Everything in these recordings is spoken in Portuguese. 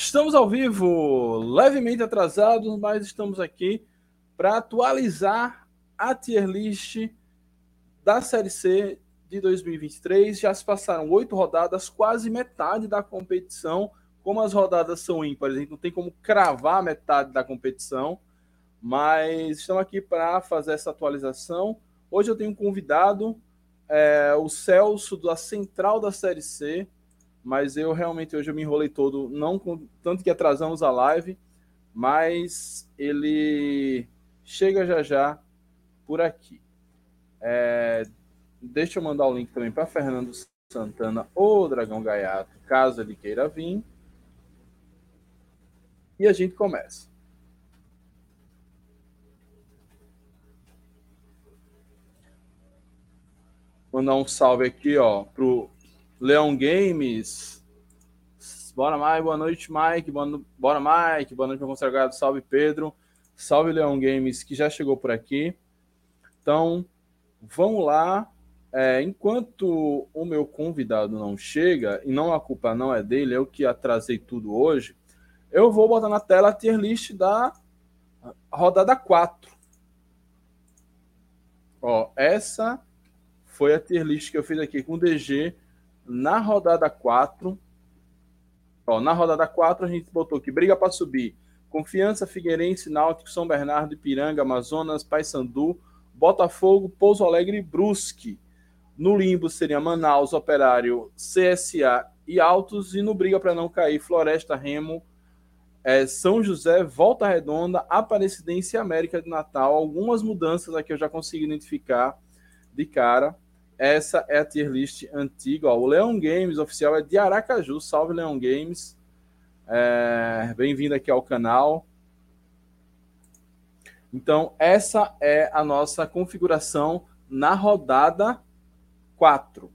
Estamos ao vivo, levemente atrasados, mas estamos aqui para atualizar a tier list da Série C de 2023. Já se passaram oito rodadas, quase metade da competição. Como as rodadas são ímpares, a gente não tem como cravar metade da competição, mas estamos aqui para fazer essa atualização. Hoje eu tenho um convidado, é, o Celso, da Central da Série C mas eu realmente hoje eu me enrolei todo, não com, tanto que atrasamos a live, mas ele chega já já por aqui. É, deixa eu mandar o link também para Fernando Santana ou Dragão Gaiato, caso ele queira vir. E a gente começa. Mandar um salve aqui, ó, pro Leão Games. Bora, Mike. Boa noite, Mike. Bora, Mike. Boa noite, meu consagrado. Salve, Pedro. Salve, Leão Games, que já chegou por aqui. Então, vamos lá. É, enquanto o meu convidado não chega, e não a culpa não é dele, eu que atrasei tudo hoje, eu vou botar na tela a tier list da rodada 4. Ó, essa foi a tier list que eu fiz aqui com o DG na rodada 4, ó, na rodada 4 a gente botou que briga para subir. Confiança, Figueirense, Náutico, São Bernardo, Ipiranga, Amazonas, Paysandu, Botafogo, Pouso Alegre e Brusque. No limbo seria Manaus, Operário, CSA e Altos. E no briga para não cair, Floresta, Remo, é, São José, Volta Redonda, Aparecidense e América de Natal. Algumas mudanças aqui eu já consigo identificar de cara. Essa é a tier list antiga. Ó. O Leão Games oficial é de Aracaju. Salve, Leão Games. É, Bem-vindo aqui ao canal. Então, essa é a nossa configuração na rodada 4.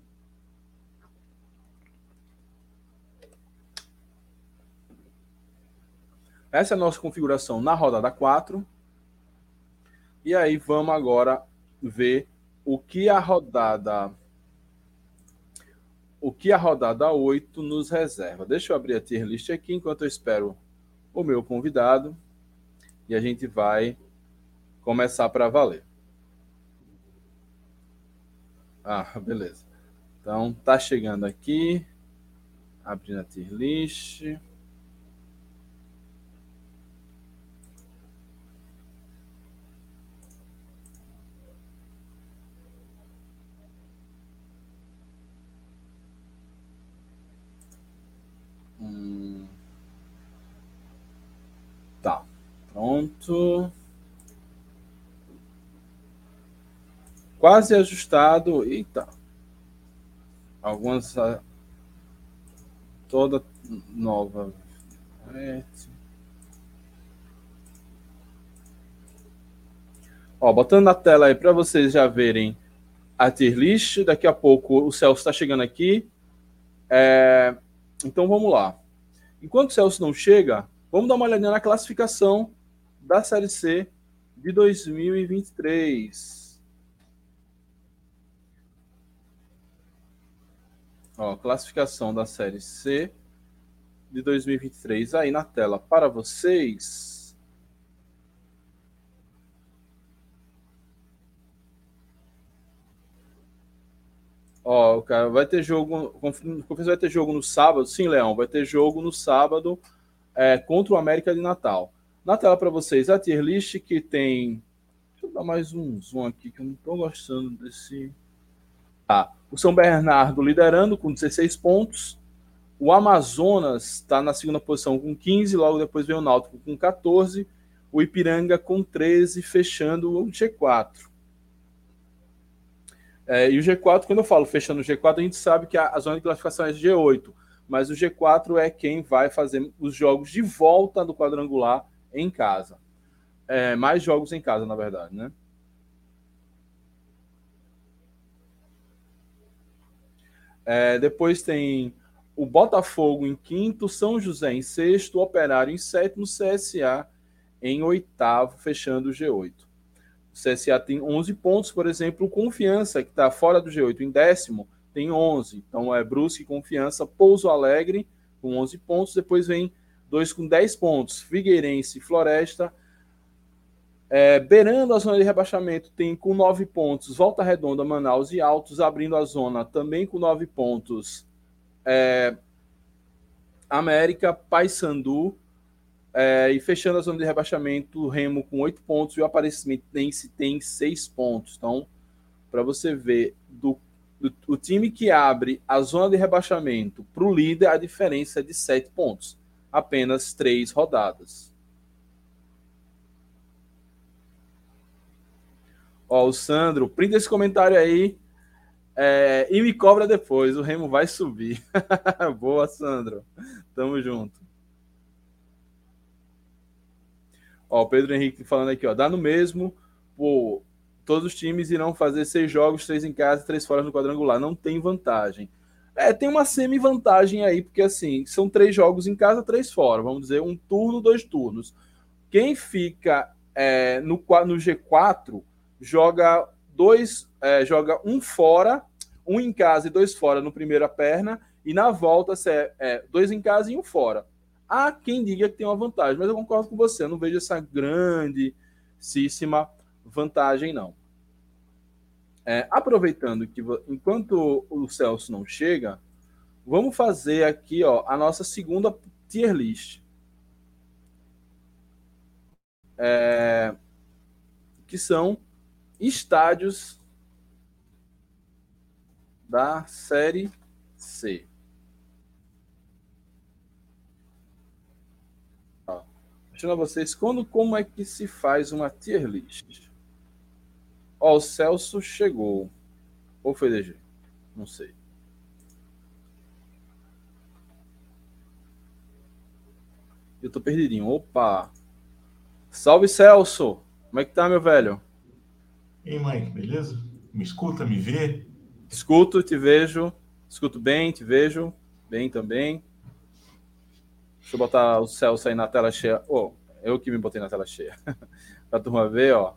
Essa é a nossa configuração na rodada 4. E aí vamos agora ver o que a rodada o que a rodada 8 nos reserva. Deixa eu abrir a tier list aqui enquanto eu espero o meu convidado e a gente vai começar para valer. Ah, beleza. Então, tá chegando aqui, abrindo a tier list. Tá. Pronto. Quase ajustado. Eita. Algumas. Ah, toda nova. Ó, botando na tela aí para vocês já verem a tier list. Daqui a pouco o Celso está chegando aqui. É, então vamos lá. Enquanto o Celso não chega, vamos dar uma olhadinha na classificação da Série C de 2023. Ó, classificação da Série C de 2023 aí na tela para vocês. Ó, cara, vai ter jogo. Confesso vai ter jogo no sábado. Sim, Leão, vai ter jogo no sábado é, contra o América de Natal. Na tela para vocês a tier list que tem. Deixa eu dar mais um zoom aqui que eu não estou gostando desse. Ah, o São Bernardo liderando com 16 pontos. O Amazonas está na segunda posição com 15, logo depois vem o Náutico com 14, o Ipiranga com 13, fechando o G4. É, e o G4, quando eu falo fechando o G4, a gente sabe que a, a, zona de classificação é G8, mas o G4 é quem vai fazer os jogos de volta do quadrangular em casa. É, mais jogos em casa, na verdade, né? É, depois tem o Botafogo em quinto, São José em sexto, Operário em sétimo, CSA em oitavo, fechando o G8. O CSA tem 11 pontos, por exemplo, Confiança, que está fora do G8 em décimo, tem 11. Então é Brusque, Confiança, Pouso Alegre com 11 pontos. Depois vem dois com 10 pontos, Figueirense Floresta. É, beirando a zona de rebaixamento, tem com 9 pontos Volta Redonda, Manaus e Altos, abrindo a zona também com 9 pontos. É, América, Paysandu, é, e fechando a zona de rebaixamento, o Remo com 8 pontos e o Aparecidense tem 6 pontos. Então, para você ver, do, do, o time que abre a zona de rebaixamento para o líder, a diferença é de 7 pontos. Apenas 3 rodadas. Ó, o Sandro, print esse comentário aí é, e me cobra depois. O Remo vai subir. Boa, Sandro. Tamo junto. Ó, o Pedro Henrique falando aqui, ó. Dá no mesmo. Pô, todos os times irão fazer seis jogos, três em casa, três fora no quadrangular. Não tem vantagem. É, tem uma semi-vantagem aí, porque assim, são três jogos em casa, três fora. Vamos dizer, um turno, dois turnos. Quem fica é, no, no G4 joga dois, é, joga um fora, um em casa e dois fora no primeira perna, e na volta é, é, dois em casa e um fora. Há quem diga que tem uma vantagem, mas eu concordo com você, eu não vejo essa grandíssima vantagem, não. É, aproveitando que enquanto o Celso não chega, vamos fazer aqui ó, a nossa segunda tier list. É, que são estádios da Série C. Mostrando a vocês quando, como é que se faz uma tier list. Ó, o Celso chegou. Ou foi DG? Não sei. Eu tô perdidinho. Opa! Salve, Celso! Como é que tá, meu velho? E aí, Mike, beleza? Me escuta, me vê? Escuto, te vejo. Escuto bem, te vejo bem também. Deixa eu botar o Celso aí na tela cheia. Oh, eu que me botei na tela cheia. pra turma ver, ó.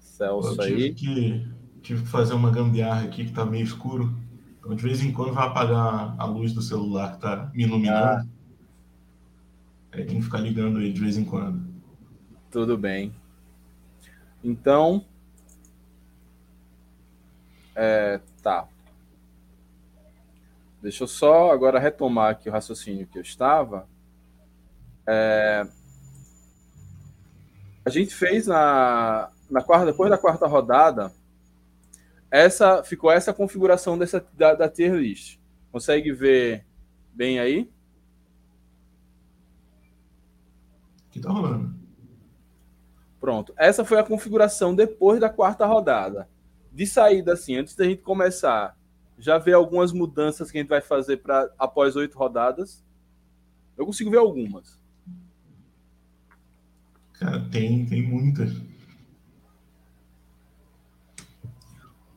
Celso eu tive aí. Que, tive que fazer uma gambiarra aqui que tá meio escuro. Então, de vez em quando, vai apagar a luz do celular que tá me iluminando. Ah. Aí tem que ficar ligando aí de vez em quando. Tudo bem. Então, é, tá. Deixa eu só agora retomar aqui o raciocínio que eu estava. É, a gente fez na, na quarta, depois da quarta rodada, essa ficou essa configuração dessa da, da tier list. Consegue ver bem aí? Que tá rolando. Pronto. Essa foi a configuração depois da quarta rodada. De saída, assim, antes da gente começar, já ver algumas mudanças que a gente vai fazer para após oito rodadas. Eu consigo ver algumas. Cara, tem, tem muitas.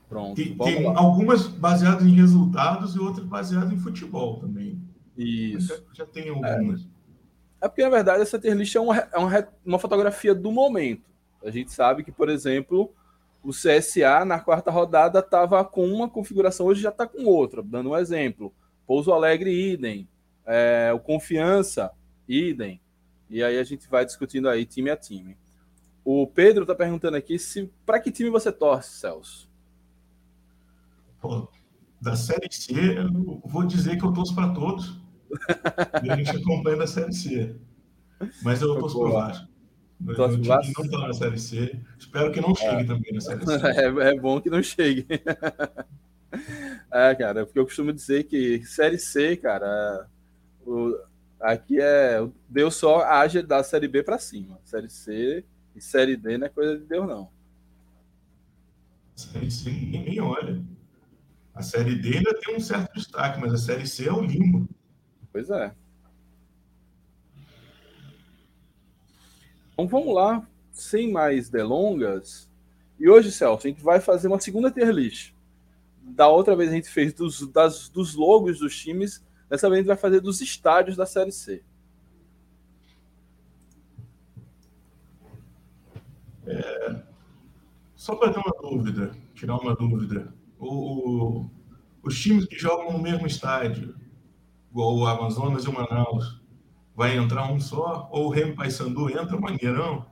Pronto. Tem, tem algumas baseadas em resultados e outras baseadas em futebol também. Isso. Já, já, tem algumas. É. É porque, na verdade, essa tier list é uma, é uma, uma fotografia do momento. A gente sabe que, por exemplo, o CSA na quarta rodada estava com uma configuração, hoje já está com outra. Dando um exemplo: Pouso Alegre, idem. É, o Confiança, idem. E aí a gente vai discutindo aí time a time. O Pedro está perguntando aqui se para que time você torce, Celso? Pô, da Série C, eu vou dizer que eu torço para todos e a gente acompanha da Série C. Mas eu torço pro Vasco. Meu time Vasco? não está na Série C. Espero que não chegue é. também na Série C. É, é bom que não chegue. é, cara, porque eu costumo dizer que Série C, cara, o, aqui é. Deus só age da Série B para cima. Série C e Série D não é coisa de Deus, não. Série C ninguém olha. A Série D ainda tem um certo destaque, mas a Série C é o limbo. Pois é. Então vamos lá, sem mais delongas. E hoje, Celso, a gente vai fazer uma segunda tier list. Da outra vez a gente fez dos, das, dos logos dos times, dessa vez a gente vai fazer dos estádios da Série C. É, só para ter uma dúvida, tirar uma dúvida. O, o, os times que jogam no mesmo estádio, igual o Amazonas e o Manaus, vai entrar um só? Ou o Remo Paysandu entra o Mangueirão?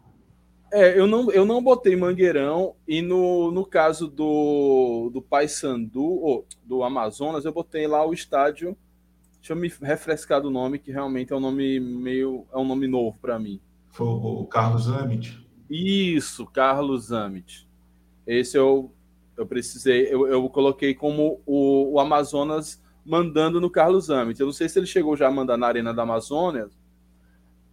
É, eu não, eu não botei Mangueirão e no, no caso do, do Paysandu, ou do Amazonas, eu botei lá o estádio. Deixa eu me refrescar do nome, que realmente é um nome meio. é um nome novo para mim. Foi o Carlos Amit? Isso, Carlos Amit. Esse eu, eu precisei, eu, eu coloquei como o, o Amazonas mandando no Carlos Amit. Eu não sei se ele chegou já a mandar na Arena da Amazônia,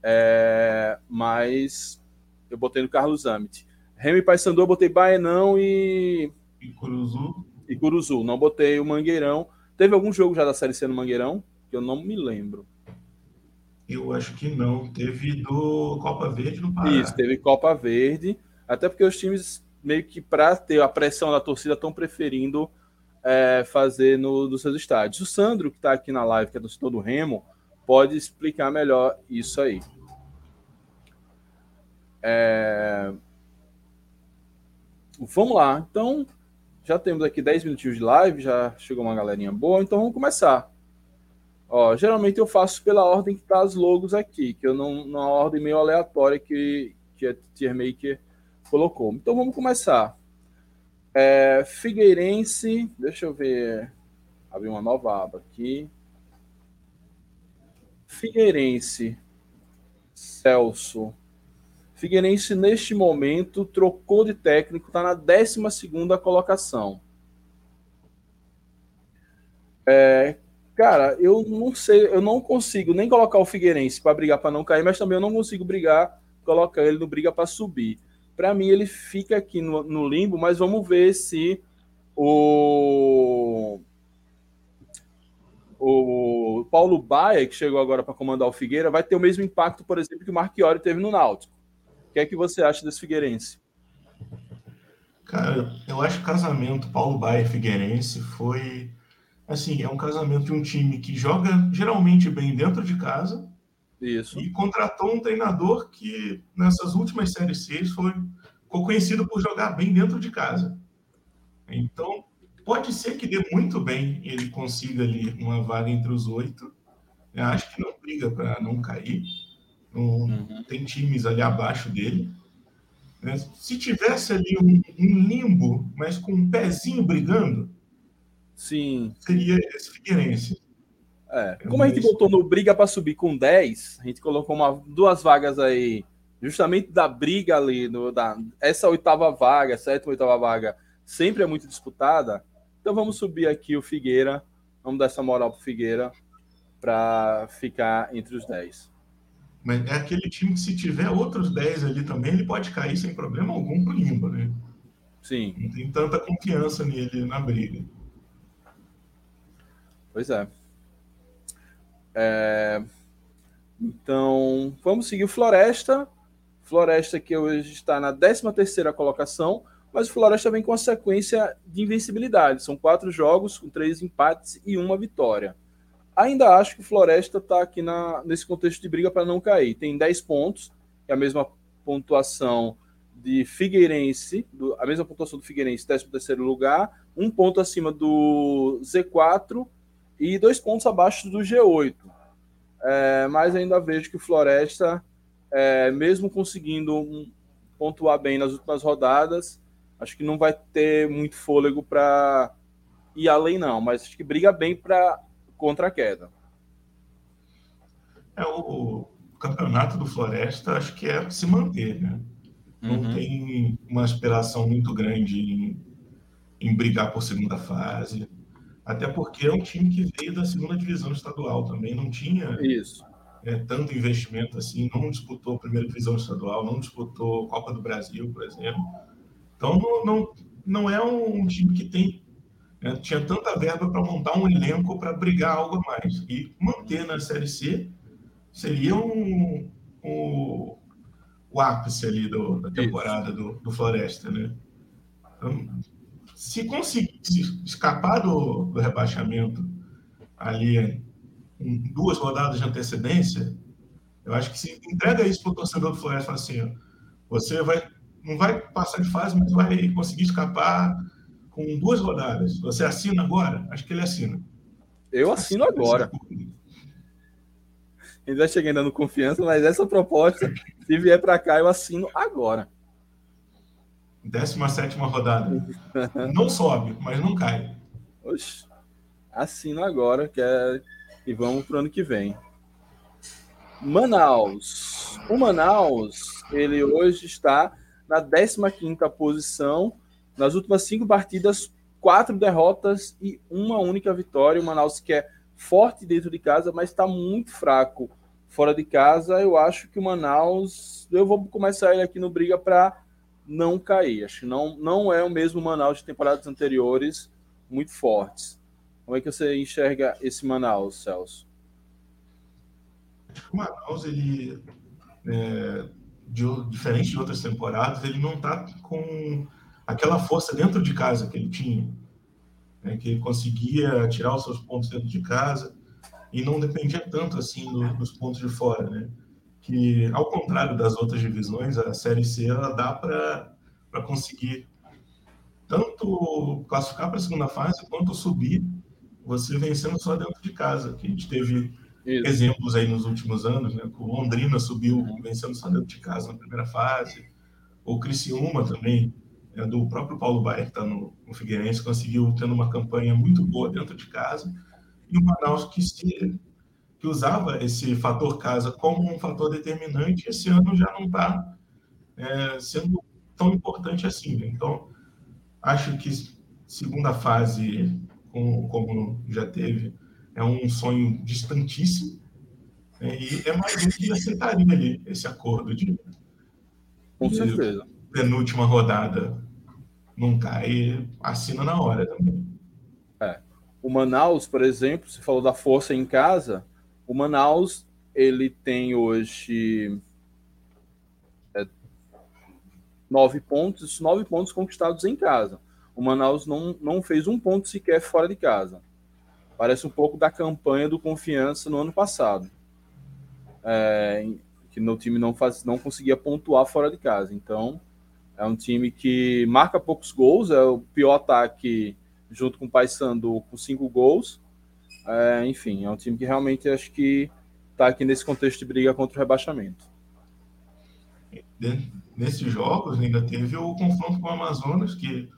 é, mas eu botei no Carlos Amit. Remy Paysandu eu botei Baenão e. E Curuzu. E Curuzu. Não botei o Mangueirão. Teve algum jogo já da Série C no Mangueirão? Que eu não me lembro. Eu acho que não. Teve do Copa Verde no Pará. Isso, teve Copa Verde. Até porque os times, meio que para ter a pressão da torcida, estão preferindo é, fazer no, nos seus estádios. O Sandro, que está aqui na live, que é torcedor do Remo, pode explicar melhor isso aí. É... Vamos lá. Então, já temos aqui 10 minutinhos de live, já chegou uma galerinha boa, então vamos começar. Ó, geralmente eu faço pela ordem que tá as logos aqui, que eu não na ordem meio aleatória que, que a Tier Maker colocou. Então vamos começar. É, Figueirense, deixa eu ver, abrir uma nova aba aqui. Figueirense, Celso, Figueirense, neste momento, trocou de técnico, está na 12 colocação. É, cara, eu não sei, eu não consigo nem colocar o Figueirense para brigar para não cair, mas também eu não consigo brigar, colocar ele no briga para subir. Para mim, ele fica aqui no, no, limbo, mas vamos ver se o, o Paulo Baia, que chegou agora para comandar o Figueira, vai ter o mesmo impacto, por exemplo, que o Marchiori teve no Náutico. O que é que você acha desse Figueirense? Cara, eu acho que o casamento Paulo Baier Figueirense foi assim, é um casamento de um time que joga geralmente bem dentro de casa. Isso. E contratou um treinador que nessas últimas séries C foi ficou conhecido por jogar bem dentro de casa. Então, pode ser que dê muito bem ele consiga ali uma vaga entre os oito. Eu acho que não briga para não cair uhum. Tem times ali abaixo dele. Né? Se tivesse ali um, um, limbo, mas com um pezinho brigando, sim seria esse Figueirense. É. Como a gente botou no briga para subir com 10, a gente colocou uma, duas vagas aí, justamente da briga ali, no, da, essa oitava vaga, sétima oitava vaga, sempre é muito disputada. Então vamos subir aqui o Figueira, vamos dar essa moral para Figueira para ficar entre os 10. Mas é aquele time que, se tiver outros 10 ali também, ele pode cair sem problema algum pro limbo, né? Sim. Não tem tanta confiança nele na briga. Pois é. É... Então, vamos seguir o Floresta. Floresta que hoje está na 13 terceira colocação, mas o Floresta vem com a sequência de invencibilidade. São quatro jogos com três empates e uma vitória. Ainda acho que o Floresta está aqui na, nesse contexto de briga para não cair. Tem 10 pontos, é a mesma pontuação de Figueirense, do, a mesma pontuação do Figueirense, 13 terceiro lugar, um ponto acima do Z4 e dois pontos abaixo do G8. É, mas ainda vejo que o Floresta, é, mesmo conseguindo pontuar bem nas últimas rodadas, acho que não vai ter muito fôlego para ir além, não. Mas acho que briga bem para contra a queda. É, o, o campeonato do Floresta acho que é se manter, né? Não uhum. tem uma aspiração muito grande em, em brigar por segunda fase. Até porque é um time que veio da segunda divisão estadual também, não tinha Isso. É, tanto investimento assim, não disputou a primeira divisão estadual, não disputou Copa do Brasil, por exemplo. Então não, não, não é um time que tem né? Tinha tanta verba para montar um elenco para brigar algo a mais. E manter na Série C seria um, um, o ápice ali do, da temporada do, do, Floresta. Né? Então, se conseguir escapar do, do rebaixamento ali em duas rodadas de antecedência, eu acho que se entrega isso para o torcedor do Floresta, fala assim, ó, você vai, não vai passar de fase, mas vai conseguir escapar com duas rodadas. Você assina agora? Acho que ele assina. Eu assino agora. A gente vai chegando dando confiança, mas essa proposta, se vier para cá, eu assino agora. 17 rodada. Não sobe, mas não cai. Oxe, assino agora, que é... e vamos para o ano que vem. Manaus. O Manaus, ele hoje está na 15 posição. Nas últimas cinco partidas, quatro derrotas e uma única vitória. O Manaus que é forte dentro de casa, mas está muito fraco fora de casa. Eu acho que o Manaus, eu vou começar ele aqui no briga para não cair. Acho que não, não é o mesmo Manaus de temporadas anteriores, muito fortes. Como é que você enxerga esse Manaus, Celso? O Manaus, ele, é, de, diferente de outras temporadas, ele não está com aquela força dentro de casa que ele tinha, né, que ele conseguia tirar os seus pontos dentro de casa e não dependia tanto assim do, dos pontos de fora, né? Que ao contrário das outras divisões, a Série C ela dá para conseguir tanto classificar para a segunda fase quanto subir, você vencendo só dentro de casa. Que a gente teve Isso. exemplos aí nos últimos anos, né? O Londrina subiu vencendo só dentro de casa na primeira fase. O Criciúma também é, do próprio Paulo Baier, que está no, no Figueirense, conseguiu tendo uma campanha muito boa dentro de casa, e o Manaus que, se, que usava esse fator casa como um fator determinante, esse ano já não está é, sendo tão importante assim. Né? Então, acho que segunda fase, como, como já teve, é um sonho distantíssimo, né? e é mais um que aceitaria ali esse acordo de, Com certeza penúltima rodada não cai, assina na hora também. É. O Manaus, por exemplo, você falou da força em casa. O Manaus ele tem hoje é, nove pontos, nove pontos conquistados em casa. O Manaus não, não fez um ponto sequer fora de casa. Parece um pouco da campanha do Confiança no ano passado. É, que no time não, faz, não conseguia pontuar fora de casa. Então, é um time que marca poucos gols, é o pior ataque junto com o Paysandu com cinco gols. É, enfim, é um time que realmente acho que está aqui nesse contexto de briga contra o rebaixamento. Nesses jogos ainda teve o confronto com o Amazonas, que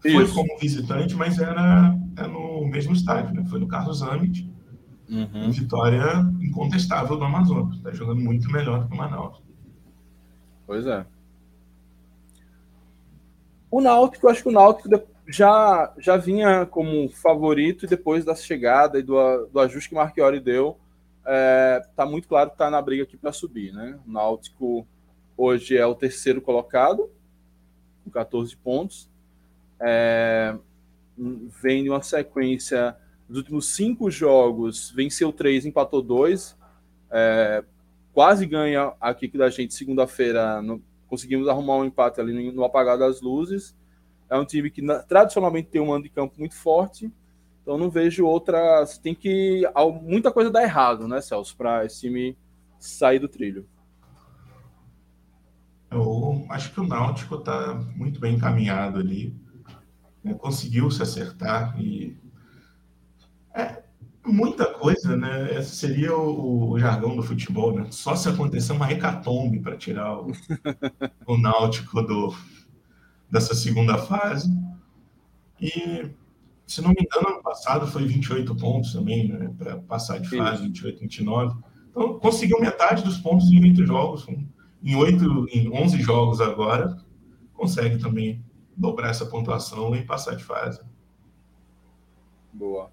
foi Isso. como visitante, mas era, era, no mesmo estádio, né? foi no Carlos Amit. Uhum. Vitória incontestável do Amazonas. Está jogando muito melhor do que o Manaus. Pois é. O Náutico, acho que o Náutico já, já vinha como favorito e depois da chegada e do, do ajuste que Marchiori deu, é, tá muito claro que está na briga aqui para subir, né? O Náutico hoje é o terceiro colocado, com 14 pontos. É, vem de uma sequência dos últimos cinco jogos, venceu três, empatou dois, é, quase ganha aqui da gente segunda-feira conseguimos arrumar um empate ali no apagar das luzes. É um time que tradicionalmente tem um mando de campo muito forte, então não vejo outra. Tem que. Muita coisa dá errado, né, Celso, para esse time sair do trilho. Eu acho que o Náutico está muito bem encaminhado ali. Né? Conseguiu se acertar e. É, muita coisa, né? Esse seria o, o, jargão do futebol, né? Só se acontecer uma hecatombe para tirar o, o Náutico do, dessa segunda fase. E, se não me engano, ano passado foi 28 pontos também, né? Para passar de fase, 28, 29. Então, conseguiu metade dos pontos em oito jogos. Em oito, em 11 jogos agora, consegue também dobrar essa pontuação e passar de fase. Boa.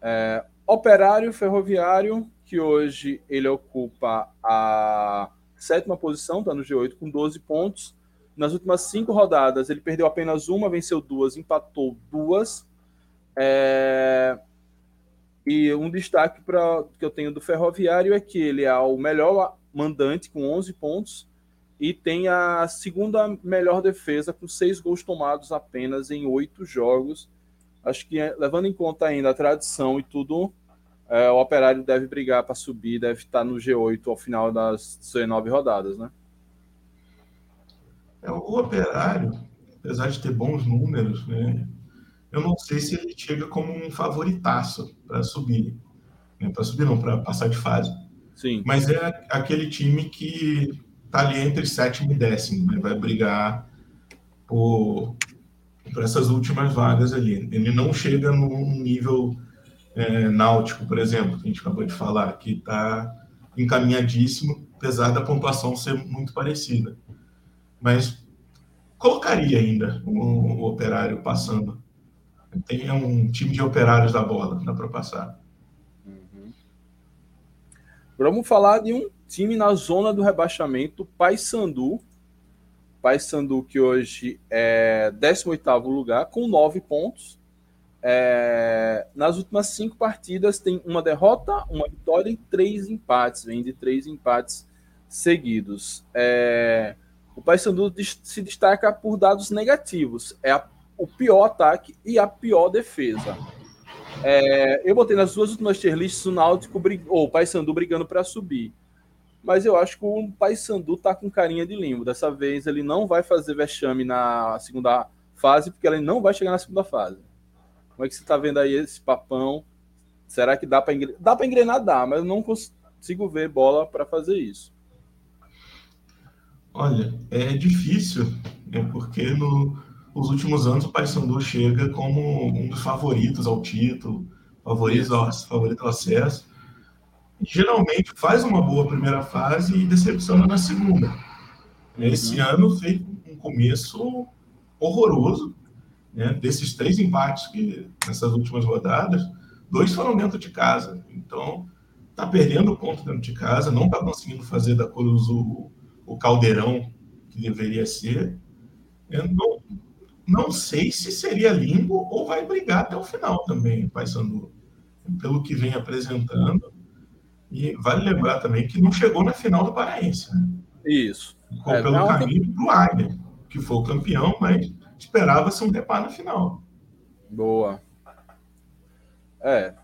É, operário Ferroviário, que hoje ele ocupa a sétima posição, está no G8 com 12 pontos. Nas últimas cinco rodadas, ele perdeu apenas uma, venceu duas, empatou duas. É... E um destaque pra, que eu tenho do Ferroviário é que ele é o melhor mandante, com 11 pontos, e tem a segunda melhor defesa, com seis gols tomados apenas em oito jogos acho que levando em conta ainda a tradição e tudo, é, o Operário deve brigar para subir, deve estar no G8 ao final das 19 rodadas, né? É, o Operário, apesar de ter bons números, né, eu não sei se ele chega como um favoritaço para subir, né, para subir não, para passar de fase. Sim. Mas é aquele time que está ali entre sétimo e décimo, né? vai brigar por, por essas últimas vagas ali. Ele não chega num nível é, náutico, por exemplo, que a gente acabou de falar, que está encaminhadíssimo, apesar da pontuação ser muito parecida. Mas colocaria ainda o, o operário passando. Tem um time de operários da bola, dá para passar. Uhum. Vamos falar de um time na zona do rebaixamento, Paysandu. Paysandu que hoje é 18º lugar, com 9 pontos. É, nas últimas cinco partidas tem uma derrota, uma vitória e três empates. Vem de três empates seguidos. É, o Paysandu se destaca por dados negativos. É a, o pior ataque e a pior defesa. É, eu botei nas duas últimas tier lists o Náutico ou o Paysandu brigando para subir. Mas eu acho que o Paysandu tá com carinha de limbo. Dessa vez ele não vai fazer vexame na segunda fase, porque ele não vai chegar na segunda fase. Como é que você está vendo aí esse papão? Será que dá para engrenar? Dá para engrenar, dá, mas eu não consigo ver bola para fazer isso. Olha, é difícil, é porque no, nos últimos anos o Paysandu chega como um dos favoritos ao título, favorito ao, favorito ao acesso. E, geralmente faz uma boa primeira fase e decepciona na segunda. Esse uhum. ano fez um começo horroroso, né? Desses três empates que nessas últimas rodadas, dois foram dentro de casa. Então, está perdendo ponto dentro de casa, não está conseguindo fazer da Cruz o, caldeirão que deveria ser. Eu não, não sei se seria limbo ou vai brigar até o final também, Paysandu, pelo que vem apresentando. E vale lembrar também que não chegou na final do Paraense. Né? Isso. Ficou é, pelo caminho para o Águia, que foi o campeão, mas esperava-se um reparo na final. Boa. É.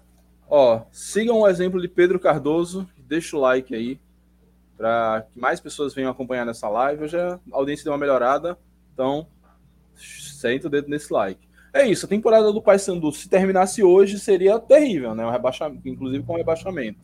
Ó, sigam o exemplo de Pedro Cardoso, deixa o like aí para que mais pessoas venham acompanhar nessa live. Hoje a audiência deu uma melhorada, então senta o dedo nesse like. É isso, a temporada do Paysandu, se terminasse hoje, seria terrível, né? Um rebaixamento, inclusive com rebaixamento.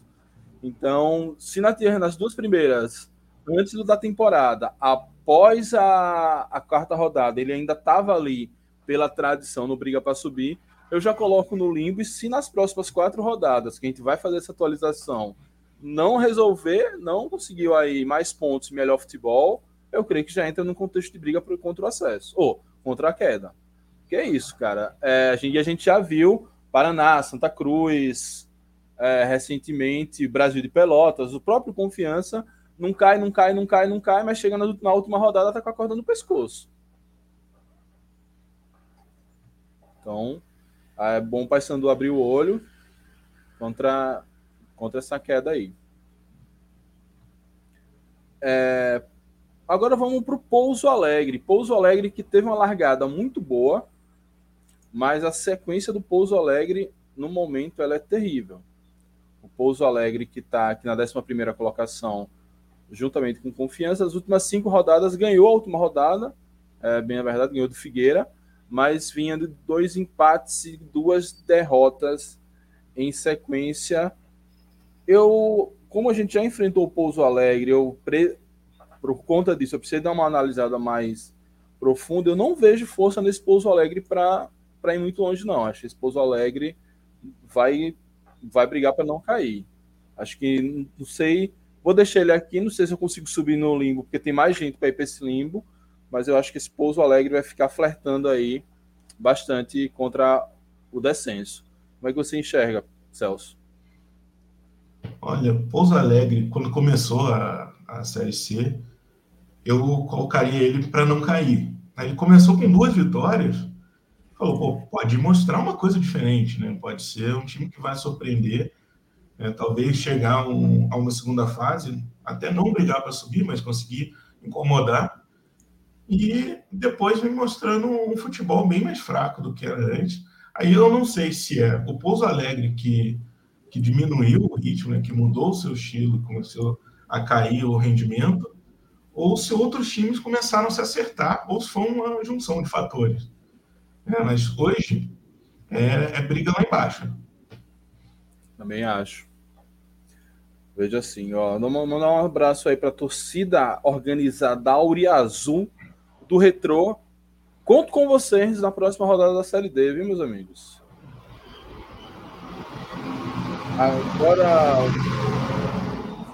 Então, se na, nas duas primeiras, antes da temporada, após a, a quarta rodada ele ainda estava ali pela tradição no briga para subir, eu já coloco no limbo e se nas próximas quatro rodadas que a gente vai fazer essa atualização não resolver, não conseguiu aí mais pontos, melhor futebol, eu creio que já entra no contexto de briga contra o acesso ou contra a queda. Que é isso, cara. É, a, gente, a gente já viu Paraná, Santa Cruz, é, recentemente Brasil de Pelotas, o próprio Confiança não cai, não cai, não cai, não cai, mas chega na, na última rodada tá com a corda no pescoço. Então, é bom o Paysandu abrir o olho contra, contra essa queda aí. É, agora vamos para o Pouso Alegre. Pouso Alegre que teve uma largada muito boa, mas a sequência do Pouso Alegre, no momento, ela é terrível. O Pouso Alegre, que está aqui na 11 colocação, juntamente com confiança. As últimas cinco rodadas ganhou a última rodada, é, bem a verdade, ganhou do Figueira, mas vinha de dois empates e duas derrotas em sequência. Eu, como a gente já enfrentou o Pouso Alegre, eu pre... por conta disso, eu preciso dar uma analisada mais profunda. Eu não vejo força nesse Pouso Alegre para ir muito longe, não. Acho que esse Pouso Alegre vai, vai brigar para não cair. Acho que não sei Vou deixar ele aqui, não sei se eu consigo subir no limbo, porque tem mais gente para ir para esse limbo, mas eu acho que esse Pouso Alegre vai ficar flertando aí bastante contra o descenso. Como é que você enxerga, Celso? Olha, Pouso Alegre, quando começou a, a Série C, eu colocaria ele para não cair. Ele começou com duas vitórias, falou, pode mostrar uma coisa diferente, né? Pode ser um time que vai surpreender é, talvez chegar um, a uma segunda fase, até não brigar para subir, mas conseguir incomodar, e depois vem mostrando um futebol bem mais fraco do que era antes. Aí eu não sei se é o Pouso Alegre que, que diminuiu o ritmo, né, que mudou o seu estilo, começou a cair o rendimento, ou se outros times começaram a se acertar, ou se foi uma junção de fatores. É, mas hoje é, é briga lá embaixo. Também acho. Veja assim, ó, mandar um abraço aí para a torcida organizada Auriazul do Retrô. Conto com vocês na próxima rodada da Série D, viu, meus amigos? Agora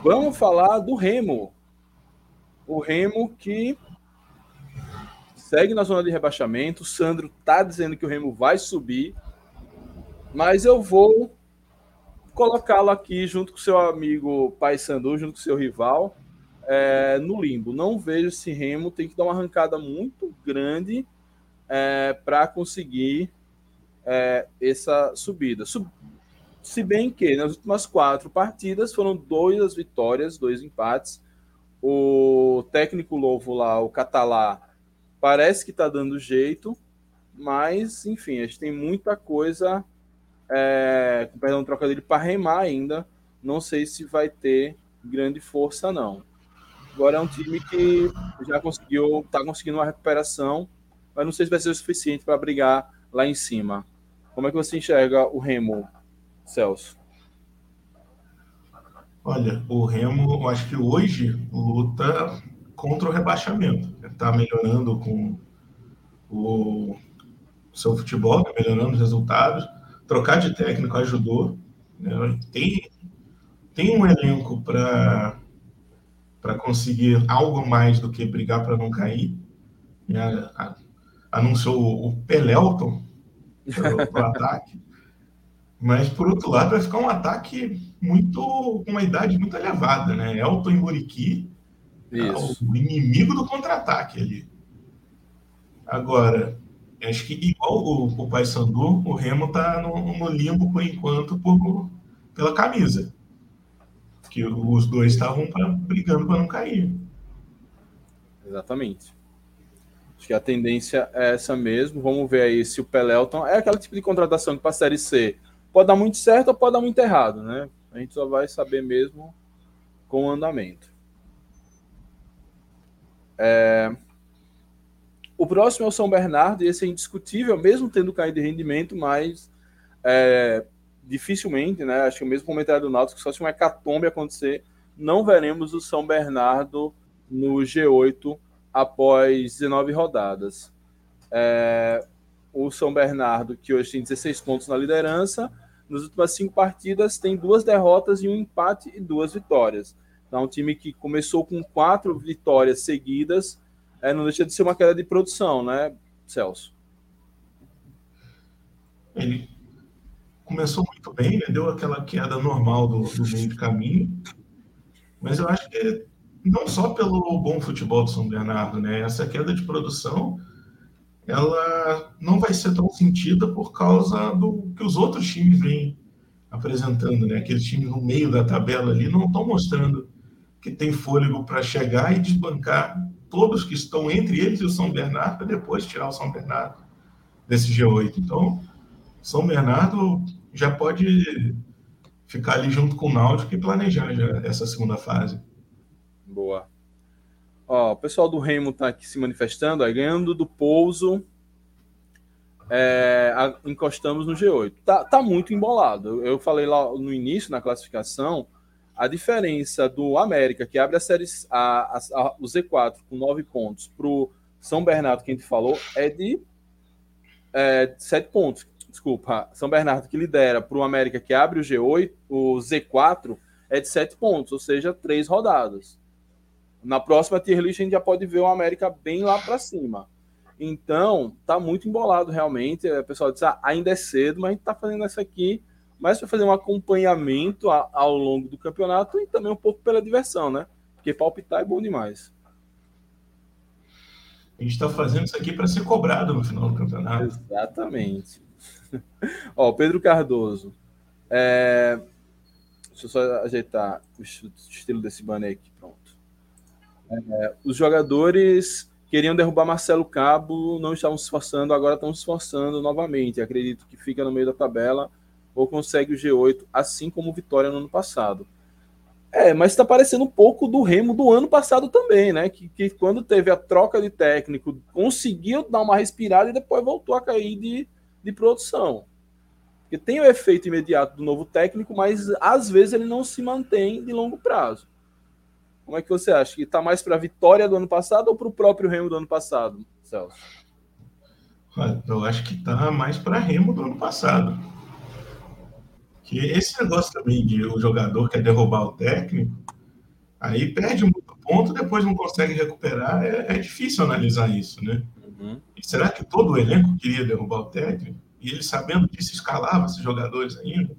vamos falar do Remo. O Remo que segue na zona de rebaixamento. O Sandro tá dizendo que o Remo vai subir. Mas eu vou colocá-lo aqui junto com seu amigo Pai Sandu, junto com seu rival, é, no limbo. Não vejo esse Remo tem que dar uma arrancada muito grande é, para conseguir é, essa subida. Sub... Se bem que nas últimas quatro partidas foram duas vitórias, dois empates. O técnico novo lá, o Catalá, parece que está dando jeito, mas enfim, a gente tem muita coisa é, perdão trocadilho, para remar ainda. Não sei se vai ter grande força, não. Agora é um time que já conseguiu, está conseguindo uma recuperação, mas não sei se vai ser o suficiente para brigar lá em cima. Como é que você enxerga o Remo, Celso? Olha, o Remo, eu acho que hoje luta contra o rebaixamento. Está melhorando com o seu futebol, tá melhorando os resultados trocar de técnico ajudou. Né? Tem, tem um elenco para conseguir algo mais do que brigar para não cair. Né? Anunciou o Pelelton para o ataque. Mas, por outro lado, vai ficar um ataque muito com uma idade muito elevada, né? Elton e Muriqui, é o inimigo do contra-ataque ali. Agora, Acho que igual o, o Paysandu, o Remo está no, no, limbo por enquanto por, pela camisa. Que os dois estavam brigando para não cair. Exatamente. Acho que a tendência é essa mesmo. Vamos ver aí se o Pelelton é aquele tipo de contratação que para a Série C pode dar muito certo ou pode dar muito errado, né? A gente só vai saber mesmo com o andamento. É... O próximo é o São Bernardo, e esse é indiscutível, mesmo tendo caído de rendimento, mas é, dificilmente, né? Acho que o mesmo comentário do Náutico, só se uma hecatombe acontecer, não veremos o São Bernardo no G8 após 19 rodadas. É, o São Bernardo, que hoje tem 16 pontos na liderança, nas últimas cinco partidas tem duas derrotas e um empate e duas vitórias. Então, um time que começou com quatro vitórias seguidas é, não deixa de ser uma queda de produção, né, Celso? Ele começou muito bem, né? deu aquela queda normal do, do meio de caminho, mas eu acho que não só pelo bom futebol do São Bernardo, né? Essa queda de produção, ela não vai ser tão sentida por causa do que os outros times vêm apresentando, né? Aqueles times no meio da tabela ali não estão mostrando que tem fôlego para chegar e desbancar todos que estão entre eles e o São Bernardo, para depois tirar o São Bernardo desse G8. Então, São Bernardo já pode ficar ali junto com o Náutico e planejar já essa segunda fase. Boa. Ó, o pessoal do Remo está aqui se manifestando, aí, ganhando do Pouso, é, a, encostamos no G8. Tá, tá muito embolado. Eu falei lá no início, na classificação, a diferença do América, que abre a série a, a, a o Z4 com nove pontos, para o São Bernardo, que a gente falou, é de é, sete pontos. Desculpa, São Bernardo que lidera para o América, que abre o G8, o Z4, é de sete pontos, ou seja, três rodadas. Na próxima tier list a gente já pode ver o América bem lá para cima. Então, tá muito embolado realmente. O pessoal diz, ah, ainda é cedo, mas a gente tá fazendo essa aqui mas para fazer um acompanhamento ao longo do campeonato e também um pouco pela diversão, né? Porque palpitar é bom demais. A gente está fazendo isso aqui para ser cobrado no final do campeonato. Exatamente. Ó, Pedro Cardoso. É... Deixa eu só ajeitar o estilo desse banner aqui. Pronto. É, os jogadores queriam derrubar Marcelo Cabo, não estavam se esforçando, agora estão se esforçando novamente. Acredito que fica no meio da tabela ou consegue o G8, assim como Vitória no ano passado. É, mas está parecendo um pouco do Remo do ano passado também, né? Que, que quando teve a troca de técnico, conseguiu dar uma respirada e depois voltou a cair de, de produção. Porque tem o efeito imediato do novo técnico, mas às vezes ele não se mantém de longo prazo. Como é que você acha? Que está mais para a vitória do ano passado ou para o próprio Remo do ano passado, Celso? Eu acho que está mais para Remo do ano passado. Que esse negócio também de o jogador quer derrubar o técnico, aí perde muito ponto, depois não consegue recuperar. É, é difícil analisar isso, né? Uhum. E será que todo o elenco queria derrubar o técnico? E ele, sabendo disso, escalava esses jogadores ainda?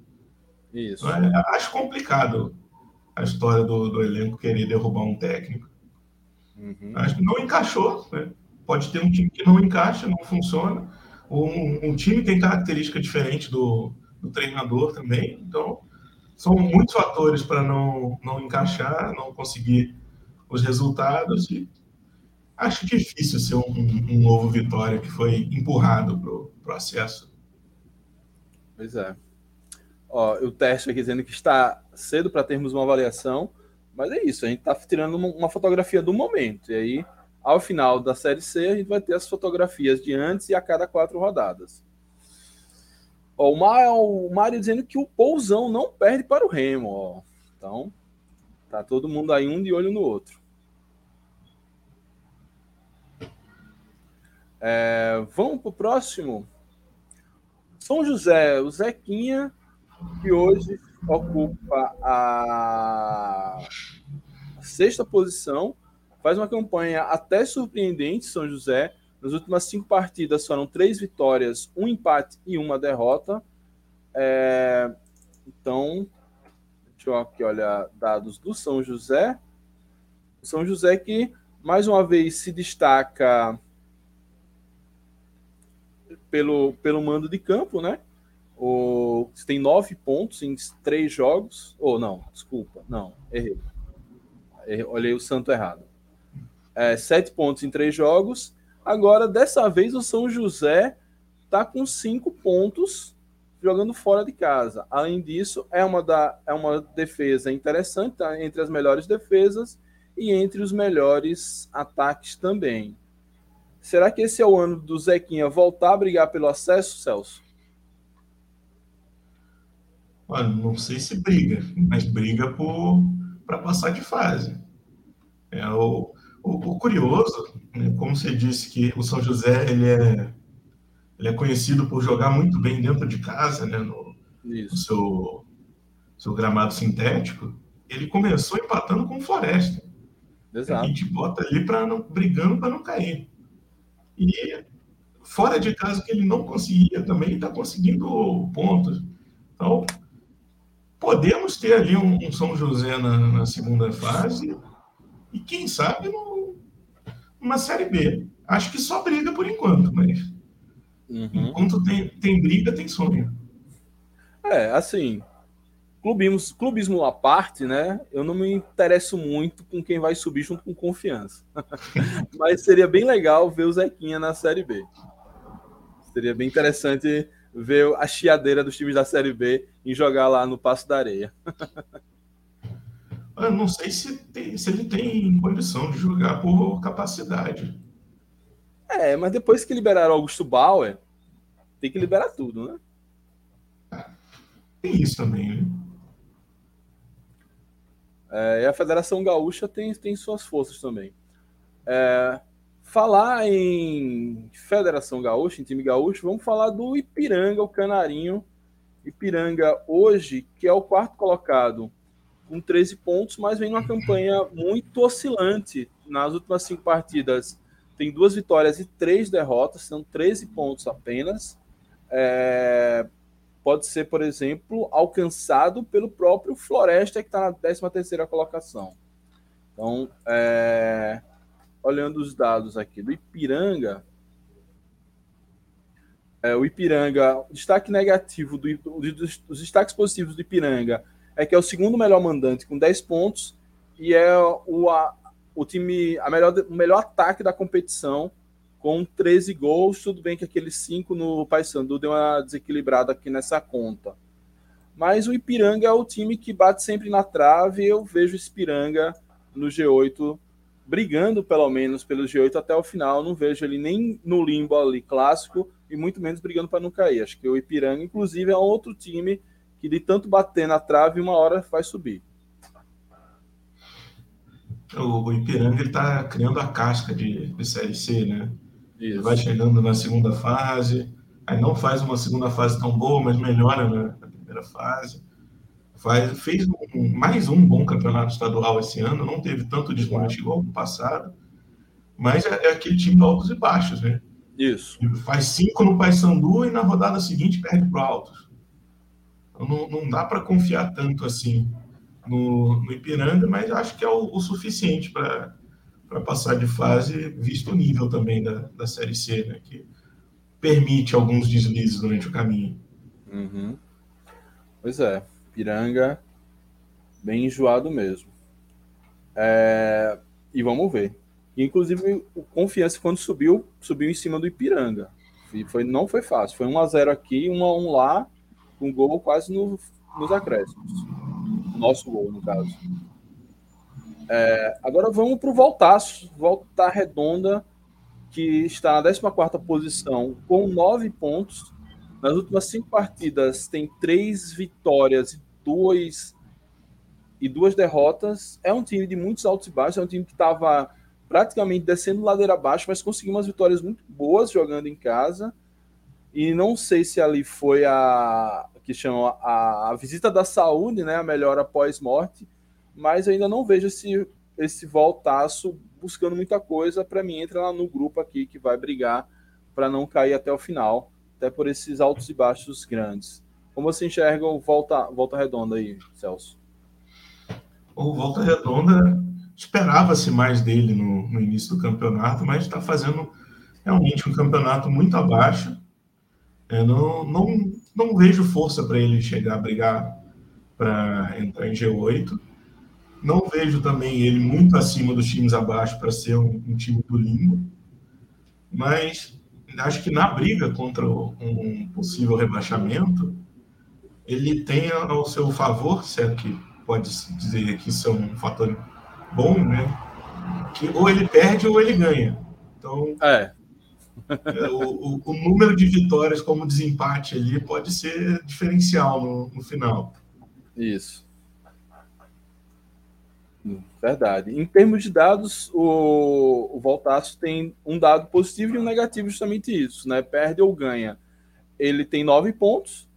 Isso. É, acho complicado a história do, do, elenco querer derrubar um técnico. Uhum. Acho que não encaixou. Né? Pode ter um time que não encaixa, não funciona. Um, um time tem característica diferente do, do treinador também. Então, são muitos fatores para não, não encaixar, não conseguir os resultados. E acho difícil ser um, um novo Vitória que foi empurrado para o acesso. Pois é. Ó, o teste aqui dizendo que está cedo para termos uma avaliação, mas é isso, a gente está tirando uma fotografia do momento. E aí, ao final da Série C, a gente vai ter as fotografias de antes e a cada quatro rodadas. Ó, o Mário dizendo que o Pousão não perde para o Remo. Ó. Então, tá todo mundo aí um de olho no outro. É, vamos para o próximo. São José, o Zequinha, que hoje ocupa a sexta posição, faz uma campanha até surpreendente, São José. Nas últimas cinco partidas foram três vitórias, um empate e uma derrota. É, então, deixa eu aqui olhar dados do São José. São José que, mais uma vez, se destaca pelo, pelo mando de campo, né? O, tem nove pontos em três jogos. Ou oh, não, desculpa, não, errei. errei olhei o santo errado. É, sete pontos em três jogos. Agora, dessa vez, o São José está com cinco pontos jogando fora de casa. Além disso, é uma, da, é uma defesa interessante, tá? entre as melhores defesas e entre os melhores ataques também. Será que esse é o ano do Zequinha voltar a brigar pelo acesso, Celso? Olha, não sei se briga, mas briga para passar de fase. É o, o, o curioso, né, como você disse que o São José ele é, ele é conhecido por jogar muito bem dentro de casa, né, no, no seu, seu gramado sintético. Ele começou empatando com o Floresta. Exato. A gente bota ali para brigando para não cair. E fora de casa que ele não conseguia também, está conseguindo pontos. Então, podemos ter ali um, um São José na, na, segunda fase e quem sabe no, uma Série B. Acho que só briga por enquanto, mas uhum. enquanto tem, tem briga, tem sonho. É, assim, clubismo, clubismo à parte, né? Eu não me interesso muito com quem vai subir junto com confiança. Mas seria bem legal ver o Zequinha na Série B. Seria bem interessante ver a chiadeira dos times da Série B e jogar lá no Passo da Areia. Eu não sei se, tem, se ele tem condição de jogar por capacidade. É, mas depois que liberaram Augusto Bauer, tem que liberar tudo, né? Tem isso também, né? É, e a Federação Gaúcha tem, tem suas forças também. É, falar em Federação Gaúcha, em time gaúcho, vamos falar do Ipiranga, o Canarinho. Ipiranga hoje, que é o quarto colocado, com 13 pontos, mas vem numa campanha muito oscilante. Nas últimas cinco partidas, tem duas vitórias e três derrotas, são 13 pontos apenas. É, pode ser, por exemplo, alcançado pelo próprio Floresta, que está na 13 terceira colocação. Então, é, olhando os dados aqui do Ipiranga, é, o Ipiranga, destaque negativo do, dos, dos destaques positivos do Ipiranga é que é o segundo melhor mandante com 10 pontos e é o, a, o time, a melhor, o melhor ataque da competição com 13 gols. Tudo bem que aqueles 5 no Paysandu deu uma desequilibrada aqui nessa conta. Mas o Ipiranga é o time que bate sempre na trave. Eu vejo o Ipiranga no G8 brigando pelo menos pelo G8 até o final. Não vejo ele nem no limbo ali clássico, e muito menos brigando para não cair. Acho que o Ipiranga, inclusive, é um outro time que de tanto bater na trave, uma hora vai subir. O, Ipiranga está criando a casca de, de Série C, né? Isso. Vai chegando na segunda fase, aí não faz uma segunda fase tão boa, mas melhora na, na primeira fase. Faz, fez um, mais um bom campeonato estadual esse ano, não teve tanto desmonte igual no passado, mas é, é aquele time de altos e baixos, né? Isso. Faz cinco no Paysandu e na rodada seguinte perde para o Altos. Então, não, não dá para confiar tanto assim no, no, Ipiranga, mas acho que é o, o suficiente para passar de fase, visto o nível também da, da Série C, né? Que permite alguns deslizes durante o caminho. Uhum. Pois é, Piranga bem enjoado mesmo. É... E vamos ver. Inclusive, o Confiança, quando subiu, subiu em cima do Ipiranga. E foi, não foi fácil. Foi 1x0 aqui, 1x1 lá, com gol quase no, nos acréscimos. Nosso gol, no caso. É, agora vamos para o Voltaço. Volta Redonda, que está na 14 posição, com 9 pontos. Nas últimas cinco partidas, tem três vitórias e duas, e duas derrotas. É um time de muitos altos e baixos. É um time que estava praticamente descendo ladeira abaixo, mas conseguiu umas vitórias muito boas jogando em casa. E não sei se ali foi a que chama a, a visita da saúde, né, a melhora pós-morte, mas ainda não vejo esse esse voltaço buscando muita coisa. Para mim, entra lá no grupo aqui que vai brigar para não cair até o final, até por esses altos e baixos grandes. Como você enxerga o Volta, volta Redonda aí, Celso? O Volta Redonda Esperava-se mais dele no, no, início do campeonato, mas está fazendo realmente um campeonato muito abaixo. Eu não, não, não vejo força para ele chegar a brigar para entrar em G8. Não vejo também ele muito acima dos times abaixo para ser um, um, time do limbo. Mas acho que na briga contra um possível rebaixamento, ele tem ao seu favor, certo que pode dizer que isso é um fator bom, né? Que ou ele perde ou ele ganha. Então, é. é o, o, o, número de vitórias como desempate ali pode ser diferencial no, no final. Isso. Verdade. Em termos de dados, o, o Voltaço tem um dado positivo e um negativo, justamente isso, né? Perde ou ganha. Ele tem nove pontos,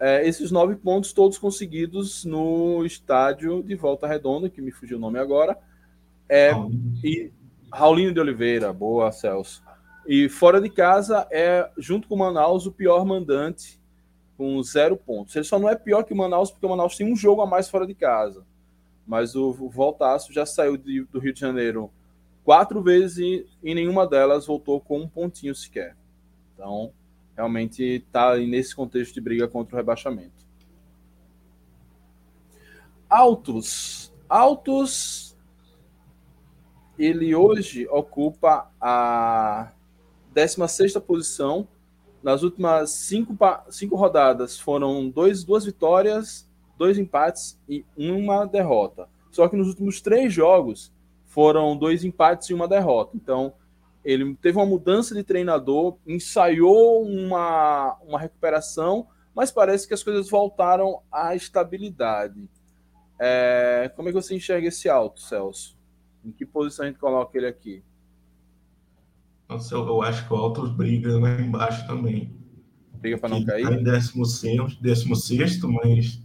é, esses nove pontos todos conseguidos no estádio de Volta Redonda, que me fugiu o nome agora. É, e Raulino de Oliveira, boa, Celso. E fora de casa é, junto com o Manaus, o pior mandante, com zero pontos. Ele só não é pior que o Manaus, porque o Manaus tem um jogo a mais fora de casa. Mas o, o Voltaço já saiu de, do Rio de Janeiro quatro vezes e em nenhuma delas voltou com um pontinho sequer. Então, realmente está nesse contexto de briga contra o rebaixamento. Altos. Altos. Ele hoje ocupa a 16 posição. Nas últimas cinco, cinco rodadas foram dois, duas vitórias, dois empates e uma derrota. Só que nos últimos três jogos foram dois empates e uma derrota. Então, ele teve uma mudança de treinador, ensaiou uma, uma recuperação, mas parece que as coisas voltaram à estabilidade. É, como é que você enxerga esse alto, Celso? Em que posição a gente coloca ele aqui? Nossa, eu, eu acho que o Altos briga lá embaixo também. Briga para não cair? Tá em 16, 16, mas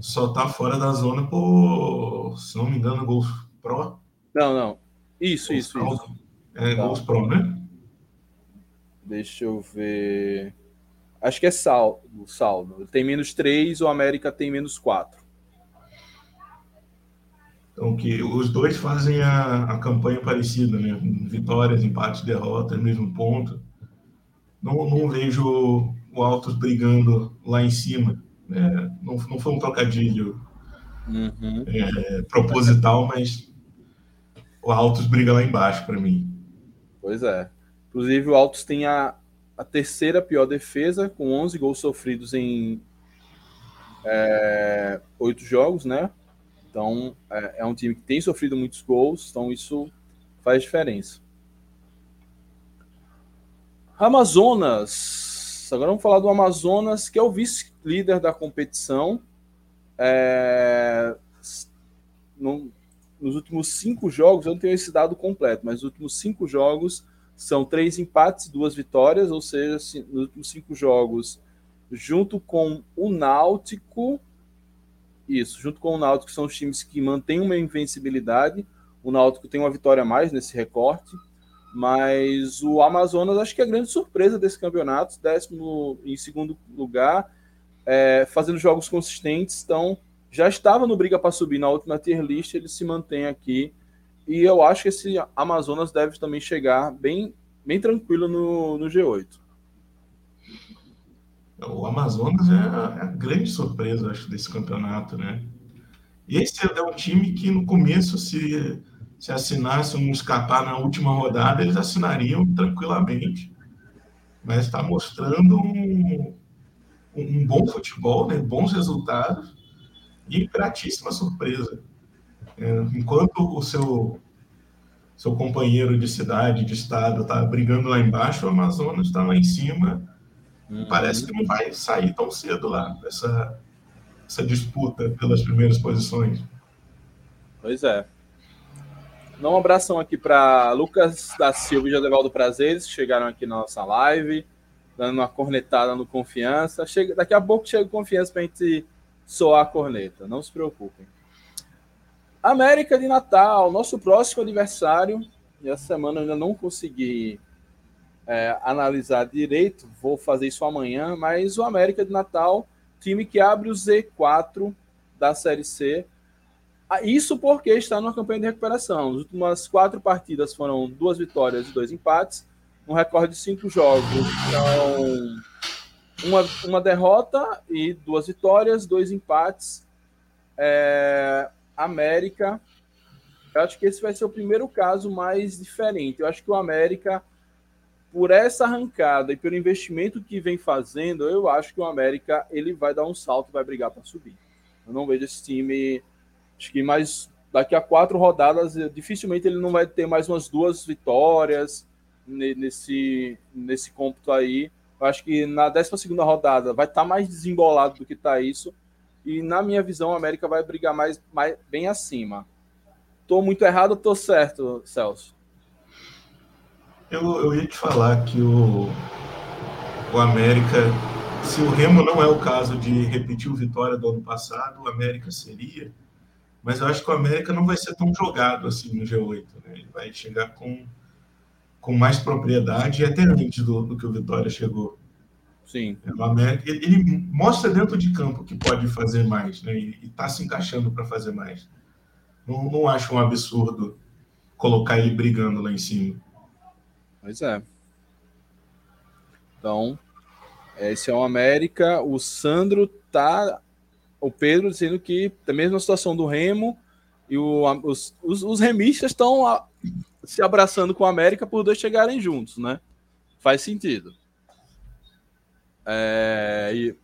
só tá fora da zona por, se não me engano, Golf Pro. Não, não. Isso, isso, isso. É tá. gols pro, né? Deixa eu ver. Acho que é saldo. saldo. Tem menos 3, o América tem menos 4. Então, que os dois fazem a, a campanha parecida, né? Vitórias, empates, derrotas, mesmo ponto. Não, não vejo o Altos brigando lá em cima. Né? Não, não foi um trocadilho uhum. é, proposital, mas o Altos briga lá embaixo para mim. Pois é. Inclusive, o Altos tem a, a terceira pior defesa, com 11 gols sofridos em é, oito jogos, né? Então, é, é, um time que tem sofrido muitos gols, então isso faz diferença. Amazonas. Agora vamos falar do Amazonas, que é o vice-líder da competição. É... No, nos últimos cinco jogos, eu não tenho esse dado completo, mas nos últimos cinco jogos são três empates, duas vitórias, ou seja, nos últimos cinco jogos, junto com o Náutico, isso, junto com o Náutico, são os times que mantêm uma invencibilidade. O Náutico tem uma vitória a mais nesse recorte, mas o Amazonas acho que é a grande surpresa desse campeonato, décimo em segundo lugar, é, fazendo jogos consistentes, então já estava no briga para subir na última tier list, ele se mantém aqui. E eu acho que esse Amazonas deve também chegar bem, bem tranquilo no, no G8. O Amazonas é a, é a grande surpresa, acho, desse campeonato, né? E esse é um time que no começo, se, se assinasse um escapar na última rodada, eles assinariam tranquilamente. Mas está mostrando um, um bom futebol, né? bons resultados e gratíssima surpresa. É, enquanto o seu, seu companheiro de cidade, de estado, está brigando lá embaixo, o Amazonas está lá em cima. Uhum. Parece que não vai sair tão cedo lá, essa, essa disputa pelas primeiras posições. Pois é. Dá um abração aqui para Lucas da Silva e Jodevaldo Prazeres, que chegaram aqui na nossa live, dando uma cornetada no Confiança. Chega, daqui a pouco chega Confiança para a gente soar a corneta, não se preocupem. América de Natal, nosso próximo aniversário. E essa semana eu ainda não consegui é, analisar direito, vou fazer isso amanhã. Mas o América de Natal, time que abre o Z4 da Série C. Ah, isso porque está numa campanha de recuperação. As últimas quatro partidas foram duas vitórias e dois empates, um recorde de cinco jogos. Então, uma, uma derrota e duas vitórias, dois empates. É, América, eu acho que esse vai ser o primeiro caso mais diferente. Eu acho que o América, por essa arrancada e pelo investimento que vem fazendo, eu acho que o América ele vai dar um salto, vai brigar para subir. Eu não vejo esse time, acho que mais daqui a quatro rodadas, dificilmente ele não vai ter mais umas duas vitórias nesse nesse cômputo aí. Eu acho que na 12 rodada vai estar tá mais desembolado do que está isso. E na minha visão, a América vai brigar mais, mais bem acima. Estou muito errado ou estou certo, Celso? Eu, eu ia te falar que o, o América, se o Remo não é o caso de repetir o Vitória do ano passado, o América seria. Mas eu acho que o América não vai ser tão jogado assim no G8. Né? Ele vai chegar com com mais propriedade e até antes do, do que o Vitória chegou. Sim. É, ele, mostra dentro de campo que pode fazer mais, né? E está se encaixando para fazer mais. Não, não acho um absurdo colocar ele brigando lá em cima. Pois é. Então, esse é o América. O Sandro tá. O Pedro dizendo que da mesma situação do Remo e o, os, os, os remistas estão se abraçando com a América por dois chegarem juntos, né? Faz sentido. É, e,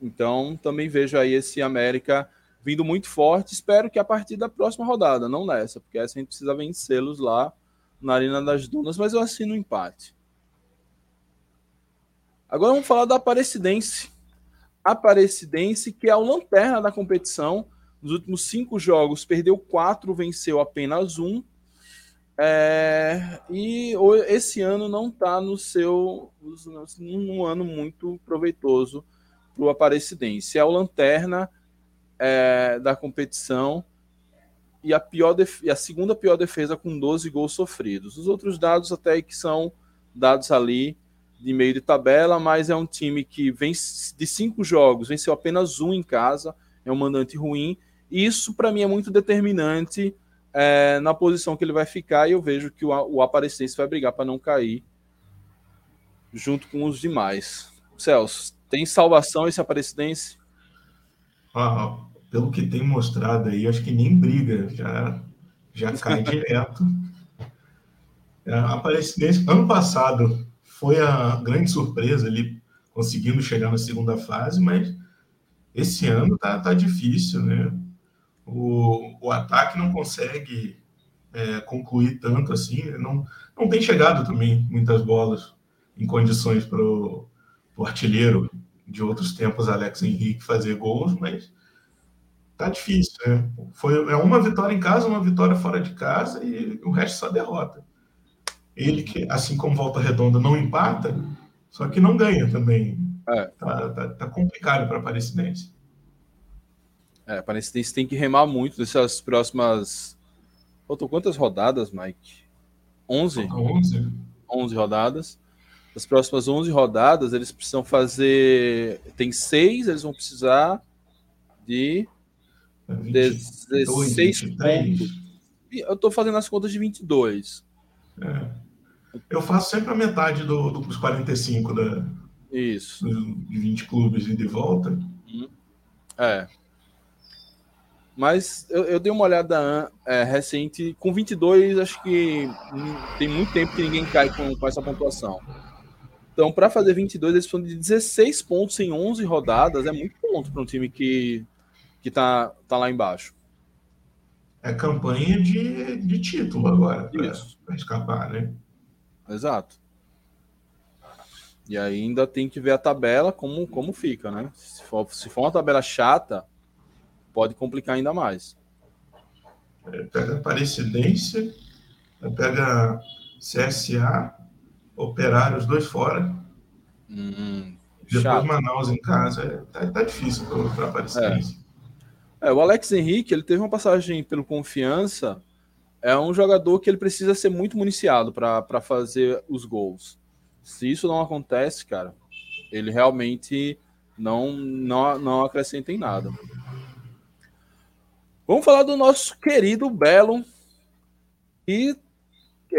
então, também vejo aí esse América vindo muito forte. Espero que a partir da próxima rodada, não nessa, porque essa a gente precisa vencê-los lá na Arena das Dunas, mas eu assino o um empate. Agora vamos falar da Aparecidense. Aparecidense, que é o lanterna da competição. Nos últimos cinco jogos, perdeu quatro, venceu apenas um. É, e esse ano não está no seu num ano muito proveitoso para o Aparecidense. É o lanterna é, da competição e a, pior e a segunda pior defesa com 12 gols sofridos. Os outros dados até que são dados ali de meio de tabela, mas é um time que vem de cinco jogos, venceu apenas um em casa, é um mandante ruim. E isso para mim é muito determinante é, na posição que ele vai ficar e eu vejo que o, o Aparecidense vai brigar para não cair junto com os demais. Celso, tem salvação esse Aparecidense? Ah, pelo que tem mostrado aí, acho que nem briga, já, já cai direto. É, a Aparecidense, ano passado, foi a grande surpresa ali, conseguindo chegar na segunda fase, mas esse ano tá, tá difícil, né? O, o ataque não consegue é, concluir tanto assim, não, não tem chegado também muitas bolas. em condições para o artilheiro de outros tempos, Alex Henrique, fazer gols, mas tá difícil, né? Foi, é uma vitória em casa, uma vitória fora de casa e o resto só derrota. Ele que, assim como Volta Redonda, não empata, só que não ganha também. É. Tá, tá, tá complicado para a Aparecidense. É, a Aparecidense tem que remar muito nessas próximas. Faltam quantas rodadas, Mike? 11? 11. 11 rodadas. As próximas 11 rodadas, eles precisam fazer. Tem seis, eles vão precisar de 22, 16 23. pontos. Eu estou fazendo as contas de 22. É. Eu faço sempre a metade do, dos 45 da, Isso. de 20 clubes e de volta. Uhum. É. Mas eu, eu dei uma olhada é, recente. Com 22, acho que tem muito tempo que ninguém cai com, com essa pontuação. Então, para fazer 22, eles precisam de 16 pontos em 11 rodadas. É muito ponto para um time que, que tá, tá lá embaixo. É campanha de, de título agora, para escapar, né? Exato. E ainda tem que ver a tabela como, como fica, né? Se for, se for uma tabela chata, pode complicar ainda mais. É, pega Aparecidense, pega CSA, Operário, os dois fora. Hum, Depois chato. Manaus em casa. É, tá, tá difícil para Aparecidense. É. é. o Alex Henrique, ele teve uma passagem pelo Confiança. É um jogador que ele precisa ser muito municiado para fazer os gols. Se isso não acontece, cara, ele realmente não, não, não acrescenta em nada. Vamos falar do nosso querido Belo, que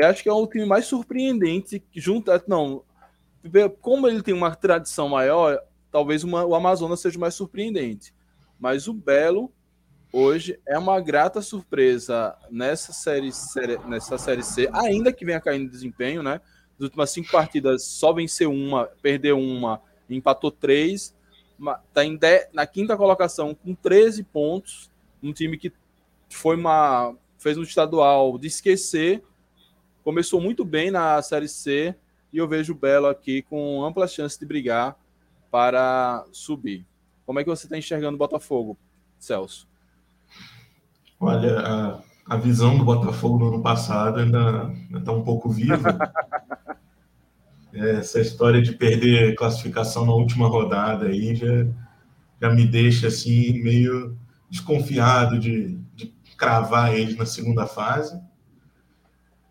acho que é o time mais surpreendente, junto, não, como ele tem uma tradição maior, talvez uma, o Amazonas seja mais surpreendente. Mas o Belo hoje é uma grata surpresa nessa série, série, nessa série C, ainda que venha caindo de desempenho, né? Nas últimas cinco partidas só venceu uma, perdeu uma, empatou três, está na quinta colocação com 13 pontos um time que foi uma fez um estadual de esquecer, começou muito bem na Série C e eu vejo o Belo aqui com ampla chance de brigar para subir. Como é que você está enxergando o Botafogo, Celso? Olha, a, a visão do Botafogo no ano passado ainda está um pouco viva. Essa história de perder classificação na última rodada aí já, já me deixa assim meio desconfiado de, de cravar eles na segunda fase,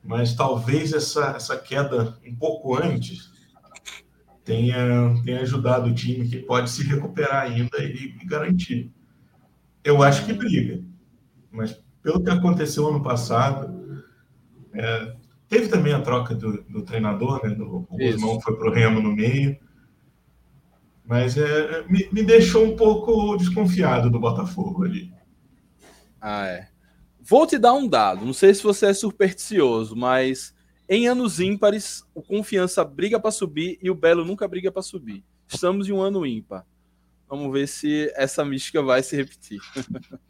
mas talvez essa, essa queda um pouco antes tenha, tenha ajudado o time que pode se recuperar ainda e, e garantir. Eu acho que briga, mas pelo que aconteceu ano passado, é, teve também a troca do, do treinador, né? Do, o Guzmão foi para o Remo no meio. Mas é, me, me deixou um pouco desconfiado do Botafogo ali. Ah, é. Vou te dar um dado. Não sei se você é supersticioso, mas em anos ímpares, o Confiança briga para subir e o Belo nunca briga para subir. Estamos em um ano ímpar. Vamos ver se essa mística vai se repetir.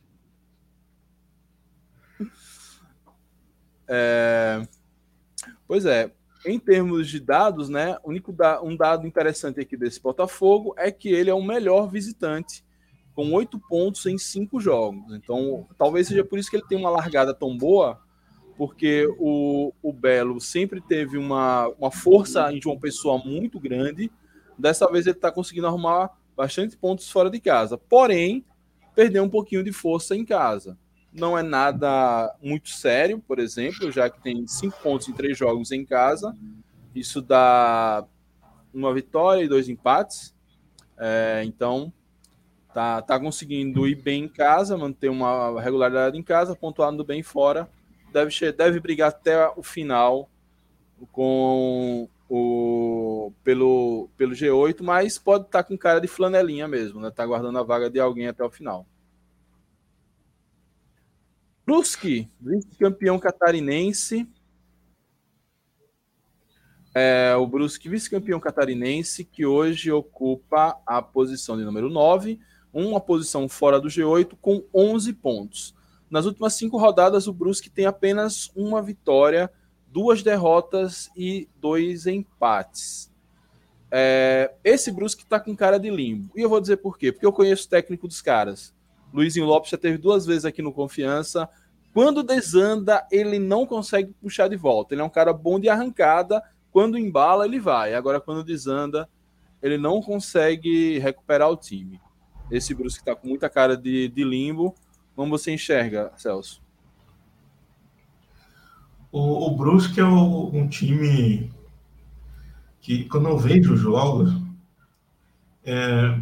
é... Pois é, em termos de dados, né, único da, um dado interessante aqui desse Botafogo é que ele é o melhor visitante, com oito pontos em cinco jogos. Então, talvez seja por isso que ele tem uma largada tão boa, porque o, o Belo sempre teve uma, uma força em João Pessoa muito grande. Dessa vez ele está conseguindo arrumar bastante pontos fora de casa. Porém, perdeu um pouquinho de força em casa não é nada muito sério, por exemplo, já que tem cinco pontos em três jogos em casa. Isso dá uma vitória e dois empates. É, então, tá, tá conseguindo ir bem em casa, manter uma regularidade em casa, pontuando bem fora. Deve, deve brigar até o final com o pelo, pelo G8, mas pode estar tá com cara de flanelinha mesmo, né? Tá guardando a vaga de alguém até o final. Brusque, vice-campeão catarinense. É, o Brusque, vice-campeão catarinense, que hoje ocupa a posição de número 9, uma posição fora do G8 com 11 pontos. Nas últimas cinco rodadas, o Brusque tem apenas uma vitória, duas derrotas e dois empates. É, esse Brusque tá com cara de limbo. E eu vou dizer por quê. Porque eu conheço o técnico dos caras. Luizinho Lopes já teve duas vezes aqui no Confiança. Quando desanda, ele não consegue puxar de volta. Ele é um cara bom de arrancada. Quando embala, ele vai. Agora, quando desanda, ele não consegue recuperar o time. Esse Brusque está com muita cara de, de limbo. Como você enxerga, Celso? O, o Brusque é o, um time que, quando eu vejo jogos, é,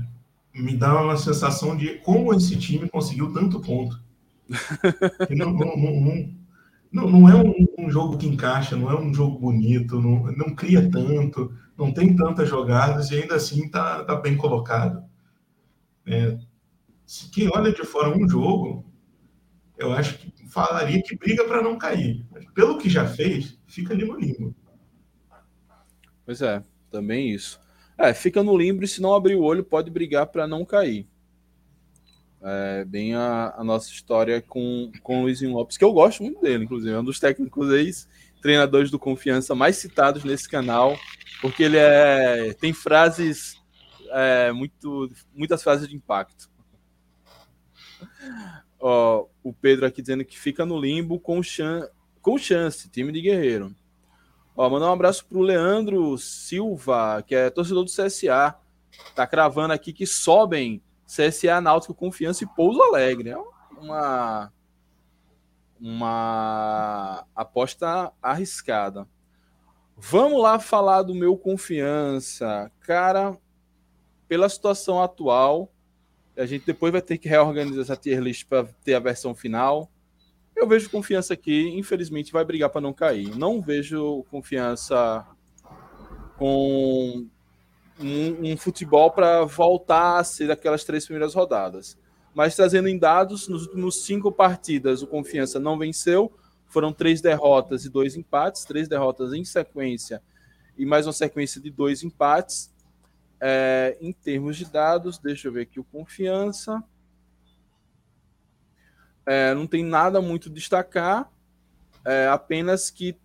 me dá uma sensação de como esse time conseguiu tanto ponto. não, não, não, não, não, é um, um, jogo que encaixa, não é um jogo bonito, não, não cria tanto, não tem tantas jogadas e ainda assim está tá bem colocado. É, se quem olha de fora um jogo, eu acho que falaria que briga para não cair. Mas pelo que já fez, fica ali no limbo. Pois é, também isso. É, fica no limbo e se não abrir o olho pode brigar para não cair. É bem a, a, nossa história com, com o Luizinho Lopes, que eu gosto muito dele, inclusive. É um dos técnicos ex-treinadores do Confiança mais citados nesse canal, porque ele é, tem frases, é, muito, muitas frases de impacto. Ó, o Pedro aqui dizendo que fica no limbo com, chan com chance, time de guerreiro. Ó, mandar um abraço pro Leandro Silva, que é torcedor do CSA. Tá cravando aqui que sobem CSA, Náutico, Confiança e Pouso Alegre. É uma, uma aposta arriscada. Vamos lá falar do meu Confiança. Cara, pela situação atual, a gente depois vai ter que reorganizar essa tier list para ter a versão final. Eu vejo confiança aqui, infelizmente vai brigar para não cair. Não vejo confiança com um, um futebol para voltar a ser daquelas três primeiras rodadas. Mas trazendo em dados, nos últimos cinco partidas, o Confiança não venceu, foram três derrotas e dois empates, três derrotas em sequência e mais uma sequência de dois empates. É, em termos de dados, deixa eu ver aqui o Confiança. É, não tem nada muito a destacar, é, apenas que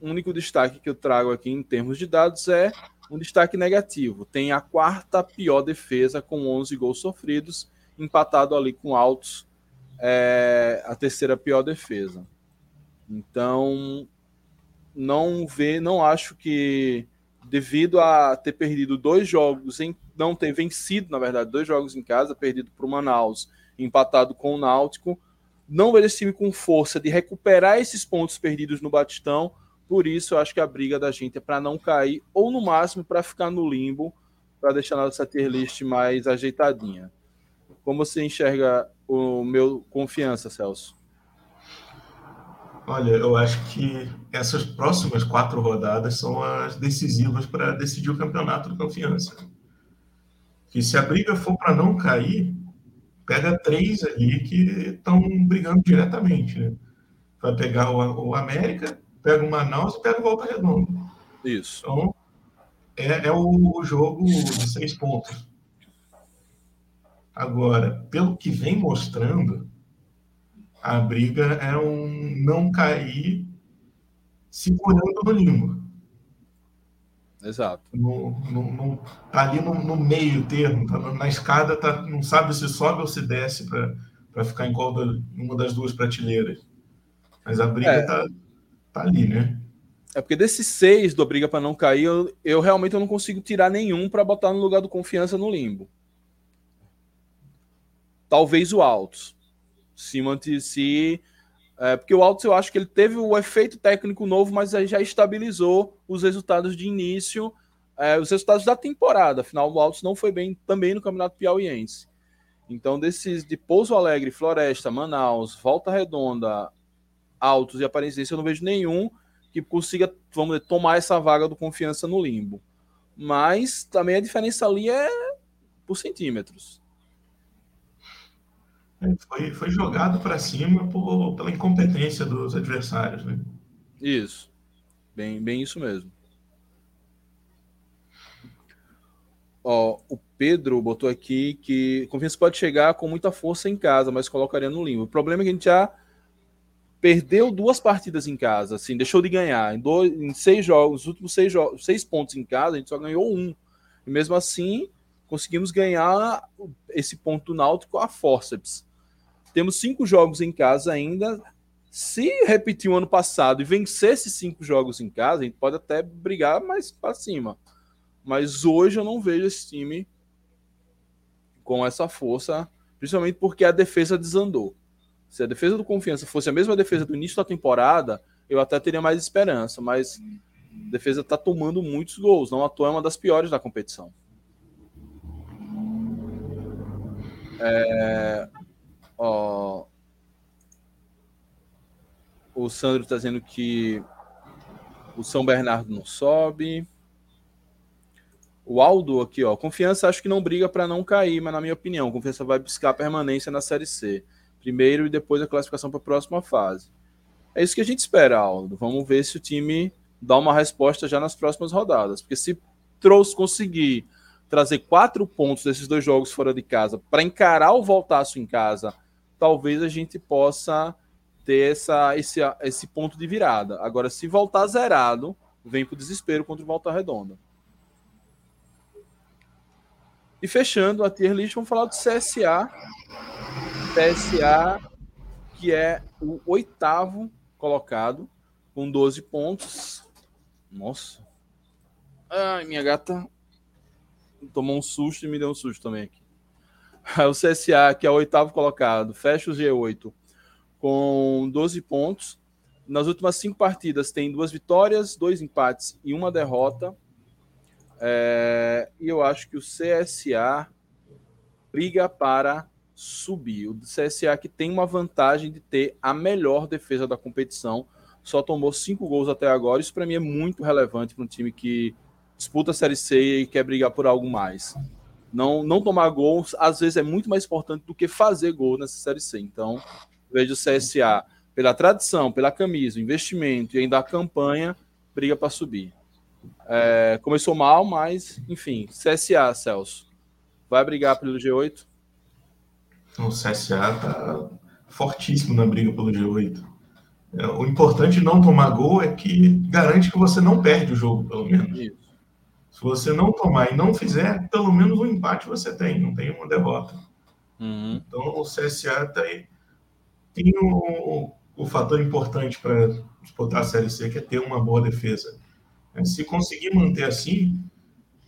o único destaque que eu trago aqui em termos de dados é um destaque negativo. Tem a quarta pior defesa, com 11 gols sofridos, empatado ali com Altos, é, a terceira pior defesa. Então, não vê, não acho que devido a ter perdido dois jogos, em, não ter vencido, na verdade, dois jogos em casa, perdido para o Manaus, empatado com o Náutico, não vejo esse time com força de recuperar esses pontos perdidos no Batistão por isso, eu acho que a briga da gente é para não cair, ou no máximo para ficar no limbo, para deixar nossa tier list mais ajeitadinha. Como você enxerga o meu confiança, Celso? Olha, eu acho que essas próximas quatro rodadas são as decisivas para decidir o campeonato do confiança. Que se a briga for para não cair, pega três ali que estão brigando diretamente. Né? Vai pegar o, o América, pega o Manaus e pega o Volta Redonda. Isso. Então, é, é o, jogo de seis pontos. Agora, pelo que vem mostrando, a briga é um não cair segurando no limbo. Exato. No, no, no, tá ali no, no, meio termo, tá na escada, tá, não sabe se sobe ou se desce para ficar em qual da, uma das duas prateleiras. Mas a briga é. Tá, ali, né? É porque desses seis do Briga para Não Cair, eu, eu, realmente eu não consigo tirar nenhum para botar no lugar do Confiança no limbo. Talvez o Altos. Se se é, porque o Altos eu acho que ele teve o efeito técnico novo, mas já estabilizou os resultados de início, é, os resultados da temporada. Afinal, o Altos não foi bem também no Campeonato Piauiense. Então, desses de Pouso Alegre, Floresta, Manaus, Volta Redonda, altos e Aparecidense, eu não vejo nenhum que consiga, vamos dizer, tomar essa vaga do confiança no limbo. Mas também a diferença ali é por centímetros. É, foi, foi jogado para cima por, pela incompetência dos adversários, né? Isso. Bem, bem isso mesmo. Ó, o Pedro botou aqui que confiança pode chegar com muita força em casa, mas colocaria no limbo. O problema é que a gente já perdeu duas partidas em casa, assim, deixou de ganhar. Em, dois, em seis jogos, os últimos seis, jogos, seis pontos em casa, a gente só ganhou um. E mesmo assim, conseguimos ganhar esse ponto náutico a forceps. Temos cinco jogos em casa ainda. Se repetir o ano passado e vencer esses cinco jogos em casa, a gente pode até brigar mais para cima. Mas hoje eu não vejo esse time com essa força, principalmente porque a defesa desandou. Se a defesa do Confiança fosse a mesma defesa do início da temporada, eu até teria mais esperança, mas a defesa está tomando muitos gols, não à toa é uma das piores da competição. É, ó, o Sandro está dizendo que o São Bernardo não sobe. O Aldo aqui, ó. Confiança acho que não briga para não cair, mas na minha opinião, Confiança vai buscar permanência na Série C. Primeiro e depois a classificação para a próxima fase. É isso que a gente espera, Aldo. Vamos ver se o time dá uma resposta já nas próximas rodadas. Porque se trouxe conseguir trazer quatro pontos desses dois jogos fora de casa para encarar o Voltaço em casa, talvez a gente possa ter essa, esse, esse ponto de virada. Agora, se voltar zerado, vem para o desespero contra o Volta Redonda. E fechando a tier list, vamos falar do CSA. CSA, que é o oitavo colocado, com 12 pontos. Nossa. Ai, minha gata tomou um susto e me deu um susto também aqui. O CSA, que é o oitavo colocado, fecha o G8 com 12 pontos. Nas últimas cinco partidas tem duas vitórias, dois empates e uma derrota. É, e eu acho que o CSA briga para subir. O CSA que tem uma vantagem de ter a melhor defesa da competição. Só tomou cinco gols até agora. Isso para mim é muito relevante para um time que disputa a Série C e quer brigar por algo mais. Não, não tomar gols, às vezes, é muito mais importante do que fazer gol nessa Série C. Então, vejo o CSA, pela tradição, pela camisa, investimento e ainda a campanha, briga para subir. É, começou mal, mas, enfim, CSA, Celso, vai brigar pelo G8? O CSA está fortíssimo na briga pelo G8. É, o importante não tomar gol é que garante que você não perde o jogo, pelo menos. Isso. Se você não tomar e não fizer, pelo menos um empate você tem, não tem uma derrota. Uhum. Então o CSA tá aí, tem o, o fator importante para disputar a Série C, que é ter uma boa defesa. É, se conseguir manter assim,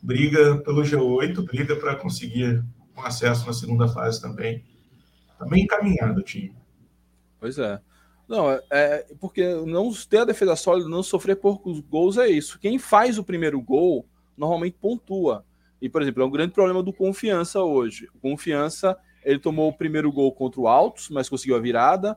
briga pelo G8, briga para conseguir um acesso na segunda fase também. Está bem encaminhado o time. Pois é. Não, é, é porque não ter a defesa sólida, não sofrer poucos gols é isso. Quem faz o primeiro gol normalmente pontua. E, por exemplo, é um grande problema do Confiança hoje. O Confiança, ele tomou o primeiro gol contra o Altos, mas conseguiu a virada.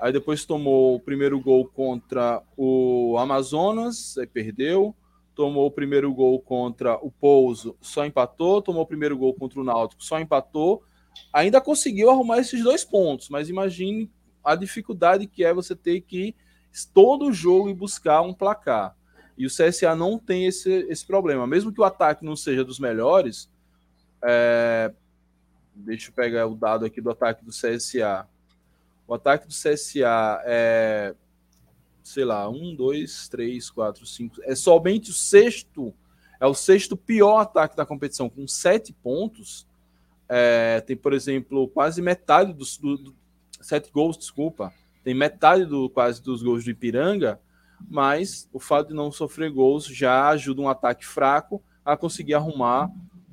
Aí depois tomou o primeiro gol contra o Amazonas, aí perdeu. Tomou o primeiro gol contra o Pouso, só empatou. Tomou o primeiro gol contra o Náutico, só empatou. Ainda conseguiu arrumar esses dois pontos, mas imagine a dificuldade que é você ter que todo jogo e buscar um placar. E o CSA não tem esse, esse problema. Mesmo que o ataque não seja dos melhores, é... deixa eu pegar o dado aqui do ataque do CSA. O ataque do CSA é, sei lá, um, dois, três, quatro, cinco. É somente o sexto, é o sexto pior ataque da competição, com sete pontos. É, tem, por exemplo, quase metade dos do, do, sete gols, desculpa. Tem metade do quase dos gols do Ipiranga mas o fato de não sofrer gols já ajuda um ataque fraco a conseguir arrumar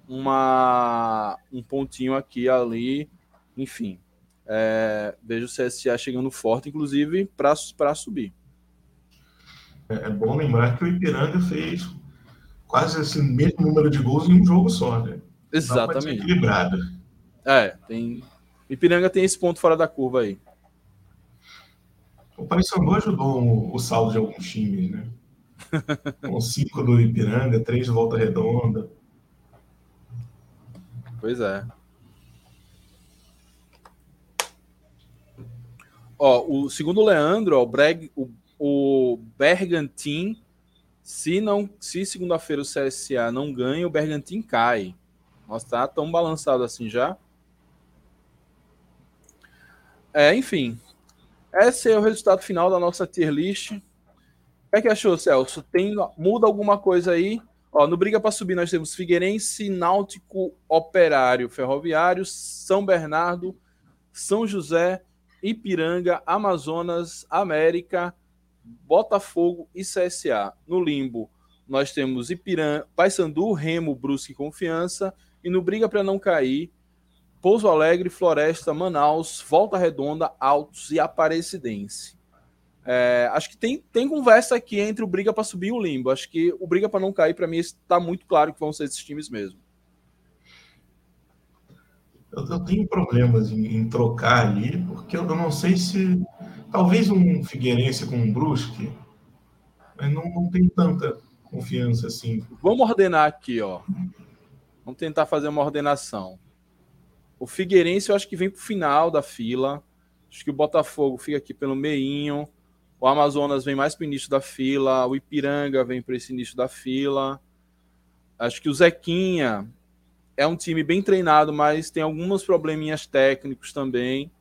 uma, um pontinho aqui ali, enfim. É, vejo o CSA chegando forte, inclusive, para subir. É, é bom lembrar que o Ipiranga fez quase esse mesmo número de gols em um jogo só, né? Exatamente. Equilibrado. É, tem. Ipiranga tem esse ponto fora da curva aí. O Paysandu ajudou o saldo de alguns times, né? Com cinco do Ipiranga, três de Volta Redonda. Pois é. Ó, o segundo o Leandro, ó, o, Breg, o, o Bergantin, se não, se segunda-feira o CSA não ganha, o Bergantin cai. Nossa, tá tão balançado assim já. É, enfim, esse é o resultado final da nossa tier list. O que, é que achou, Celso? Tem, muda alguma coisa aí? Ó, no Briga para Subir nós temos Figueirense, Náutico, Operário, Ferroviário, São Bernardo, São José, Ipiranga, Amazonas, América, Botafogo e CSA. No limbo, nós temos Ipiranga, Paysandu, Remo, Brusque e Confiança. E no Briga para Não Cair, Pouso Alegre, Floresta, Manaus, Volta Redonda, Altos e Aparecidense. É, acho que tem, tem conversa aqui entre o Briga para subir e o Limbo. Acho que o Briga para não cair, para mim, está muito claro que vão ser esses times mesmo. Eu, eu tenho problemas em, em, trocar ali, porque eu, não sei se. Talvez um Figueirense com um Brusque, mas não, não tem tanta confiança assim. Vamos ordenar aqui, ó. Vamos tentar fazer uma ordenação. O Figueirense eu acho que vem para o final da fila. Acho que o Botafogo fica aqui pelo meinho. O Amazonas vem mais para o início da fila. O Ipiranga vem para esse início da fila. Acho que o Zequinha é um time bem treinado, mas tem alguns probleminhas técnicos também.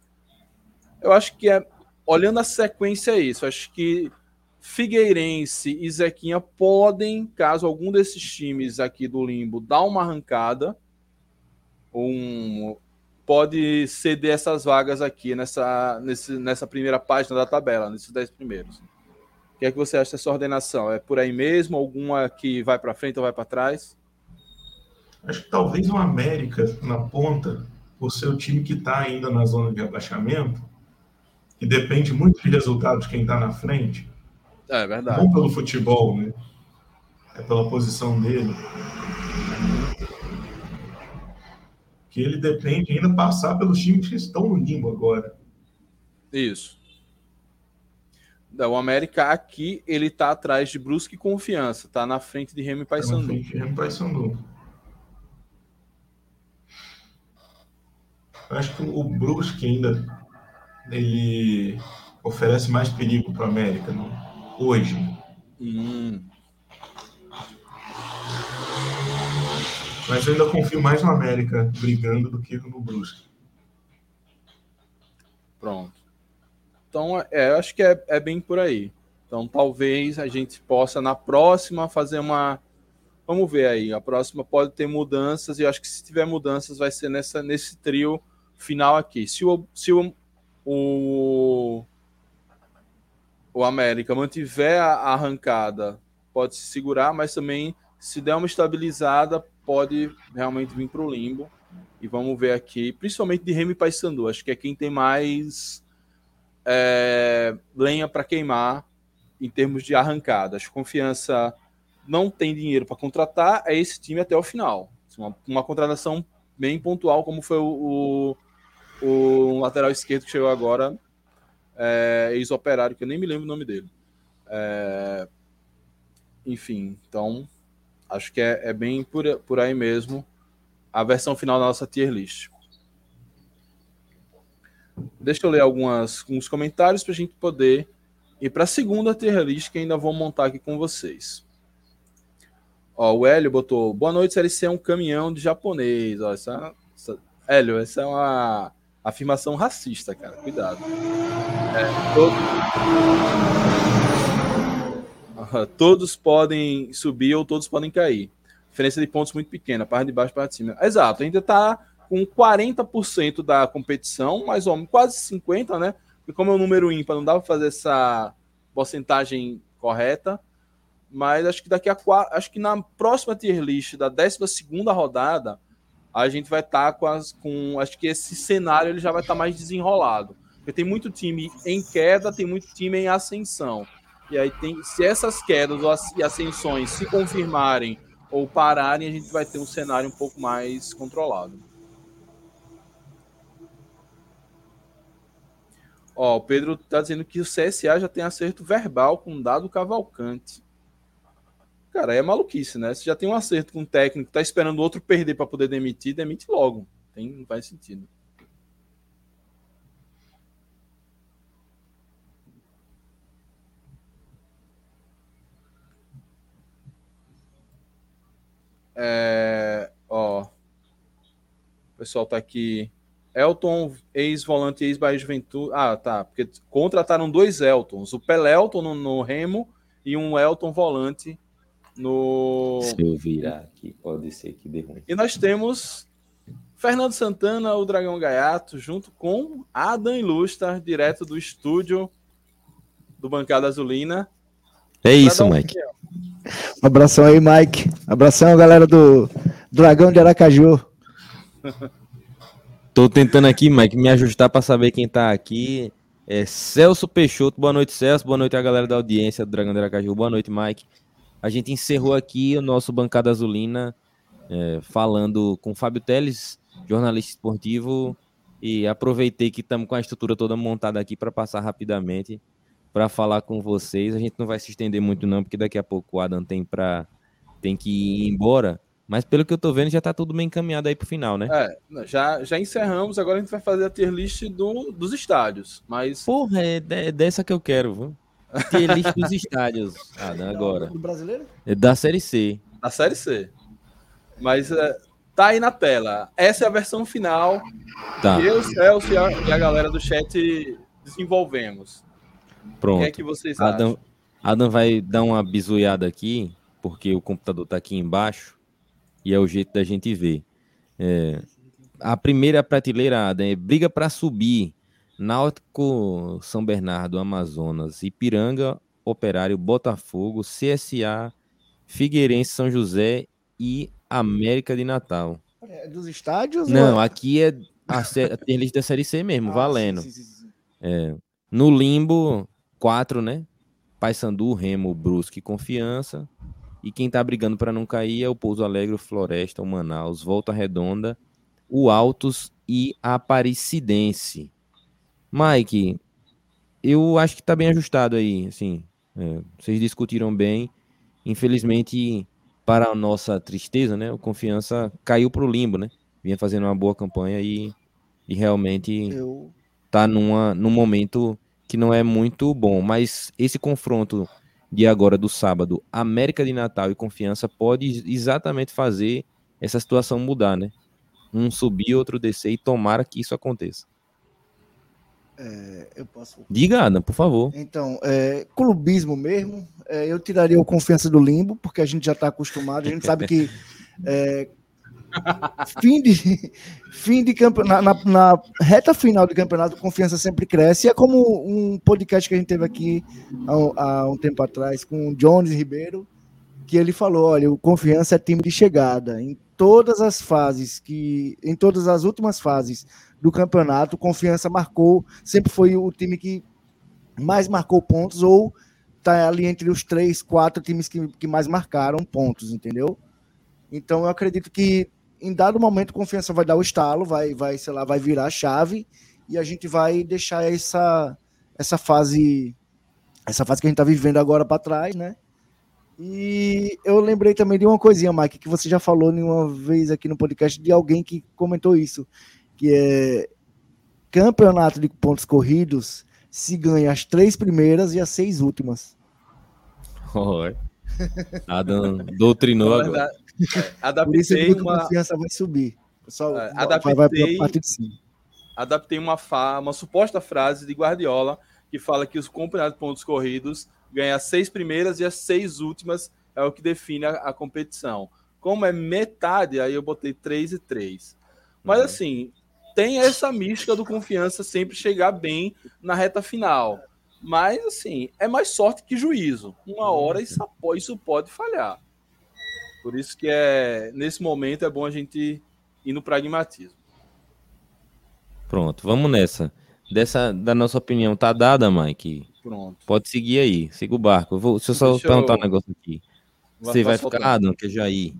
Eu acho que é, olhando a sequência é isso. Acho que Figueirense e Zequinha podem, caso algum desses times aqui do Limbo dá uma arrancada, um, pode ceder essas vagas aqui nessa, nesse, nessa primeira página da tabela, nesses 10 primeiros. O que é que você acha dessa ordenação? É por aí mesmo? Alguma que vai para frente ou vai para trás? Acho que talvez o América na ponta, por ser o time que está ainda na zona de abaixamento, que depende muito de resultados de quem está na frente. É verdade. Não pelo futebol, né? É pela posição dele que ele depende ainda passar pelos times que estão no limbo agora. Isso. O América aqui, ele está atrás de Brusque e Confiança, está na frente de Remy Paysandu. Tá na frente de Remy Paysandu. Acho que o Brusque ainda ele oferece mais perigo para o América não? Hoje. Hum. Mas eu ainda confio mais no América brigando do que no Brusque. Pronto. Então, é, acho que é, é bem por aí. Então, talvez a gente possa, na próxima, fazer uma. Vamos ver aí. A próxima pode ter mudanças, e acho que se tiver mudanças, vai ser nessa, nesse trio final aqui. Se o, se o, o, o América mantiver a arrancada, pode se segurar, mas também, se der uma estabilizada, pode realmente vir para o limbo. E vamos ver aqui, principalmente de Remy Paysandu. Acho que é quem tem mais é, lenha para queimar em termos de arrancadas. Confiança não tem dinheiro para contratar, é esse time até o final. Uma, uma contratação bem pontual, como foi o, o, o lateral esquerdo que chegou agora, é, ex-operário, que eu nem me lembro o nome dele. É, enfim, então Acho que é, é bem por, por aí mesmo a versão final da nossa tier list. Deixa eu ler algumas, alguns comentários para a gente poder ir para a segunda tier list que ainda vou montar aqui com vocês. Ó, o Hélio botou: Boa noite, CLC é um caminhão de japonês. Ó, essa, essa, Hélio, essa é uma afirmação racista, cara. Cuidado. É, todo todos podem subir ou todos podem cair. Diferença de pontos muito pequena, parte de baixo, parte de cima. Exato, ainda está com 40% da competição, mais ou menos, quase 50%, né? Porque como é um número ímpar, não dá para fazer essa porcentagem correta. Mas acho que daqui a quatro, acho que na próxima tier list da 12 rodada, a gente vai estar tá com, as, com. Acho que esse cenário ele já vai estar tá mais desenrolado. Porque tem muito time em queda, tem muito time em ascensão. E aí tem, se essas quedas e ascensões se confirmarem ou pararem, a gente vai ter um cenário um pouco mais controlado. Ó, o Pedro tá dizendo que o CSA já tem acerto verbal com dado Cavalcante. Cara, é maluquice, né? Se já tem um acerto com o técnico, tá esperando o outro perder para poder demitir, demite logo. Tem, não faz sentido. É, ó, o pessoal tá aqui. Elton, ex-volante, ex-Bahia Juventude. Ah, tá. Porque contrataram dois Eltons. O Pelelton no, no Remo e um Elton volante No... Se eu virar aqui, pode ser que dê ruim. E nós temos Fernando Santana, o Dragão Gaiato, junto com Adam Ilustra, direto do estúdio do Bancada Azulina. É isso, um Mike. Um abração aí, Mike. Abração, galera do Dragão de Aracaju. Tô tentando aqui, Mike, me ajustar para saber quem tá aqui. É Celso Peixoto, boa noite, Celso. Boa noite a galera da audiência do Dragão de Aracaju. Boa noite, Mike. A gente encerrou aqui o nosso Bancada Azulina é, falando com Fábio Teles, jornalista esportivo, e aproveitei que estamos com a estrutura toda montada aqui para passar rapidamente para falar com vocês. A gente não vai se estender muito não, porque daqui a pouco o Adam tem para tem que ir embora. Mas pelo que eu tô vendo, já tá tudo bem encaminhado aí pro final, né? É, já, já encerramos, agora a gente vai fazer a tier list do, dos estádios. Mas. Porra, é, é dessa que eu quero, viu? Tier list dos estádios, Adam, agora. Do brasileiro? É da Série C. Da Série C. Mas é, tá aí na tela. Essa é a versão final tá. que eu, Celso e a, e a galera do chat desenvolvemos. Pronto. O que é que vocês Adam, acham? Adam vai dar uma bizuiada aqui, porque o computador tá aqui embaixo e é o jeito da gente ver. É, a primeira prateleira Adam, é briga para subir. Náutico, São Bernardo, Amazonas, Ipiranga, Operário, Botafogo, CSA, Figueirense, São José e América de Natal. É dos estádios? Não, ou... aqui é a, a lista da Série C mesmo, Ah, valendo. sim, sim, sim. É, no limbo, quatro, né? Paysandu, Remo, Brusque e Confiança. E quem tá brigando para não cair é o Pouso Alegre, o Floresta, o Manaus, Volta Redonda, o Altos e a Aparecidense. Mike, eu acho que tá bem ajustado aí, assim. é, vocês discutiram bem. Infelizmente, para a nossa tristeza, né? O Confiança caiu pro limbo, né? Vinha fazendo uma boa campanha e, e realmente Eu... tá numa, num momento que não é muito bom. Mas esse confronto de agora, do sábado, América de Natal e Confiança, pode exatamente fazer essa situação mudar, né? Um subir, outro descer e tomara que isso aconteça. É, eu posso. Diga, Adam, por favor. Então, é, clubismo mesmo, é, eu tiraria o confiança do limbo, porque a gente já está acostumado, a gente sabe que é, fim de, fim de campeonato, na, na reta final do campeonato, confiança sempre cresce. E é como um podcast que a gente teve aqui há, há um tempo atrás com o Jones Ribeiro, que ele falou: olha, o confiança é time de chegada. Em todas as fases, que em todas as últimas fases do campeonato, confiança marcou, sempre foi o time que mais marcou pontos, ou tá ali entre os três, quatro times que, que mais marcaram pontos, entendeu? Então eu acredito que em dado momento, confiança vai dar o estalo, vai, vai, sei lá, vai virar a chave e a gente vai deixar essa, essa fase, essa fase que a gente tá vivendo agora para trás, né? E eu lembrei também de uma coisinha, Mike, que você já falou uma vez aqui no podcast de alguém que comentou isso, que é campeonato de pontos corridos se ganha as três primeiras e as seis últimas. Oi. Adam doutrinou agora. Por adaptei a uma, confiança vai subir. Pessoal, É, adaptei- vai para a parte de cima. adaptei uma, fa- uma suposta frase de Guardiola que fala que os campeonatos de pontos corridos ganham as seis primeiras e as seis últimas é o que define a, a competição. Como é metade, aí eu botei três e três. Mas Uhum. assim, tem essa mística do confiança sempre chegar bem na reta final. Mas assim, é mais sorte que juízo. Uma hora isso, isso pode falhar. Por isso que é nesse momento é bom a gente ir no pragmatismo. Pronto, vamos nessa. Dessa, da nossa opinião, tá dada, Mike? Pronto. Pode seguir aí, siga o barco. Eu vou, deixa eu só Deixa eu- perguntar um negócio aqui. Você vai Posso ficar, voltar? Adam, que é Jair?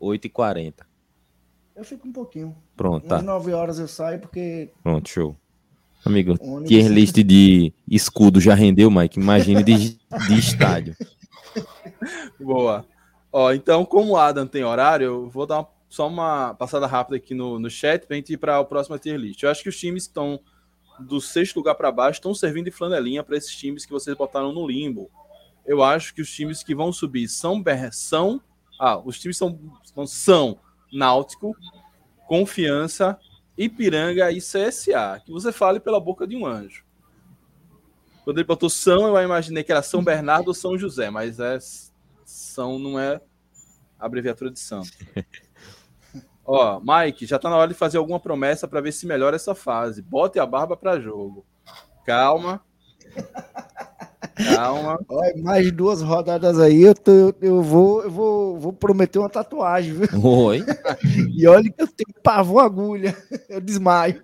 8h40. Eu fico um pouquinho. Pronto, Umas tá. nove horas eu saio porque Pronto, show. Amigo, ônibus- tier list de escudo já rendeu, Mike? Imagine de, de estádio. Boa. Ó, então, como o Adam tem horário, eu vou dar uma- só uma passada rápida aqui no, no chat pra gente ir para a próxima tier list. Eu acho que os times estão do sexto lugar para baixo estão servindo de flanelinha para esses times que vocês botaram no limbo. Eu acho que os times que vão subir são são ah, os times são, são, são Náutico, Confiança, Ipiranga e CSA. Que você fale pela boca de um anjo. Quando ele botou São, eu imaginei que era São Bernardo ou São José, mas é São não é abreviatura de santo. Ó, Mike, já tá na hora de fazer alguma promessa para ver se melhora essa fase. Bote a barba para jogo. Calma. Calma. Olha, mais duas rodadas aí, eu, tô, eu, vou, eu vou, vou prometer uma tatuagem, viu? Oi. E olha que eu tenho pavão agulha. Eu desmaio.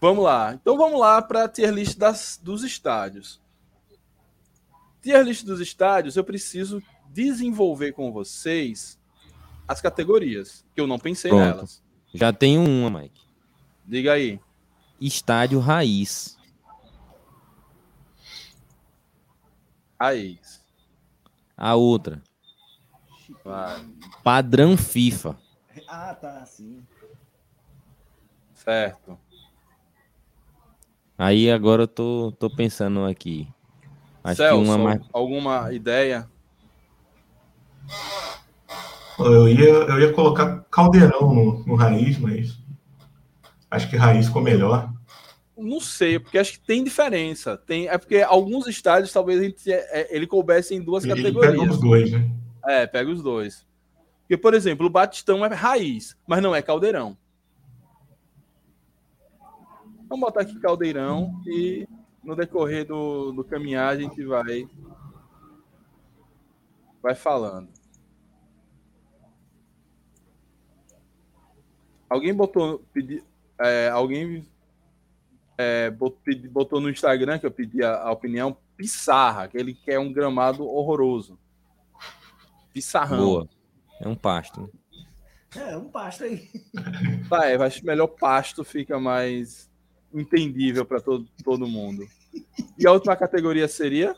Vamos lá. Então vamos lá para a tier list das, dos estádios. Tier list dos estádios, eu preciso desenvolver com vocês as categorias, que eu não pensei Pronto. nelas. Já tenho uma, Mike. Diga aí. Estádio Raiz. Raiz. A outra. Vai. Padrão FIFA. Ah, tá, sim. Certo. Aí agora eu tô, tô pensando aqui. Acho Celso, que uma mais... alguma ideia? Eu ia, eu ia colocar caldeirão no, no raiz, mas acho que raiz ficou melhor. Não sei, porque acho que tem diferença. Tem, é porque alguns estádios talvez ele, é, ele coubesse em duas ele categorias. Pega os dois, né? É, pega os dois. Porque, por exemplo, o Batistão é raiz, mas não é caldeirão. Vamos botar aqui caldeirão e no decorrer do, do caminhar a gente vai vai falando. Alguém botou pedi, é, alguém é, botou, no Instagram que eu pedi a, a opinião Pissarra, que ele quer um gramado horroroso. Pissarrão. Boa. É um pasto. Né? É, é um pasto aí. Tá, é, acho melhor pasto fica mais entendível para todo, todo mundo. E a última categoria seria?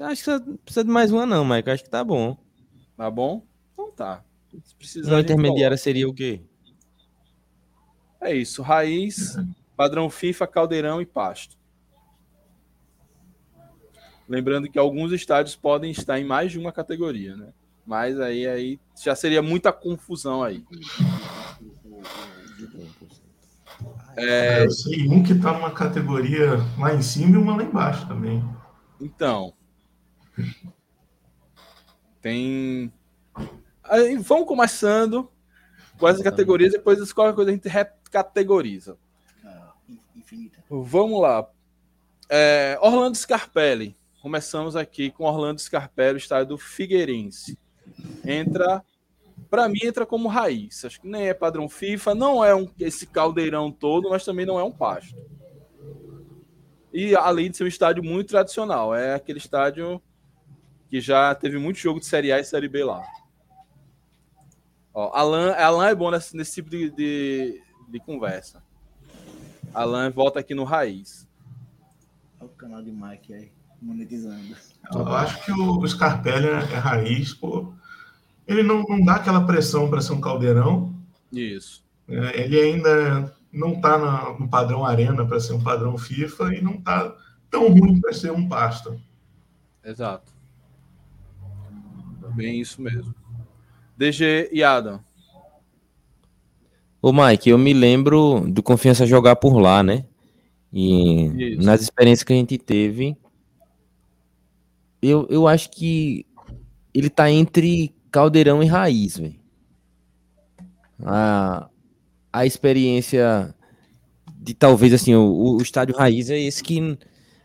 Acho que precisa de mais uma, não, Mike. Acho que tá bom. Tá bom? Então tá. Uma intermediária seria o quê? É isso. Raiz, padrão FIFA, caldeirão e pasto. Lembrando que alguns estádios podem estar em mais de uma categoria, né? Mas aí, aí já seria muita confusão aí. É... Eu sei um que está numa categoria lá em cima e uma lá embaixo também. Então. Tem. Aí, vamos começando com as categorias, depois qualquer coisa a gente recategoriza. Vamos lá. É, Orlando Scarpelli. Começamos aqui com Orlando Scarpelli, estádio do Figueirense. Entra para mim entra como raiz. Acho que nem é padrão FIFA, não é um, esse caldeirão todo, mas também não é um pasto. E além de ser um estádio muito tradicional, é aquele estádio que já teve muito jogo de Série A e Série B lá. Ó, Alan, Alan é bom nesse, nesse tipo de, de, de, conversa. Alan volta aqui no Raiz. Olha o canal de Mike aí, monetizando. Eu acho que o Scarpelli é, é raiz, pô ele não, não dá aquela pressão para ser um caldeirão. Isso. É, ele ainda não está no padrão Arena para ser um padrão FIFA e não está tão ruim para ser um pasta. Exato. Bem isso mesmo. DG e Adam. Ô Mike, eu me lembro do Confiança jogar por lá, né? E isso. nas experiências que a gente teve, eu, eu acho que ele tá entre Caldeirão e Raiz, velho. A, a experiência de talvez assim, o, o estádio Raiz é esse que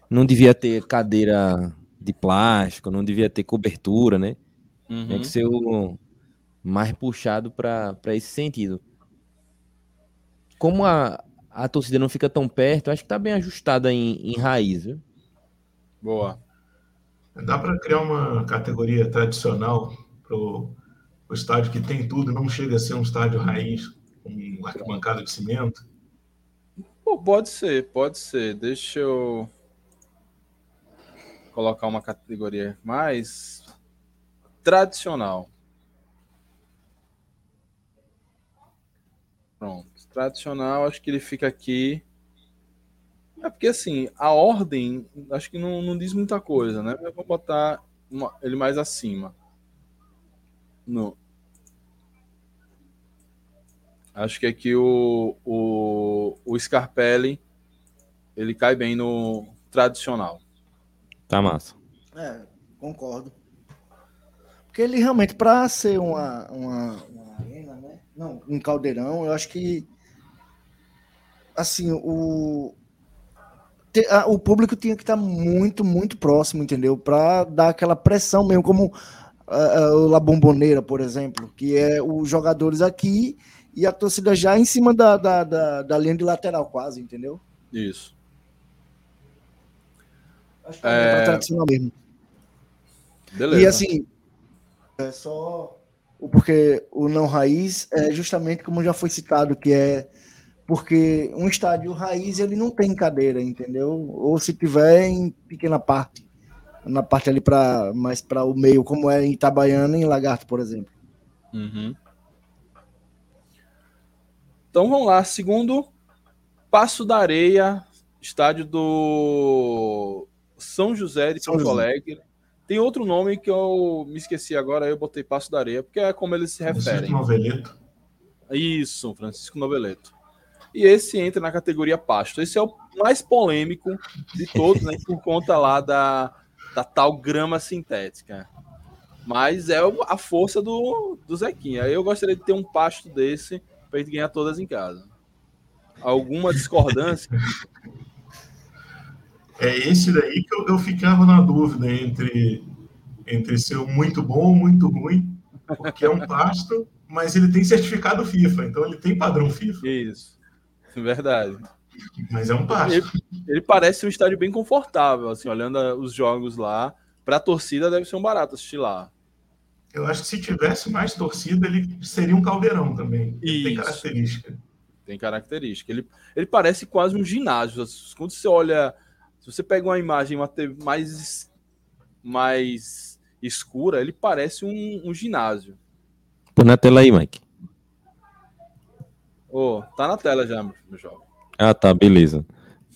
não devia ter cadeira de plástico, não devia ter cobertura, né? Uhum. Tem que ser o mais puxado para esse sentido. Como a, a torcida não fica tão perto, acho que tá bem ajustada em, em raiz, viu? Boa. Dá para criar uma categoria tradicional para o estádio que tem tudo, não chega a ser um estádio raiz, com arquibancada de cimento? Pô, pode ser, pode ser. Deixa eu colocar uma categoria mais tradicional. Pronto. Tradicional, acho que ele fica aqui. É porque assim, a ordem acho que não, não diz muita coisa, né? Eu vou botar uma, ele mais acima no. Acho que aqui o, o, o Scarpelli ele cai bem no tradicional. Tá massa. É, Concordo. Porque ele realmente, para ser uma, uma, uma, arena, né? Não, um caldeirão, eu acho que assim, o, o público tinha que estar muito, muito próximo, entendeu? Para dar aquela pressão mesmo, como uh, o La Bombonera, por exemplo, que é os jogadores aqui e a torcida já em cima da, da, da, da linha de lateral, quase, entendeu? Isso. Acho que é, é... tradicional mesmo. Beleza. E assim, é só porque o não raiz é justamente como já foi citado, que é porque um estádio raiz ele não tem cadeira, entendeu? Ou se tiver em pequena parte, na parte ali para mais para o meio, como é em Itabaiana e em Lagarto, por exemplo. Uhum. Então vamos lá, segundo Passo da Areia, estádio do São José de São Porto Alegre. Tem outro nome que eu me esqueci agora, eu botei Passo da Areia, porque é como eles se referem. Francisco Noveleto. Isso, Francisco Noveleto. E esse entra na categoria pasto. Esse é o mais polêmico de todos, né? Por conta lá da, da tal grama sintética. Mas é a força do, do Zequinha. Eu gostaria de ter um pasto desse para gente ganhar todas em casa. Alguma discordância? É esse daí que eu, eu ficava na dúvida entre, entre ser muito bom ou muito ruim, porque é um pasto, mas ele tem certificado FIFA, então ele tem padrão FIFA. Isso, verdade. Mas é um pasto. Ele, ele parece um estádio bem confortável, assim, olhando os jogos lá. Para a torcida deve ser um barato assistir lá. Eu acho que se tivesse mais torcida, ele seria um caldeirão também. Ele tem característica. Tem característica. Ele, ele parece quase um ginásio. Quando você olha se você pega uma imagem uma mais, mais escura, ele parece um, um ginásio. Põe na tela aí, Mike. Oh, tá na tela já, meu jovem. Ah, tá, beleza.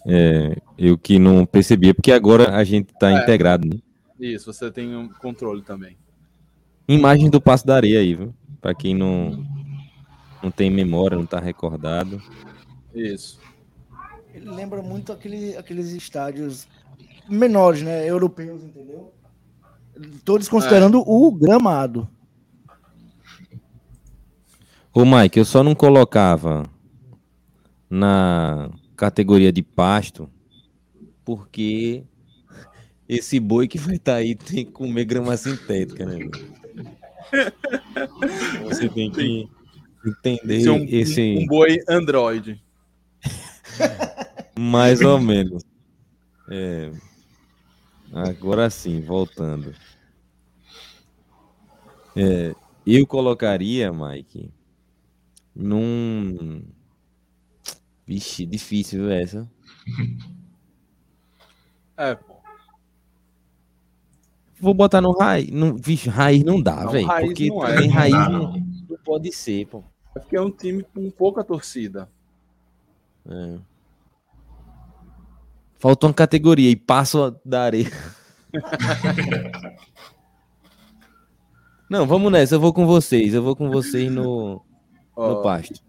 É, eu que não percebia, porque agora a gente tá é, integrado, né? Isso, você tem um controle também. Imagem do Passo da Areia aí, viu? Pra quem não, não tem memória, não tá recordado. Isso. Ele lembra muito aquele, aqueles estádios menores, né? Europeus, entendeu? Todos considerando é. o gramado. Ô, Mike, eu só não colocava na categoria de pasto porque esse boi que vai estar tá aí tem que comer grama sintética, né? Você tem que entender um, esse. Um boi Android. Mais ou menos. É. Agora sim, voltando. É, eu colocaria, Mike, num. Vixe, difícil essa. É. Vou botar no raiz. No, vixe, raiz não dá, velho. Porque não é, raiz não, não, pode ser, pô. É porque é um time com pouca torcida. É. Faltou uma categoria e passo da areia. Não, vamos nessa, eu vou com vocês. Eu vou com vocês no, oh, no pasto.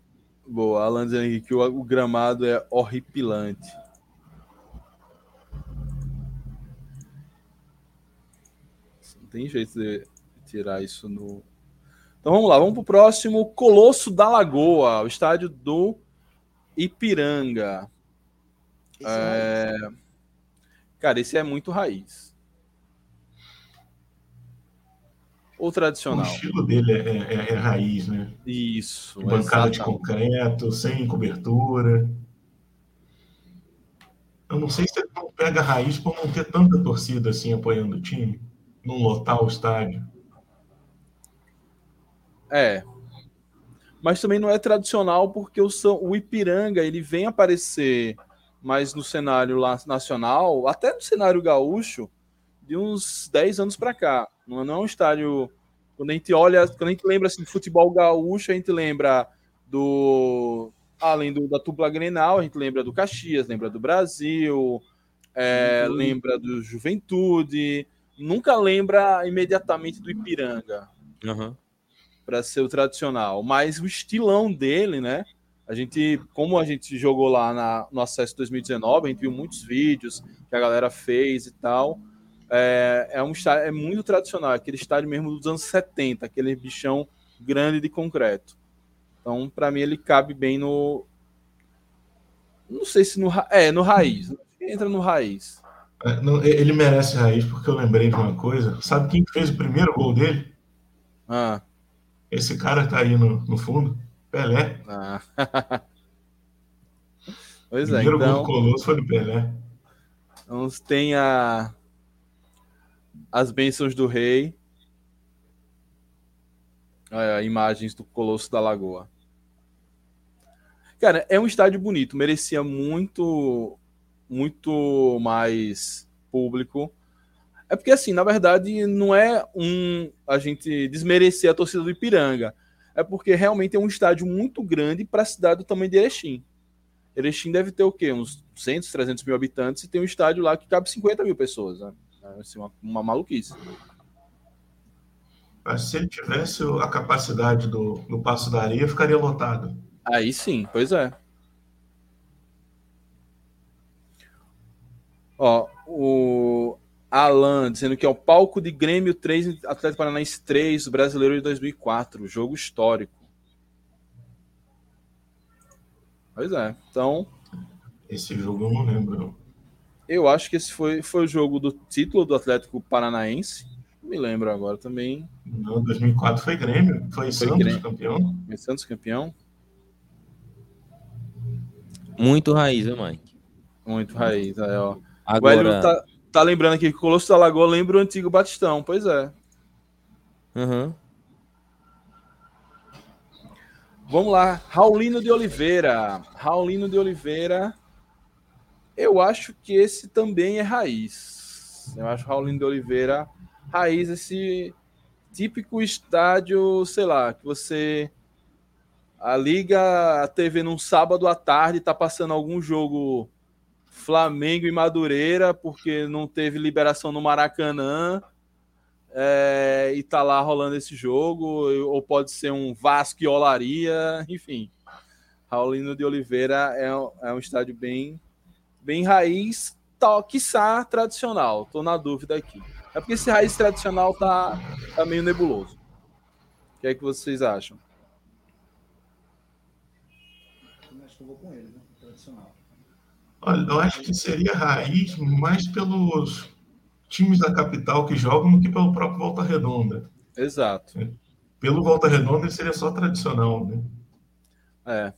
Boa, Alan dizendo que o, o gramado é horripilante. Não tem jeito de tirar isso no. Então vamos lá, vamos para o próximo. Colosso da Lagoa, o estádio do Ipiranga. É... é Cara, esse é muito raiz. Ou tradicional. O estilo dele é, é, é, é raiz, né? Isso. Bancada de concreto, sem cobertura. Eu não sei se ele não pega raiz por não ter tanta torcida assim apoiando o time, não lotar o estádio. É, mas também não é tradicional porque o, o Ipiranga ele vem aparecer mais no cenário lá nacional, até no cenário gaúcho, de uns 10 anos para cá. Não é um estádio. Quando a gente olha, quando a gente lembra assim, de futebol gaúcho, a gente lembra do. Além do, da Tupla Grenal, a gente lembra do Caxias, lembra do Brasil, é, uhum. lembra do Juventude, nunca lembra imediatamente do Ipiranga. Uhum para ser o tradicional, mas o estilão dele, né? A gente, como a gente jogou lá na, no acesso 2019, a gente viu muitos vídeos que a galera fez e tal. É, é um estádio é muito tradicional, aquele estádio mesmo dos anos 70, aquele bichão grande de concreto. Então, para mim, ele cabe bem no. Não sei se no. É, no raiz. Entra no raiz. É, não, ele merece raiz, porque eu lembrei de uma coisa. Sabe quem fez o primeiro gol dele? Ah. Esse cara tá aí no, no fundo. Pelé. Ah. pois o é, primeiro então... gol do Colosso foi do Pelé. Então tem a... as bênçãos do rei. Imagens do Colosso da Lagoa. Cara, é um estádio bonito, merecia muito muito mais público. É porque, assim, na verdade, não é um a gente desmerecer a torcida do Ipiranga. É porque realmente é um estádio muito grande para a cidade do tamanho de Erechim. Erechim deve ter o quê? Uns 200, 300 mil habitantes e tem um estádio lá que cabe 50 mil pessoas. Né? É assim, uma, uma maluquice. Mas se ele tivesse a capacidade do, do Passo da Areia, ficaria lotado. Aí sim, pois é. Ó, o Alan dizendo que é o palco de Grêmio 3, Atlético Paranaense 3, brasileiro de 2004, jogo histórico. Pois é, então. Esse jogo eu não lembro. Eu acho que esse foi, foi o jogo do título do Atlético Paranaense. Não me lembro agora também. Não, 2004 foi Grêmio, foi, foi Santos Grêmio. campeão. Foi Santos campeão. Muito raiz, né, Mike? Muito raiz, é, ó. Agora... O tá, tá, lembrando aqui que o Colosso da Lagoa lembra o antigo Batistão, pois é. Uhum. Vamos lá, Raulino de Oliveira. Raulino de Oliveira. Eu acho que esse também é raiz. Eu acho Raulino de Oliveira raiz, esse típico estádio, sei lá, que você a liga a TV num sábado à tarde tá passando algum jogo Flamengo e Madureira, porque não teve liberação no Maracanã. É, e tá lá rolando esse jogo, ou pode ser um Vasco e Olaria, enfim. Raulino de Oliveira é, é um estádio bem, bem raiz, tal, quiçá tradicional. Tô na dúvida aqui. É porque esse raiz tradicional tá, tá meio nebuloso. O que é que vocês acham? Acho que eu vou com ele, né? Tradicional. Olha, eu acho que seria raiz mais pelos times da capital que jogam do que pelo próprio Volta Redonda. Exato. Pelo Volta Redonda ele seria só tradicional, né? É.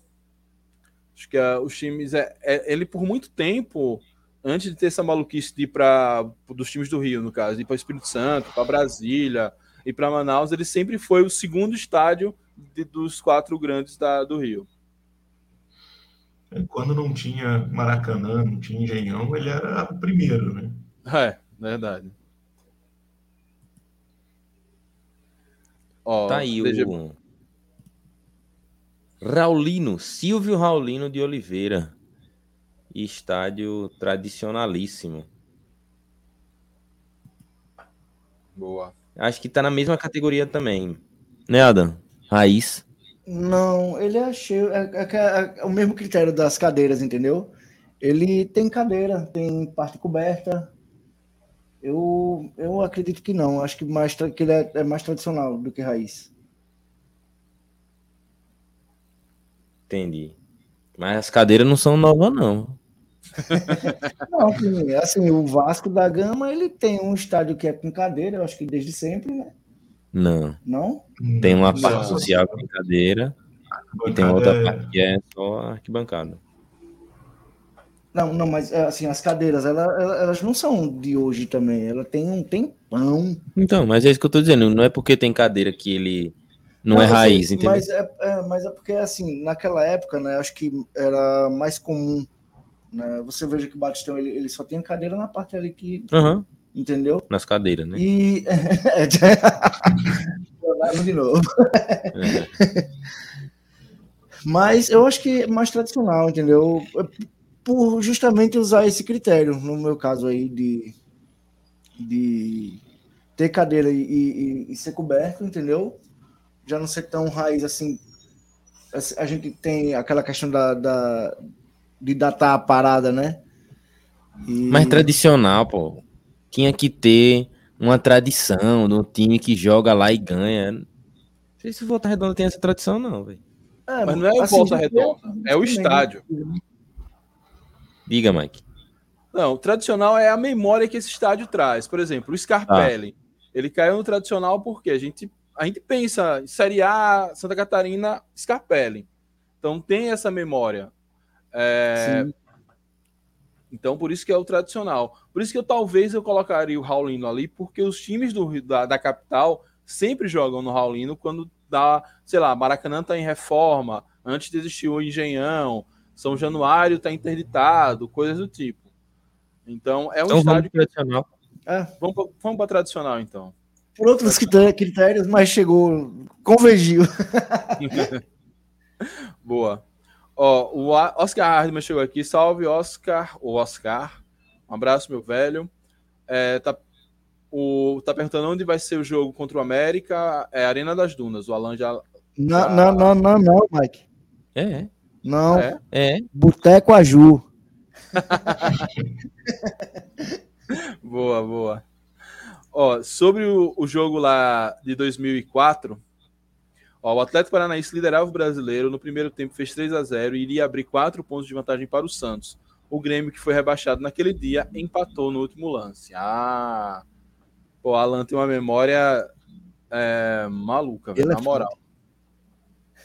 Acho que uh, os times. É, é, ele por muito tempo, antes de ter essa maluquice de ir para dos times do Rio, no caso, de ir para o Espírito Santo, para Brasília e para Manaus, ele sempre foi o segundo estádio de, dos quatro grandes da, do Rio. Quando não tinha Maracanã, não tinha Engenhão, ele era o primeiro, né? É, verdade. Ó, tá aí o Raulino, Silvio Raulino de Oliveira. Estádio tradicionalíssimo. Boa. Acho que tá na mesma categoria também. Né, Adam? Raiz. Não, ele é cheio. É, é, é, o mesmo critério das cadeiras, entendeu? Ele tem cadeira, tem parte coberta. Eu, eu acredito que não. Acho que, mais, que ele é, é mais tradicional do que raiz. Entendi. Mas as cadeiras não são novas, não. não, assim, o Vasco da Gama, ele tem um estádio que é com cadeira, eu acho que desde sempre, né? Não. Não? Tem uma não. parte social com cadeira e tem outra é... parte que é só arquibancada. Não, não, mas assim, as cadeiras, elas, elas não são de hoje também, ela tem um tempão. Então, mas é isso que eu tô dizendo, não é porque tem cadeira que ele não, não é raiz, entendeu? Mas é, é, mas é porque, assim, naquela época, né, acho que era mais comum, né, você veja que o Batistão, ele, ele só tem cadeira na parte ali que, uhum. Entendeu? Nas cadeiras, né? E. de novo. É. Mas eu acho que é mais tradicional, entendeu? Por justamente usar esse critério, no meu caso aí, de, de ter cadeira e, e, e ser coberto, entendeu? Já não ser tão raiz assim. A gente tem aquela questão da, da de datar a parada, né? E... Mais tradicional, pô. tinha que ter uma tradição de um time que joga lá e ganha. Não sei se o Volta Redonda tem essa tradição, não, velho. É, mas não é o assim, Volta Redonda, é o estádio. Diga, Mike. Não, o tradicional é a memória que esse estádio traz. Por exemplo, o Scarpelli. Ah. Ele caiu no tradicional porque a gente, a gente pensa em Série A, Santa Catarina, Scarpelli. Então tem essa memória. É... Então, por isso que é o tradicional. Por isso que eu talvez eu colocaria o Raulino ali, porque os times do, da, da capital sempre jogam no Raulino quando dá, sei lá, Maracanã está em reforma, antes de existir o Engenhão, São Januário está interditado, coisas do tipo. Então, é um então, estádio tradicional. É. Vamos para tradicional, então. Por outros critérios, mas chegou, convergiu. Boa. Ó, o Oscar Hardman chegou aqui. Salve, Oscar. O Oscar. Um abraço, meu velho. É, tá, o, tá perguntando onde vai ser o jogo contra o América. É Arena das Dunas. O Alan já. Não, não, não, não, não, Mike. É. Não. É. é. Boteco Aju. boa, boa. Ó, sobre o, o jogo lá de 2004, Ó, o Atlético Paranaense liderava o brasileiro, no primeiro tempo fez 3 a 0 e iria abrir quatro pontos de vantagem para o Santos. O Grêmio, que foi rebaixado naquele dia, empatou no último lance. Ah, pô, Alan tem uma memória é, maluca, velho, na moral.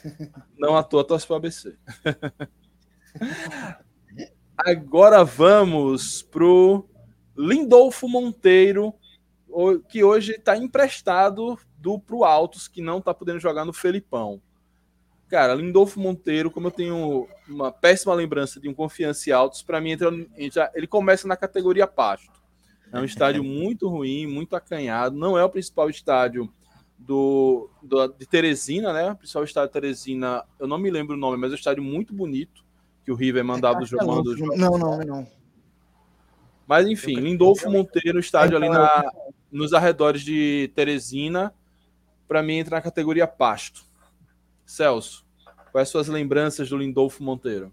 Não à toa torce para o ABC. Agora vamos pro Lindolfo Monteiro, que hoje está emprestado do pro Altos, que não tá podendo jogar no Felipão. Cara, Lindolfo Monteiro, como eu tenho uma péssima lembrança de um Confiança e Altos, para mim entra, ele começa na categoria Pasto. É um estádio muito ruim, muito acanhado, não é o principal estádio do, do, de Teresina, né? O principal estádio de Teresina, eu não me lembro o nome, mas é um estádio muito bonito que o River mandava é jogando. Não, não, não. Mas enfim, Lindolfo Monteiro, estádio ali na, nos arredores de Teresina, para mim entra na categoria pasto. Celso, quais suas lembranças do Lindolfo Monteiro?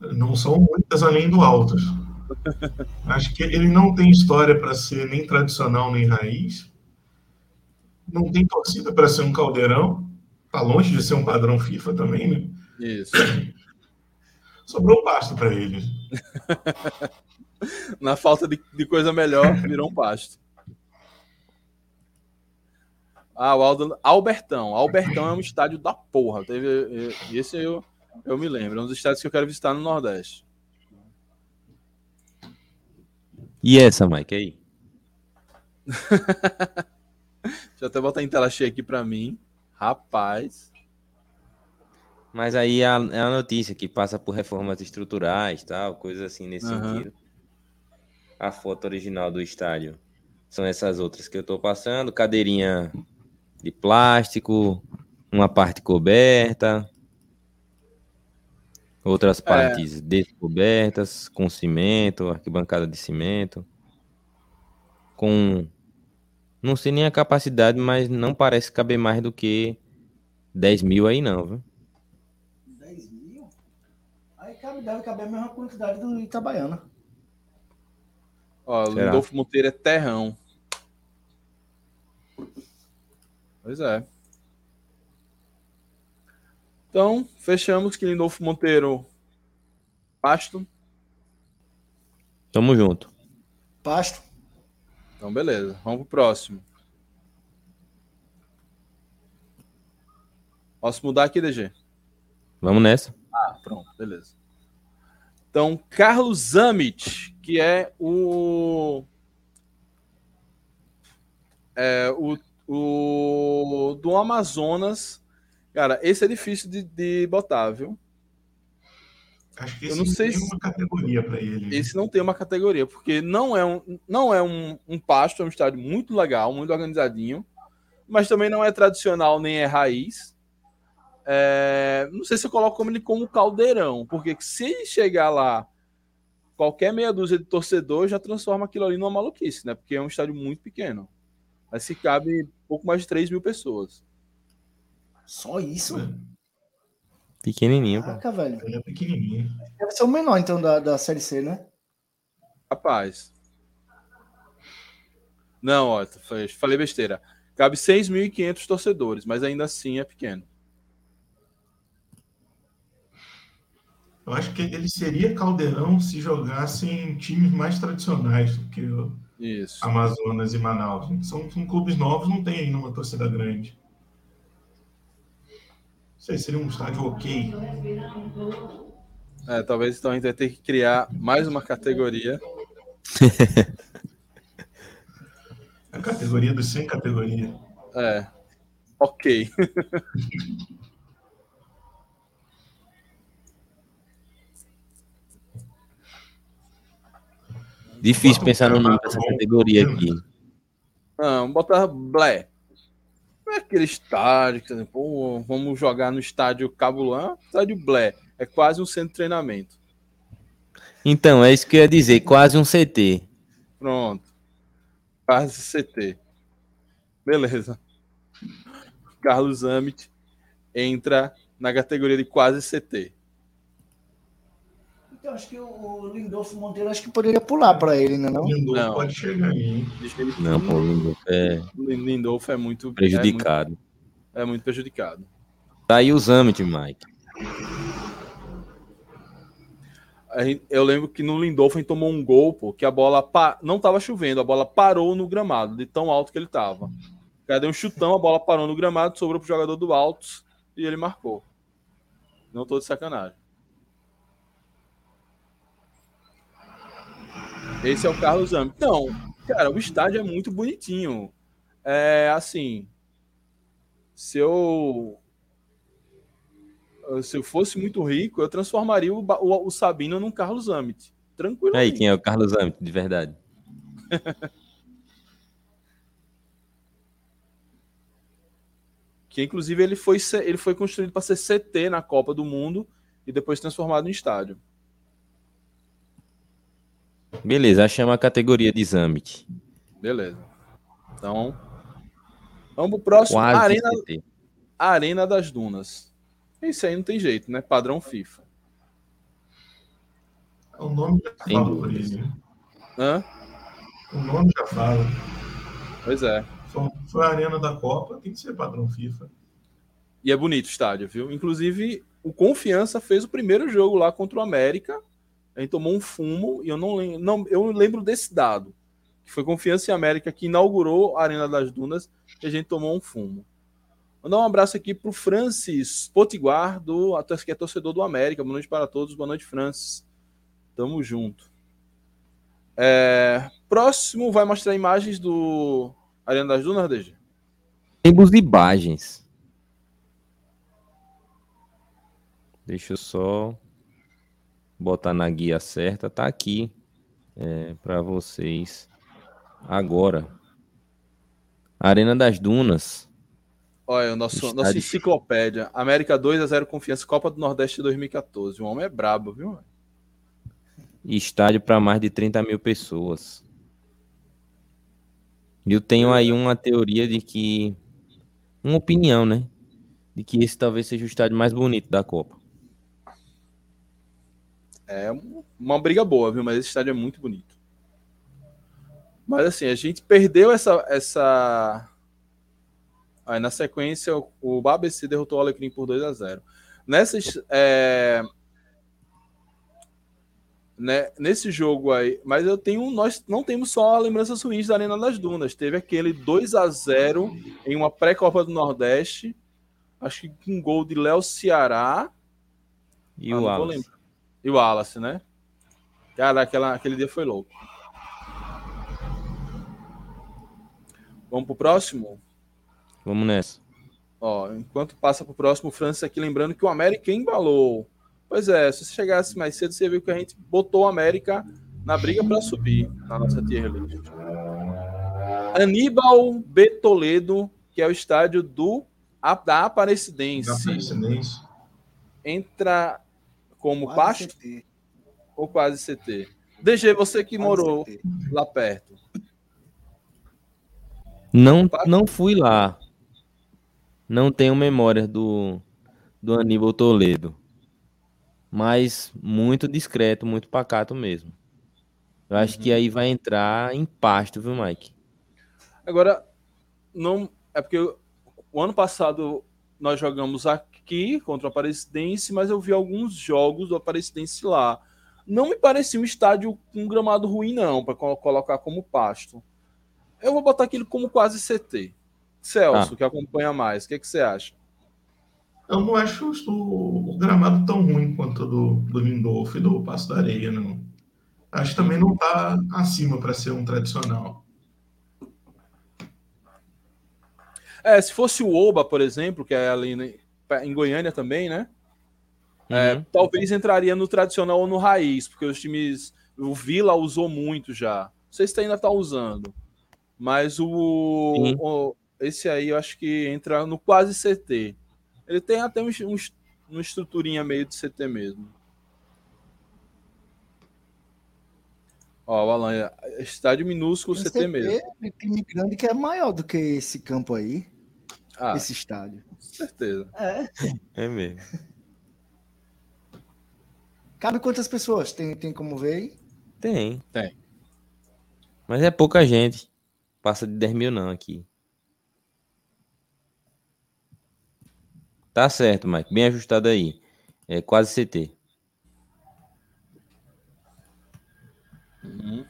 Não são muitas além do alto. Acho que ele não tem história para ser nem tradicional nem raiz. Não tem torcida para ser um caldeirão. Tá longe de ser um padrão FIFA também, né? Isso. Sobrou pasto para ele. Na falta de, de coisa melhor, virou um pasto. Ah, o Aldo, Albertão. Albertão é um estádio da porra. Teve, esse eu, eu me lembro. É um dos estádios que eu quero visitar no Nordeste. E essa, Mike, aí? Deixa eu até botar em tela cheia aqui para mim. Rapaz. Mas aí é a, é a notícia que passa por reformas estruturais, tal, coisas assim nesse uhum. sentido. A foto original do estádio são essas outras que eu tô passando. Cadeirinha de plástico, uma parte coberta, outras é. partes é. descobertas, com cimento, arquibancada de cimento, com não sei nem a capacidade, mas não parece caber mais do que 10 mil aí não, viu? 10 mil? Aí cabe, deve caber a mesma quantidade do Itabaiana. Ó, o Lindolfo Monteiro é terrão. Pois é. Então, fechamos que Lindolfo Monteiro. Pasto. Tamo junto. Pasto. Então, beleza. Vamos pro próximo. Posso mudar aqui, DG? Vamos nessa. Ah, pronto, beleza. Então, Carlos Zamit, que é o. É, o o do Amazonas, cara, esse é difícil de, de botar, viu? Acho que esse eu não, não sei tem se... uma categoria para ele. Né? Esse não tem uma categoria, porque não é um, não é um, um pasto, é um estádio muito legal, muito organizadinho, mas também não é tradicional nem é raiz. É, não sei se eu coloco como ele como caldeirão, porque se chegar lá qualquer meia dúzia de torcedor já transforma aquilo ali numa maluquice, né? Porque é um estádio muito pequeno. Mas se cabe pouco mais de 3 mil pessoas. Só isso? É. Pequenininho. Caraca, velho. Ele é pequenininho. Deve ser o menor, então, da, da Série C, né? Rapaz. Não, ó, falei besteira. Cabe 6.500 torcedores, mas ainda assim é pequeno. Eu acho que ele seria caldeirão se jogassem times mais tradicionais do que o Isso. Amazonas e Manaus. São, são clubes novos, não tem ainda uma torcida grande. Não sei, seria um estádio ok. É, talvez então a gente vai ter que criar mais uma categoria. a categoria do sem categoria. É. Ok. Difícil pensar no nome dessa categoria aqui. Não, botar Blé. Não é aquele estádio que pô, vamos jogar no estádio Cabulã, estádio Blé. É quase um centro de treinamento. Então, é isso que eu ia dizer, quase um CT. Pronto. Quase CT. Beleza. Carlos Amit entra na categoria de quase CT. Eu acho que o Lindolfo Monteiro acho que poderia pular para ele, né? Não? Lindolfo não. pode chegar aí. Não, pô, o Lindolfo é... Lindolfo é muito prejudicado. É muito, é muito prejudicado. Tá aí o Zamit, Mike. Eu lembro que no Lindolfo ele tomou um gol, pô, que a bola pa... não estava chovendo, a bola parou no gramado, de tão alto que ele estava. O cara deu um chutão, a bola parou no gramado, sobrou pro jogador do Altos e ele marcou. Não tô de sacanagem. Esse é o Carlos Ambi. Não, cara, o estádio é muito bonitinho. É assim. Se eu. Se eu fosse muito rico, eu transformaria o, o, o Sabino num Carlos Amit. Tranquilo. Aí, quem é o Carlos Amit, de verdade? que inclusive ele foi, ele foi construído para ser CT na Copa do Mundo e depois transformado em estádio. Beleza, chama a categoria de Zambit. Beleza. Então, vamos pro próximo. Arena, Arena das Dunas. Isso aí não tem jeito, né? Padrão FIFA. O nome já fala por isso. Né? Hã? O nome já fala. Pois é. Foi a arena da Copa, tem que ser padrão FIFA. E é bonito o estádio, viu? Inclusive, o Confiança fez o primeiro jogo lá contra o América gente tomou um fumo e eu não lembro, não, eu lembro desse dado, que foi Confiança em América que inaugurou a Arena das Dunas e a gente tomou um fumo. Mandar um abraço aqui para o Francis Potiguar, do, que é torcedor do América. Boa noite para todos, boa noite, Francis. Tamo junto. É, próximo vai mostrar imagens do Arena das Dunas, DG? Temos imagens. Deixa eu só botar na guia certa, tá aqui é, para vocês agora. Arena das Dunas. Olha, o nosso, nossa enciclopédia. América 2 a 0 confiança, Copa do Nordeste 2014. O homem é brabo, viu? Estádio para mais de 30 mil pessoas. Eu tenho aí uma teoria de que. Uma opinião, né? De que esse talvez seja o estádio mais bonito da Copa. É uma briga boa, viu? Mas esse estádio é muito bonito. Mas assim, a gente perdeu essa. essa... Aí na sequência, o ABC derrotou o Alecrim por 2 a 0 Nessas. É... Né, nesse jogo aí, mas eu tenho. Nós não temos só lembranças ruins da Arena das Dunas. Teve aquele 2 a 0 em uma pré-copa do Nordeste. Acho que com um gol de Léo Ceará. E ah, o Wallace. E o Wallace, né? Cara, aquela, aquele dia foi louco. Vamos pro próximo? Vamos nessa. Ó, enquanto passa pro próximo, o Francis aqui lembrando que o América embalou. Pois é, se você chegasse mais cedo, você viu que a gente botou o América na briga para subir na nossa tier list. Aníbal B. Toledo, que é o estádio do da Aparecidense. Da Aparecidense. Entra como quase pasto CT. ou quase CT? DG, você que quase morou CT. lá perto. Não, não fui lá. Não tenho memória do, do Aníbal Toledo. Mas muito discreto, muito pacato mesmo. Eu acho uhum. que aí vai entrar em pasto, viu, Mike? Agora, não é porque o ano passado nós jogamos aqui contra o Aparecidense, mas eu vi alguns jogos do Aparecidense lá. Não me parecia um estádio com um gramado ruim, não, para colocar como pasto. Eu vou botar aquilo como quase CT. Celso, ah. que acompanha mais, o que, que você acha? Eu não acho o, o gramado tão ruim quanto do, do Lindolfo e do Passo da Areia, não. Acho que também não está acima para ser um tradicional. É, se fosse o Oba, por exemplo, que é ali em Goiânia também, né? É, uhum. talvez entraria no tradicional ou no raiz, porque os times. O Vila usou muito já. Não sei se ainda está usando. Mas o, o, Esse aí eu acho que entra no quase CT. Ele tem até um, um, uma estruturinha meio de CT mesmo. Ó, o Alan, estádio minúsculo, CT, CT mesmo. Tem time grande que é maior do que esse campo aí. Ah, esse estádio. Com certeza. É. É mesmo. Cabe quantas pessoas? Tem, tem como ver aí? Tem. Tem. Mas é pouca gente. Passa de 10 mil não aqui. Tá certo, Mike. Bem ajustado aí. É quase CT. Uhum.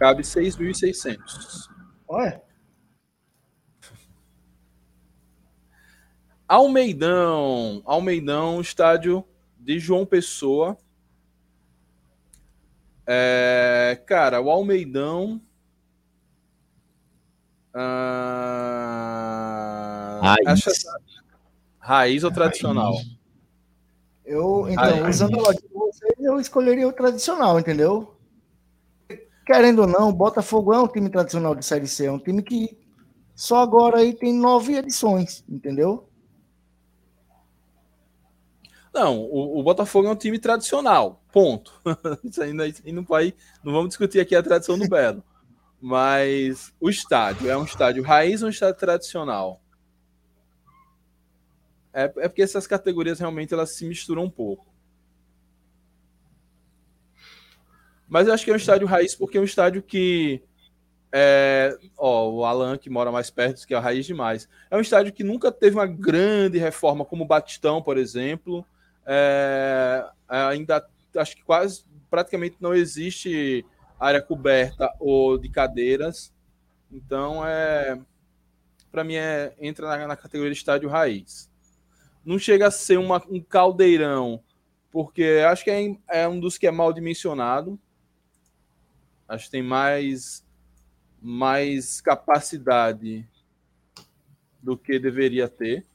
Cabe 6.600. Olha. Almeidão. Almeidão, estádio de João Pessoa. É, cara, o Almeidão. Ah, raiz. raiz ou tradicional? Eu, então, raiz. usando a lógica de vocês, eu escolheria o tradicional, entendeu? Querendo ou não, o Botafogo é um time tradicional de Série C, é um time que só agora aí tem nove edições, entendeu? Não, o, o, Botafogo é um time tradicional, ponto. Isso aí, não, vai, não vamos discutir aqui a tradição do Belo. Mas o estádio é um estádio raiz ou um estádio tradicional? É, é porque essas categorias realmente elas se misturam um pouco. Mas eu acho que é um estádio raiz porque é um estádio que é, ó, o Alan, que mora mais perto, que é a raiz demais. É um estádio que nunca teve uma grande reforma, como o Batistão, por exemplo. É, ainda acho que quase praticamente não existe área coberta ou de cadeiras. Então é para mim é entra na, na, categoria de estádio raiz. Não chega a ser uma, um caldeirão, porque acho que é, é um dos que é mal dimensionado. Acho que tem mais mais capacidade do que deveria ter.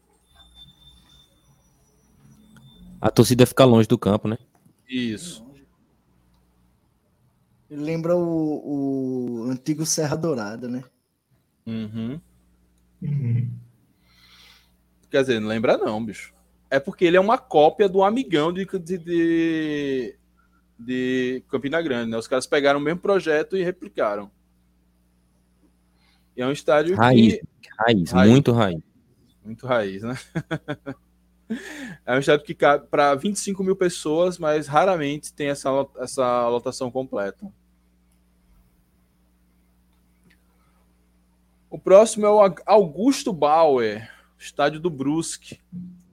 A torcida fica longe do campo, né? Isso. Lembra o, o antigo Serra Dourada, né? Uhum. uhum. Quer dizer, não lembra não, bicho. É porque ele é uma cópia do amigão de, de, de, de Campina Grande, né? Os caras pegaram o mesmo projeto e replicaram. E é um estádio raiz, que... raiz, raiz, muito raiz. Muito raiz, né? É um estádio que cabe para 25 mil pessoas, mas raramente tem essa, essa lotação completa. O próximo é o Augusto Bauer, estádio do Brusque.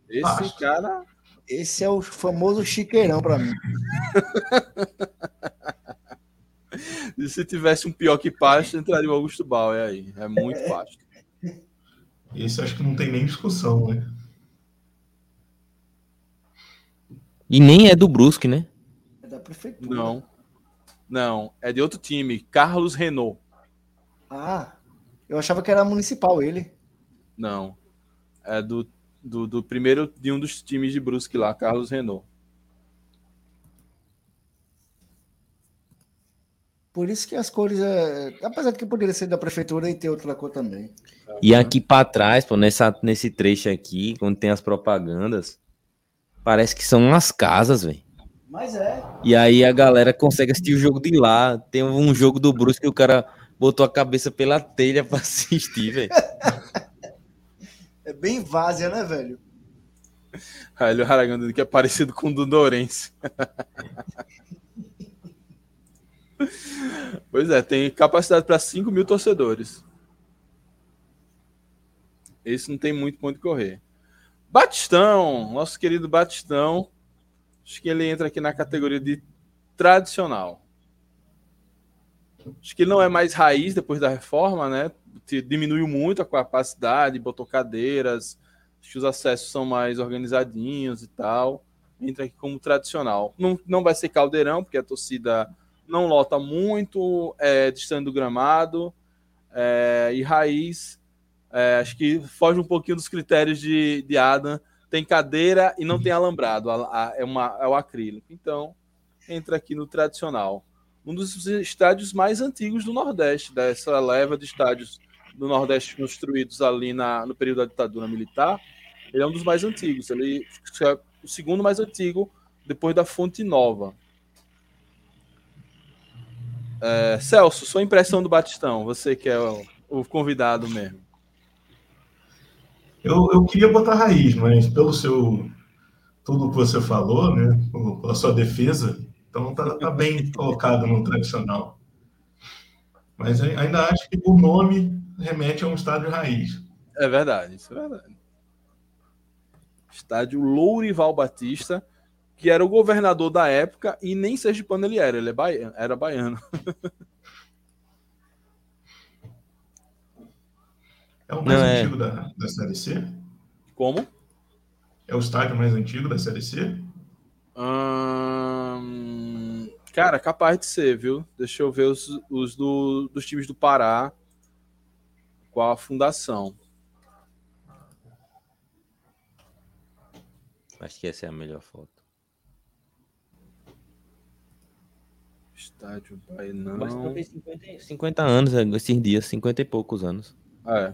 Esse ah, cara. Esse é o famoso chiqueirão para mim. e se tivesse um pior que pasto, entraria o Augusto Bauer aí. É muito pasto. Esse acho que não tem nem discussão, né? E nem é do Brusque, né? É da prefeitura. Não. Não, é de outro time, Carlos Renault. Ah, eu achava que era municipal ele. Não. É do, do, do primeiro de um dos times de Brusque lá, Carlos Renault. Por isso que as cores, é... apesar de que poderia ser da prefeitura e ter outra cor também. E aqui para trás, pô, nessa, nesse trecho aqui, quando tem as propagandas, Parece que são umas casas, velho. Mas é. E aí a galera consegue assistir o jogo de lá. Tem um jogo do Bruce que o cara botou a cabeça pela telha pra assistir, velho. é bem várzea, né, velho? Aí o Haragão que é parecido com o do Dourense. pois é, tem capacidade para 5 mil torcedores. Esse não tem muito ponto de correr. Batistão, nosso querido Batistão. Acho que ele entra aqui na categoria de tradicional. Acho que ele não é mais raiz depois da reforma, né? Diminuiu muito a capacidade, botou cadeiras, acho que os acessos são mais organizadinhos e tal. Entra aqui como tradicional. Não, não vai ser caldeirão, porque a torcida não lota muito, é distante do gramado. É, e raiz, é, acho que foge um pouquinho dos critérios de, de Adam. Tem cadeira e não tem alambrado, a, a, é, uma, é o acrílico. Então, entra aqui no tradicional. Um dos estádios mais antigos do Nordeste, dessa leva de estádios do Nordeste construídos ali na, no período da ditadura militar. Ele é um dos mais antigos. Ele é o segundo mais antigo depois da Fonte Nova. É, Celso, sua impressão do Batistão, você que é o, o convidado mesmo. Eu, eu queria botar raiz, mas pelo seu tudo que você falou, né, pela sua defesa, então tá, tá bem colocado no tradicional. Mas ainda acho que o nome remete a um estádio raiz. É verdade, isso é verdade. Estádio Lourival Batista que era o governador da época e nem sergipano ele era, ele é era baiano. É o mais Não, é. antigo é... da, da Série C? Como? É o estádio mais antigo da Série C? Hum... Cara, capaz de ser, viu? Deixa eu ver os, os do, dos times do Pará. Qual a fundação? Acho que essa é a melhor foto. Estádio Bainão. Mas tem 50, 50 anos, esses dias, 50 e poucos anos. É.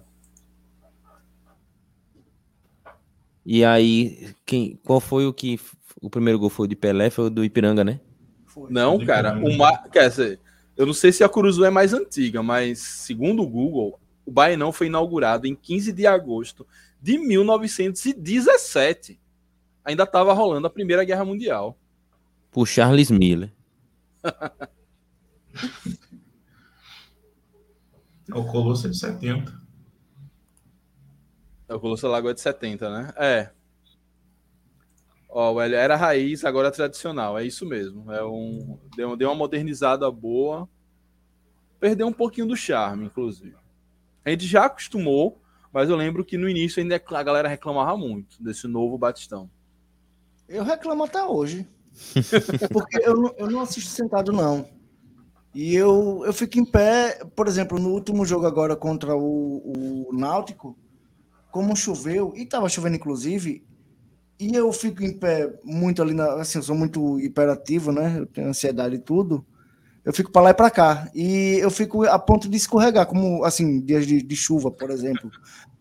E aí, quem, qual foi o que. O primeiro gol foi de Pelé, foi o do Ipiranga, né? Foi. Não, cara, o Mar... quer dizer, eu não sei se a Curuzu é mais antiga, mas segundo o Google, o Bainão foi inaugurado em 15 de agosto de 1917. Ainda estava rolando a Primeira Guerra Mundial. Por Charles Miller. o Colosso é de 70. É, o Colosso Lagoa é de 70, né? É. Ó, o era raiz, agora é tradicional. É isso mesmo. É um, deu, deu uma modernizada boa. Perdeu um pouquinho do charme, inclusive. A gente já acostumou, mas eu lembro que no início ainda a galera reclamava muito desse novo Batistão. Eu reclamo até hoje. Porque eu, eu não assisto sentado, não. E eu, eu fico em pé, por exemplo, no último jogo agora contra o, o Náutico, como choveu, e estava chovendo inclusive, e eu fico em pé muito ali, na, assim, eu sou muito hiperativo, né? Eu tenho ansiedade e tudo. Eu fico para lá e para cá. E eu fico a ponto de escorregar, como assim, dias de, de chuva, por exemplo.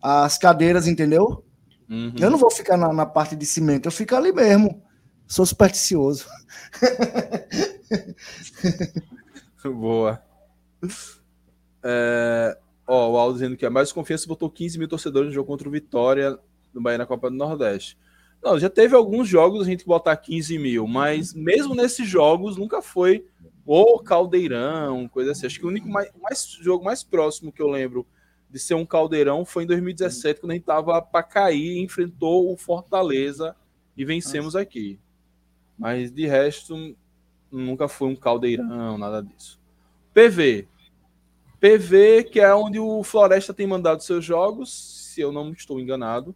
As cadeiras, entendeu? Uhum. Eu não vou ficar na, na parte de cimento, eu fico ali mesmo. Sou supersticioso. Boa. É, ó, o Aldo dizendo que a mais confiança botou 15 mil torcedores no jogo contra o Vitória no Bahia na Copa do Nordeste. Não, já teve alguns jogos a gente botar 15 mil, mas mesmo nesses jogos nunca foi o caldeirão, coisa assim. Acho que o único mais, mais, jogo mais próximo que eu lembro de ser um caldeirão foi em 2017, quando a gente tava para cair e enfrentou o Fortaleza e vencemos aqui. Mas de resto, nunca foi um caldeirão, nada disso. PV. PV, que é onde o Floresta tem mandado seus jogos, se eu não estou enganado.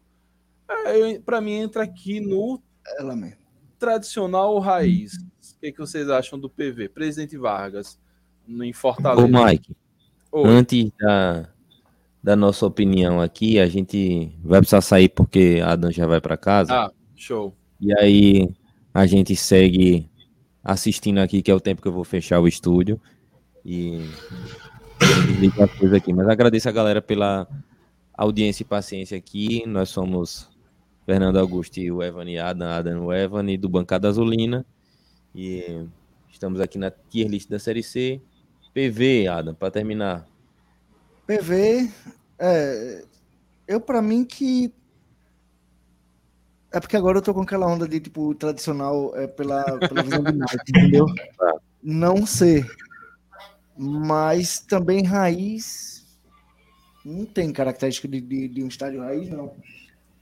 É, Para mim, entra aqui no Ela mesmo. tradicional raiz. O que, que, vocês acham do PV? Presidente Vargas, em Fortaleza. Ô, Mike, Oi. antes da, da nossa opinião aqui, a gente vai precisar sair porque a Adam já vai para casa. Ah, show. E aí, a gente segue assistindo aqui, que é o tempo que eu vou fechar o estúdio. E coisa aqui. Mas agradeço a galera pela audiência e paciência aqui. Nós somos Fernando Augusto e o Evan e Adam, Adam e o Evan, e do Bancada Azulina. E estamos aqui na tier list da Série C. PV, Adam, para terminar. PV, é, eu para mim que é porque agora eu tô com aquela onda de, tipo, tradicional é, pela, pela visão de entendeu? Não ser. Mas também raiz. Não tem característica de, de, de um estádio raiz, não.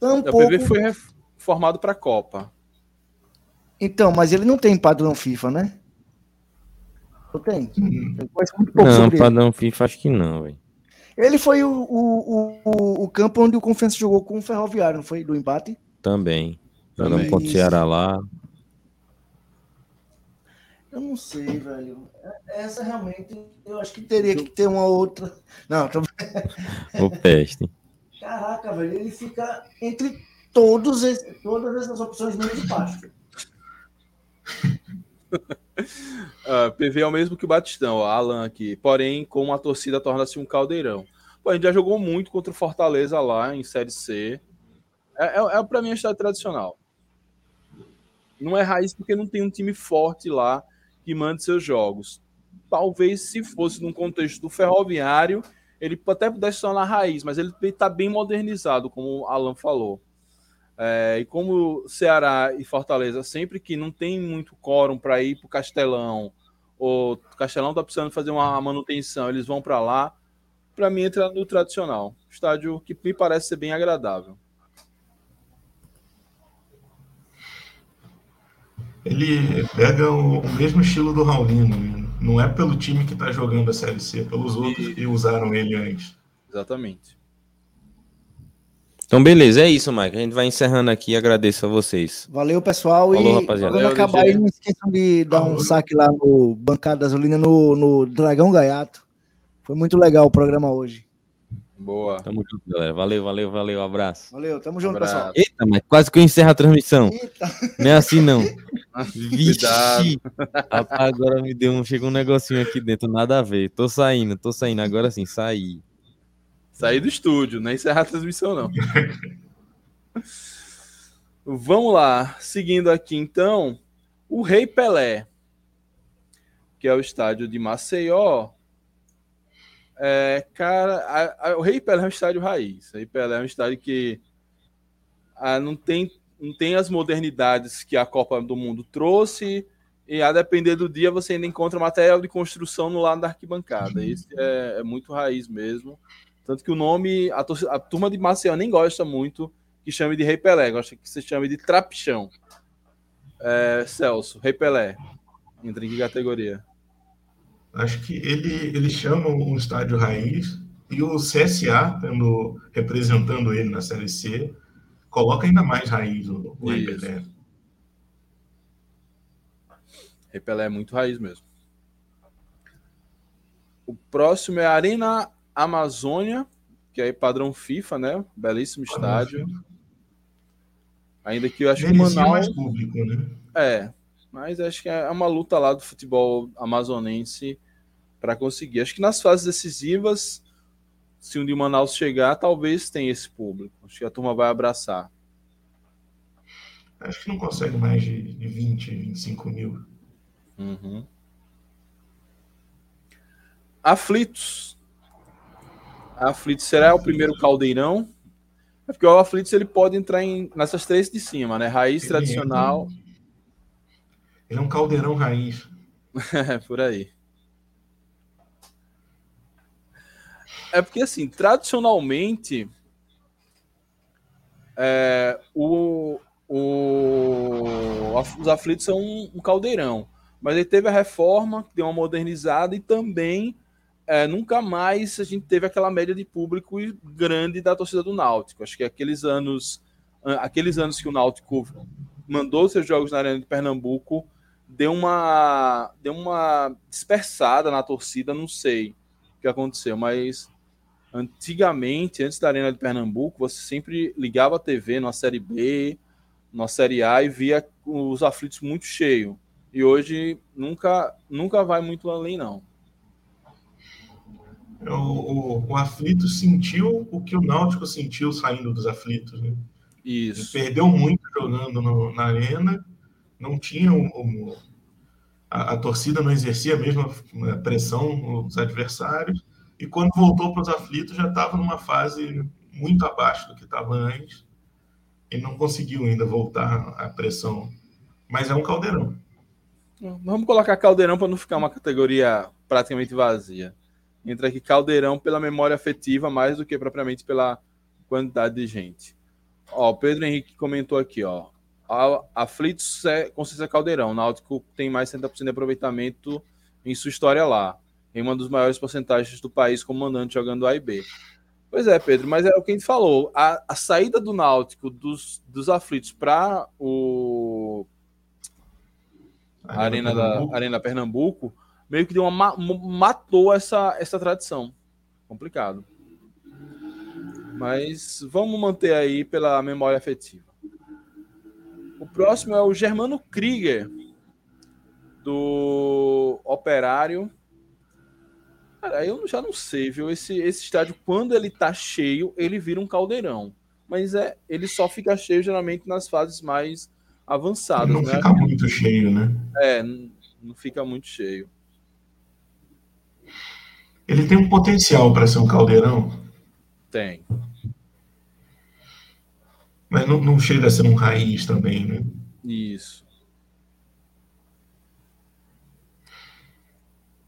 Tampouco... O PV foi reformado para a Copa. Então, mas ele não tem padrão FIFA, né? Não tem. Hum. Não, padrão ele. FIFA acho que não, velho. Ele foi o, o, o, o, campo onde o Confiança jogou com o Ferroviário, não foi? Do empate? Também. Jogando contra o Ceará lá. Eu não sei, velho. Essa realmente, eu acho que teria que ter uma outra. Não, tô... o peste. Caraca, velho, ele fica entre todos esse, todas essas opções meio de pasto. uh, PV é o mesmo que o Batistão, o Alan aqui. Porém, com a torcida torna-se um caldeirão. Pô, a gente já jogou muito contra o Fortaleza lá em Série C. É, é, é para mim, um estado tradicional. Não é raiz porque não tem um time forte lá que mande seus jogos. Talvez se fosse num contexto do ferroviário, ele até pudesse estar na raiz, mas ele está bem modernizado, como o Alan falou. É, e como Ceará e Fortaleza, sempre que não tem muito quórum para ir para o Castelão, ou o Castelão está precisando fazer uma manutenção, eles vão para lá, para mim entra no tradicional. Estádio que me parece ser bem agradável. Ele pega o, o mesmo estilo do Raulino. Né? Não é pelo time que está jogando a Série C, é pelos outros e... que usaram ele antes. Exatamente. Então, beleza, é isso, Mike. A gente vai encerrando aqui. Agradeço a vocês. Valeu, pessoal. Falou, e rapaziada. quando acabar aí, não esqueçam de dar um saque lá no Bancada da Gasolina no, no Dragão Gaiato. Foi muito legal o programa hoje. Boa. Tamo junto, galera. Valeu, valeu, valeu. Abraço. Valeu, tamo junto, abraço. pessoal. Eita, mas quase que eu encerro a transmissão. Eita. Não é assim, não. Vixe. Rapaz, agora me deu um. Chegou um negocinho aqui dentro, nada a ver. Tô saindo, tô saindo. Agora sim, saí. Saí do estúdio, não é encerrar a transmissão, não. Vamos lá. Seguindo aqui, então. O Rei Pelé, que é o estádio de Maceió, é, cara, a, a, o Rei Pelé é um estádio raiz. O Rei Pelé é um estádio que a, não, tem, não tem as modernidades que a Copa do Mundo trouxe. E a depender do dia, você ainda encontra material de construção no lado da arquibancada. Isso é, é muito raiz mesmo. Tanto que o nome, a, a turma de Maceió nem gosta muito que chame de Rei Pelé, gosta que se chame de Trapichão. É, Celso, Rei Pelé. Entra em que categoria? Acho que ele, ele chama um estádio raiz e o CSA, tendo, representando ele na Série C, coloca ainda mais raiz o, o Repelé. Repelé é muito raiz mesmo. O próximo é a Arena Amazônia, que é padrão FIFA, né? Belíssimo estádio. Ainda que eu acho que o Manaus... mais público, né? É, mas acho que é uma luta lá do futebol amazonense para conseguir. Acho que nas fases decisivas, se um de Manaus chegar, talvez tenha esse público. Acho que a turma vai abraçar. Acho que não consegue mais de 20, 25 mil. Uhum. Aflitos. Aflitos será o primeiro caldeirão. É porque o Aflitos ele pode entrar em, nessas três de cima, né? Raiz, ele tradicional. É ele é um caldeirão raiz. É, por aí. É porque, assim, tradicionalmente, é, o, o, os aflitos são um, um, caldeirão. Mas ele teve a reforma, deu uma modernizada e também é, nunca mais a gente teve aquela média de público grande da torcida do Náutico. Acho que aqueles anos, aqueles anos que o Náutico mandou seus jogos na Arena de Pernambuco deu uma, deu uma dispersada na torcida, não sei o que aconteceu, mas antigamente, antes da Arena de Pernambuco, você sempre ligava a TV numa Série B, numa Série A e via os aflitos muito cheio. E hoje nunca, nunca vai muito além, não. O, o, o aflito sentiu o que o Náutico sentiu saindo dos aflitos, né? Isso. Ele perdeu muito jogando no, na arena não tinha um, a, a, torcida não exercia a mesma né, pressão nos adversários e quando voltou para os aflitos já estava numa fase muito abaixo do que estava antes e não conseguiu ainda voltar à pressão. Mas é um caldeirão. Vamos colocar caldeirão para não ficar uma categoria praticamente vazia. Entra aqui Caldeirão pela memória afetiva, mais do que propriamente pela quantidade de gente. Ó, o Pedro Henrique comentou aqui, ó. Aflitos é consciência Caldeirão. O Náutico tem mais 70% de aproveitamento em sua história lá. Em uma dos maiores porcentagens do país como mandante jogando A e B. Pois é, Pedro, mas é o que a gente falou. A, a saída do Náutico dos, dos aflitos para o Arena, Arena da Arena Pernambuco meio que deu uma, matou essa, essa tradição. Complicado. Mas vamos manter aí pela memória afetiva. O próximo é o Germano Krieger, do Operário. Cara, eu já não sei, viu? Esse, esse estádio, quando ele tá cheio, ele vira um caldeirão. Mas é, ele só fica cheio geralmente nas fases mais avançadas. Não né? fica muito cheio, né? É, não fica muito cheio. Ele tem um potencial para ser um caldeirão? Tem. Mas não, não chega a ser um raiz também, né? Isso.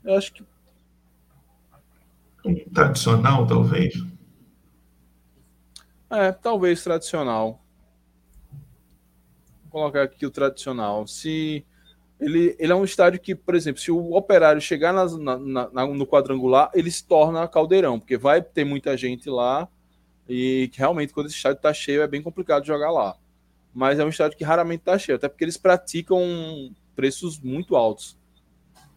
Eu acho que. Um tradicional, talvez? É, talvez tradicional. Vou colocar aqui o tradicional. Se ele, ele é um estádio que, por exemplo, se o operário chegar nas, na, na, no quadrangular, ele se torna caldeirão, porque vai ter muita gente lá e que realmente quando esse estádio está cheio é bem complicado jogar lá. Mas é um estádio que raramente está cheio, até porque eles praticam preços muito altos.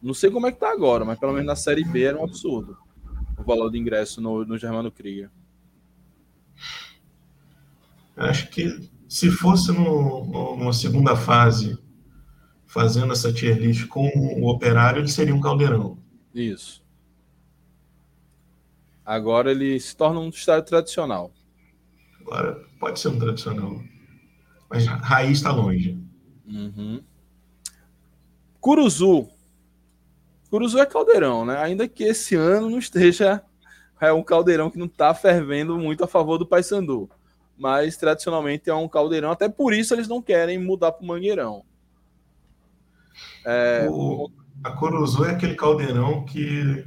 Não sei como é que tá agora, mas pelo menos na Série B era um absurdo o valor de ingresso no, no Germano Krieger. Acho que se fosse no, numa segunda fase fazendo essa tier list com o operário, ele seria um caldeirão. Isso. Agora ele se torna um estádio tradicional. Agora pode ser um tradicional. Mas raiz está longe. Uhum. Curuzu. Curuzu é caldeirão, né? Ainda que esse ano não esteja. É um caldeirão que não está fervendo muito a favor do Paysandu. Mas tradicionalmente é um caldeirão, até por isso eles não querem mudar para o Mangueirão. É... O, a Curuzu é aquele caldeirão que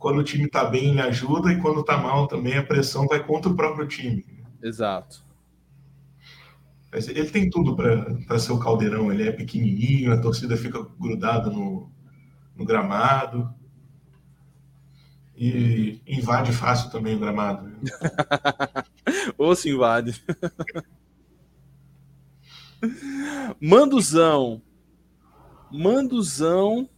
quando o time está bem ele ajuda e quando está mal também a pressão vai contra o próprio time. Exato. Ele tem tudo para ser o caldeirão. Ele é pequenininho, a torcida fica grudada no, no gramado. E invade fácil também o gramado. Ou se invade. Manduzão. Manduzão.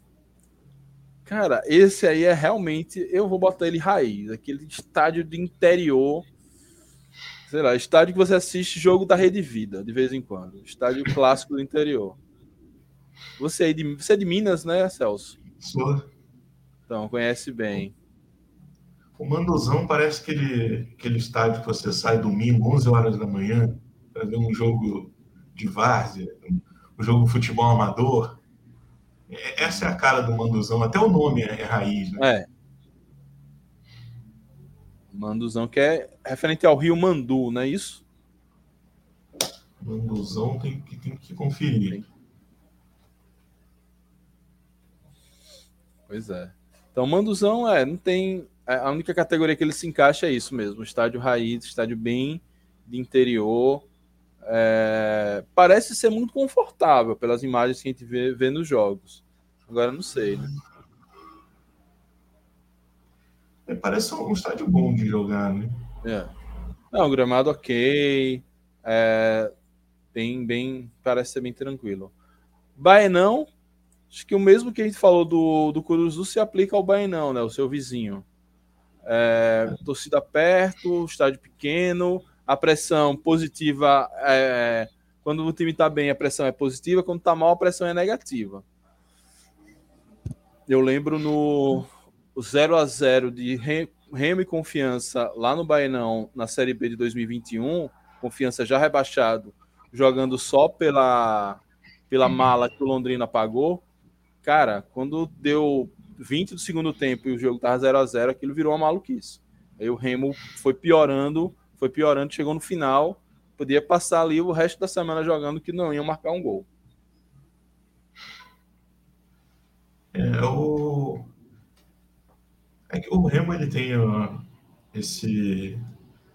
Cara, esse aí é realmente. Eu vou botar ele raiz. Aquele estádio de interior. Sei lá, estádio que você assiste jogo da Rede Vida, de vez em quando. Estádio clássico do interior. Você, é de, você é de Minas, né, Celso? Sou. Então, conhece bem. O Manduzão parece aquele, aquele estádio que você sai domingo, 11 horas da manhã, para ver um jogo de várzea, um jogo de futebol amador. É, essa é a cara do Manduzão, até o nome é, é raiz, né? É. Manduzão, que é referente ao rio Mandu, não é isso? Manduzão tem que, tem que conferir. Pois é. Então, Manduzão é, não tem. É, a única categoria que ele se encaixa é isso mesmo: estádio raiz, estádio bem de interior. É, parece ser muito confortável pelas imagens que a gente vê, vê nos jogos. Agora não sei, né? É, parece um estádio bom de jogar, né? É. Não, gramado ok. É, bem, bem, parece ser bem tranquilo. Baenão, acho que o mesmo que a gente falou do, do Curuzu se aplica ao Baenão, né? O seu vizinho. É, torcida perto, estádio pequeno, a pressão positiva é, quando o time está bem, a pressão é positiva, quando está mal, a pressão é negativa. Eu lembro no 0 a 0 de Remo e Confiança lá no Baenão, na Série B de 2021, Confiança já rebaixado, jogando só pela, pela mala que o Londrina pagou. Cara, quando deu 20 do segundo tempo e o jogo tava 0 a 0 aquilo virou uma maluquice. Aí o Remo foi piorando foi piorando, chegou no final, podia passar ali o resto da semana jogando que não ia marcar um gol. É, o... É que o Remo ele tem esse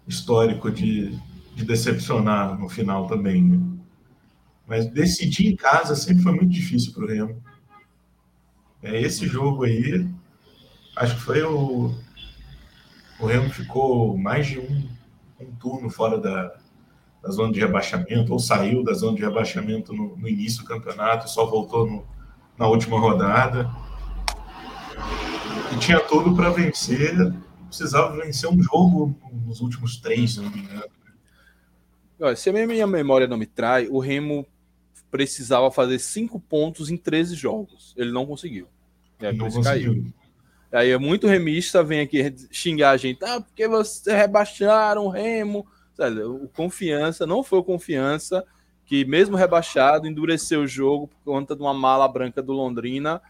histórico de, de decepcionar no final também. Né? Mas decidir em casa sempre foi muito difícil para o Remo. É, esse jogo aí, acho que foi o. O Remo ficou mais de um, um turno fora da, da zona de rebaixamento, ou saiu da zona de rebaixamento no, no início do campeonato, só voltou no, na última rodada. E tinha tudo para vencer, precisava vencer um jogo nos últimos três, se não me engano. Olha, se a minha memória não me trai, o Remo precisava fazer cinco pontos em 13 jogos. Ele não conseguiu. É, não conseguiu. Caiu. Aí é muito remista, vem aqui xingar a gente. Ah, porque vocês rebaixaram o Remo. O confiança, não foi o confiança que, mesmo rebaixado, endureceu o jogo por conta de uma mala branca do Londrina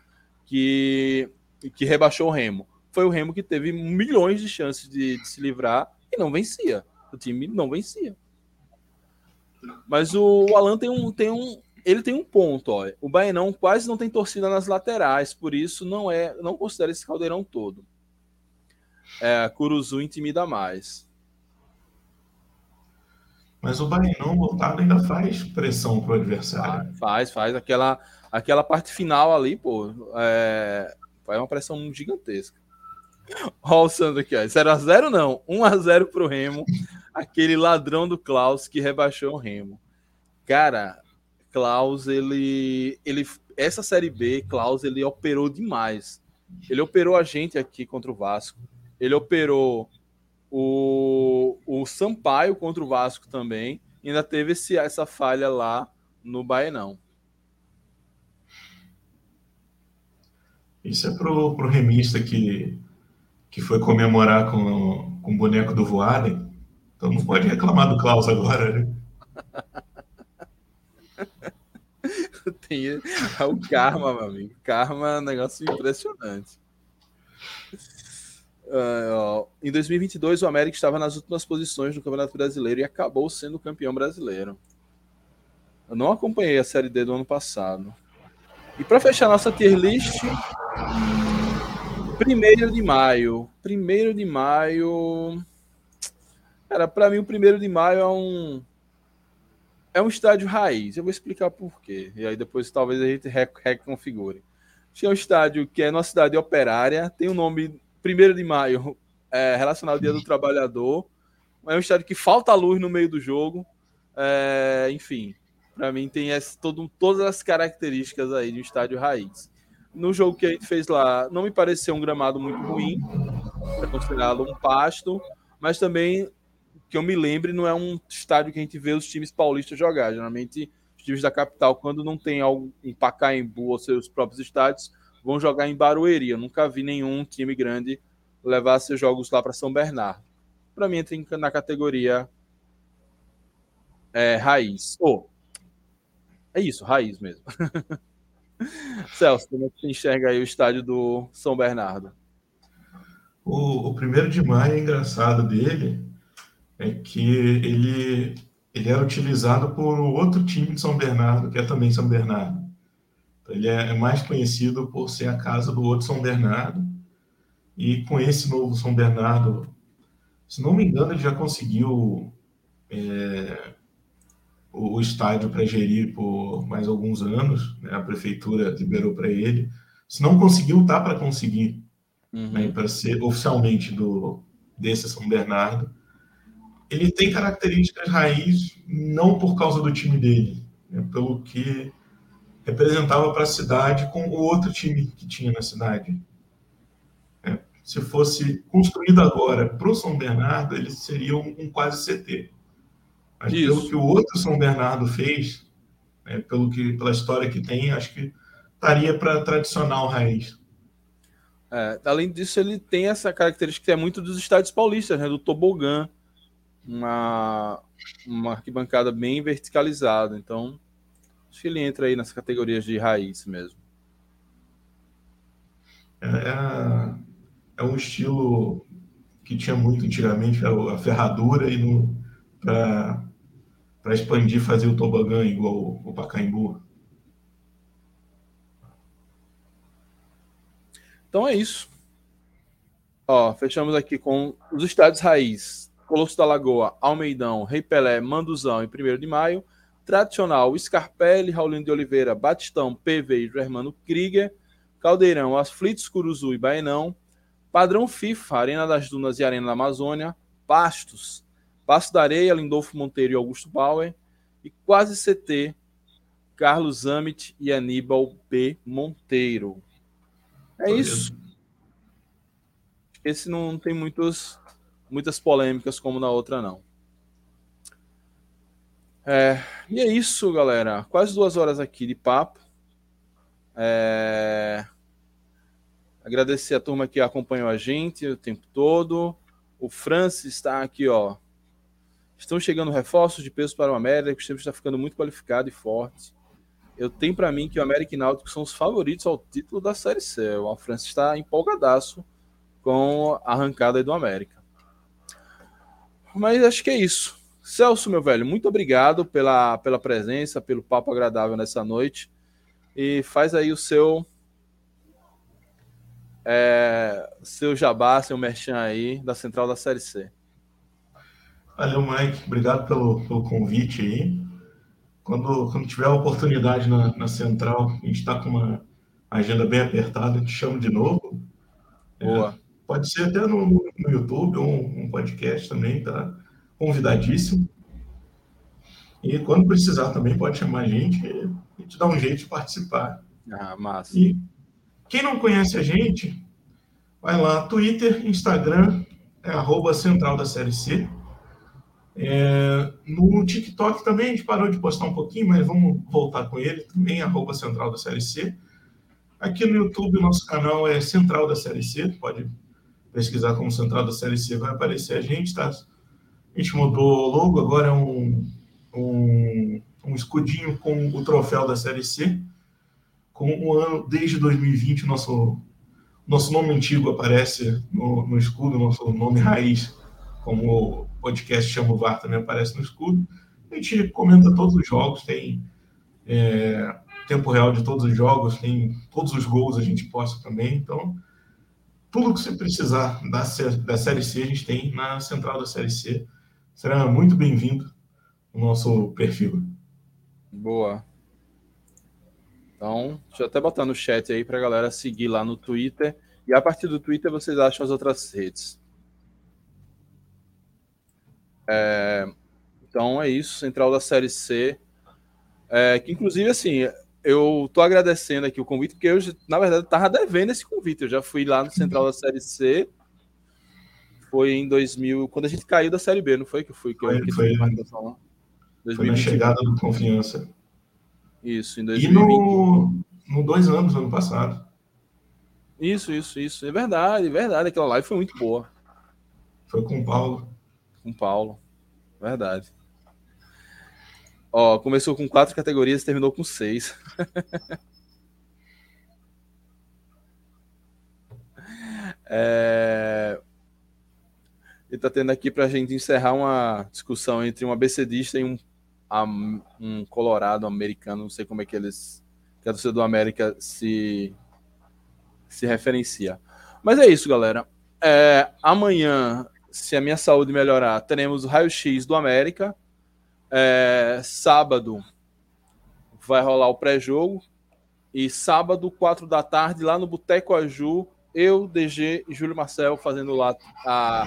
que, que rebaixou o Remo. Foi o Remo que teve milhões de chances de, de se livrar e não vencia. O time não vencia. Mas o Alan tem um, tem um, ele tem um ponto, ó. O Baenão quase não tem torcida nas laterais, por isso não é, não considera esse caldeirão todo. É, Curuzu intimida mais. Mas o Baenão lotado ainda faz pressão pro adversário. Faz, faz. Aquela, aquela parte final ali, pô, é, faz uma pressão gigantesca. Olha o Sandro aqui, ó. 0x0 não, 1x0 pro Remo. Aquele ladrão do Klaus que rebaixou o Remo. Cara, Klaus, ele, ele, essa série B, Klaus, ele operou demais. Ele operou a gente aqui contra o Vasco. Ele operou o, o Sampaio contra o Vasco também. ainda teve esse, essa falha lá no Baenão. Isso é pro, pro remista que, que foi comemorar com, com o boneco do Voaden. Então não pode reclamar do Klaus agora, né? Tem é o karma, meu amigo. Karma é um negócio impressionante. Uh, em 2022, o América estava nas últimas posições do Campeonato Brasileiro e acabou sendo campeão brasileiro. Eu não acompanhei a Série D do ano passado. E para fechar nossa tier list, primeiro de maio. Primeiro de maio. Cara, para mim, o primeiro de maio é um é um estádio raiz. Eu vou explicar por quê. E aí depois talvez a gente reconfigure. Tinha um estádio que é nossa cidade operária, tem o um nome 1 de maio é, relacionado ao Dia do Trabalhador. É um estádio que falta luz no meio do jogo. É, enfim, para mim tem esse, todo, todas as características aí de um estádio raiz. No jogo que a gente fez lá, não me pareceu um gramado muito ruim, para considerá-lo um pasto, mas também que eu me lembre, não é um estádio que a gente vê os times paulistas jogar. Geralmente, os times da capital, quando não tem algo em Pacaembu ou seus próprios estádios, vão jogar em Barueri. Eu nunca vi nenhum time grande levar seus jogos lá para São Bernardo. Para mim, entra na categoria é, raiz. Oh, é isso, raiz mesmo. Celso, como é que você enxerga aí o estádio do São Bernardo? O, o primeiro de maio é engraçado dele, é que ele, ele era utilizado por outro time de São Bernardo, que é também São Bernardo. Então, ele é, é mais conhecido por ser a casa do outro São Bernardo. E com esse novo São Bernardo, se não me engano, ele já conseguiu é, o, o, estádio para gerir por mais alguns anos. Né? A prefeitura liberou para ele. Se não conseguiu, tá para conseguir, uhum. né? para ser oficialmente do desse São Bernardo ele tem características raiz não por causa do time dele, né, pelo que representava para a cidade com o outro time que tinha na cidade. É, se fosse construído agora para o São Bernardo, ele seria um, um quase CT. Mas Isso. pelo que o outro São Bernardo fez, né, pelo que, pela história que tem, acho que estaria para tradicional raiz. É, além disso, ele tem essa característica que é muito dos estádios paulistas, né, do tobogã, uma, uma arquibancada bem verticalizada. Então, acho que ele entra aí nas categorias de raiz mesmo. É, é, é um estilo que tinha muito antigamente, a ferradura e para expandir, fazer o tobogã igual o Pacaembu. Então é isso. Ó, fechamos aqui com os estádios raiz. Colosso da Lagoa, Almeidão, Rei Pelé, Manduzão e 1 de Maio. Tradicional, Scarpelli, Raulino de Oliveira, Batistão, PV e Germano Krieger. Caldeirão, Aflitos, Curuzu e Baenão. Padrão FIFA, Arena das Dunas e Arena da Amazônia. Pastos, Passo da Areia, Lindolfo Monteiro e Augusto Bauer. E quase CT, Carlos Amit e Aníbal B. Monteiro. É isso. Esse não tem muitos, muitas polêmicas como na outra, não. É, e é isso, galera. Quase duas horas aqui de papo. É... Agradecer a turma que acompanhou a gente o tempo todo. O Francis está aqui, ó. Estão chegando reforços de peso para o América, o time está ficando muito qualificado e forte. Eu tenho para mim que o América e Náutico são os favoritos ao título da Série C. O Francis está empolgadaço com a arrancada do América. Mas acho que é isso. Celso, meu velho, muito obrigado pela, pela presença, pelo papo agradável nessa noite. E faz aí o seu. É, seu jabá, seu merchan aí da Central da Série C. Valeu, Mike. Obrigado pelo, pelo convite aí. Quando, quando tiver a oportunidade na, na Central, a gente está com uma agenda bem apertada, a gente chama de novo. Boa. É, Pode ser até no, no YouTube, um, um podcast também, tá convidadíssimo. E quando precisar também pode chamar a gente e a gente dá um jeito de participar. Ah, massa. E quem não conhece a gente, vai lá, Twitter, Instagram, é arroba central da série C. É, no TikTok também a gente parou de postar um pouquinho, mas vamos voltar com ele também, arroba central da série C. Aqui no YouTube nosso canal é Central da Série C, pode pesquisar como Central da Série C, vai aparecer a gente, tá? A gente mudou o logo, agora é um, um, um escudinho com o troféu da Série C. Com o ano, desde 2020, o nosso, nosso nome antigo aparece no, no escudo, nosso nome raiz, como o podcast chama o VAR, também aparece no escudo. A gente comenta todos os jogos, tem é, tempo real de todos os jogos, tem todos os gols a gente posta também, então tudo que você precisar da, da Série C, a gente tem na central da Série C. Será muito bem-vindo no nosso perfil. Boa. Então, deixa eu até botar no chat aí para a galera seguir lá no Twitter. E a partir do Twitter vocês acham as outras redes. É, então é isso, Central da Série C. É, que inclusive, assim, eu tô agradecendo aqui o convite, porque eu, na verdade, tava devendo esse convite. Eu já fui lá no Central da Série C. Foi em 2000, quando a gente caiu da Série B, não foi que eu fui? Que foi, eu, que foi, foi na chegada do Confiança. Isso, em 2020. E no, no dois anos, ano passado. Isso, isso, isso. É verdade, é verdade. Aquela live foi muito boa. Foi com o Paulo. Com o Paulo. Verdade. Ó, começou com quatro categorias e terminou com seis. é... Ele tá tendo aqui para a gente encerrar uma discussão entre um abecedista e um, um colorado americano. Não sei como é que eles. que a torcida do América se, se referencia. Mas é isso, galera. É, amanhã, se a minha saúde melhorar, teremos o raio-x do América é, sábado vai rolar o pré-jogo. E sábado, quatro da tarde, lá no Boteco Aju, eu, DG e Júlio Marcel fazendo lá a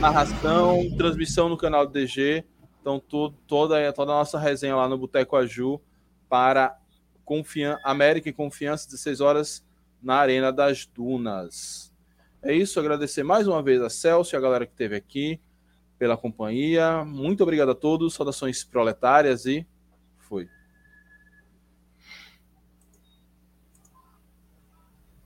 narração, transmissão no canal do DG. Então, tudo, toda, toda a nossa resenha lá no Boteco Aju para Confian América e Confiança, 16 horas, na Arena das Dunas. É isso, agradecer mais uma vez a Celso e a galera que esteve aqui pela companhia. Muito obrigado a todos. Saudações proletárias e.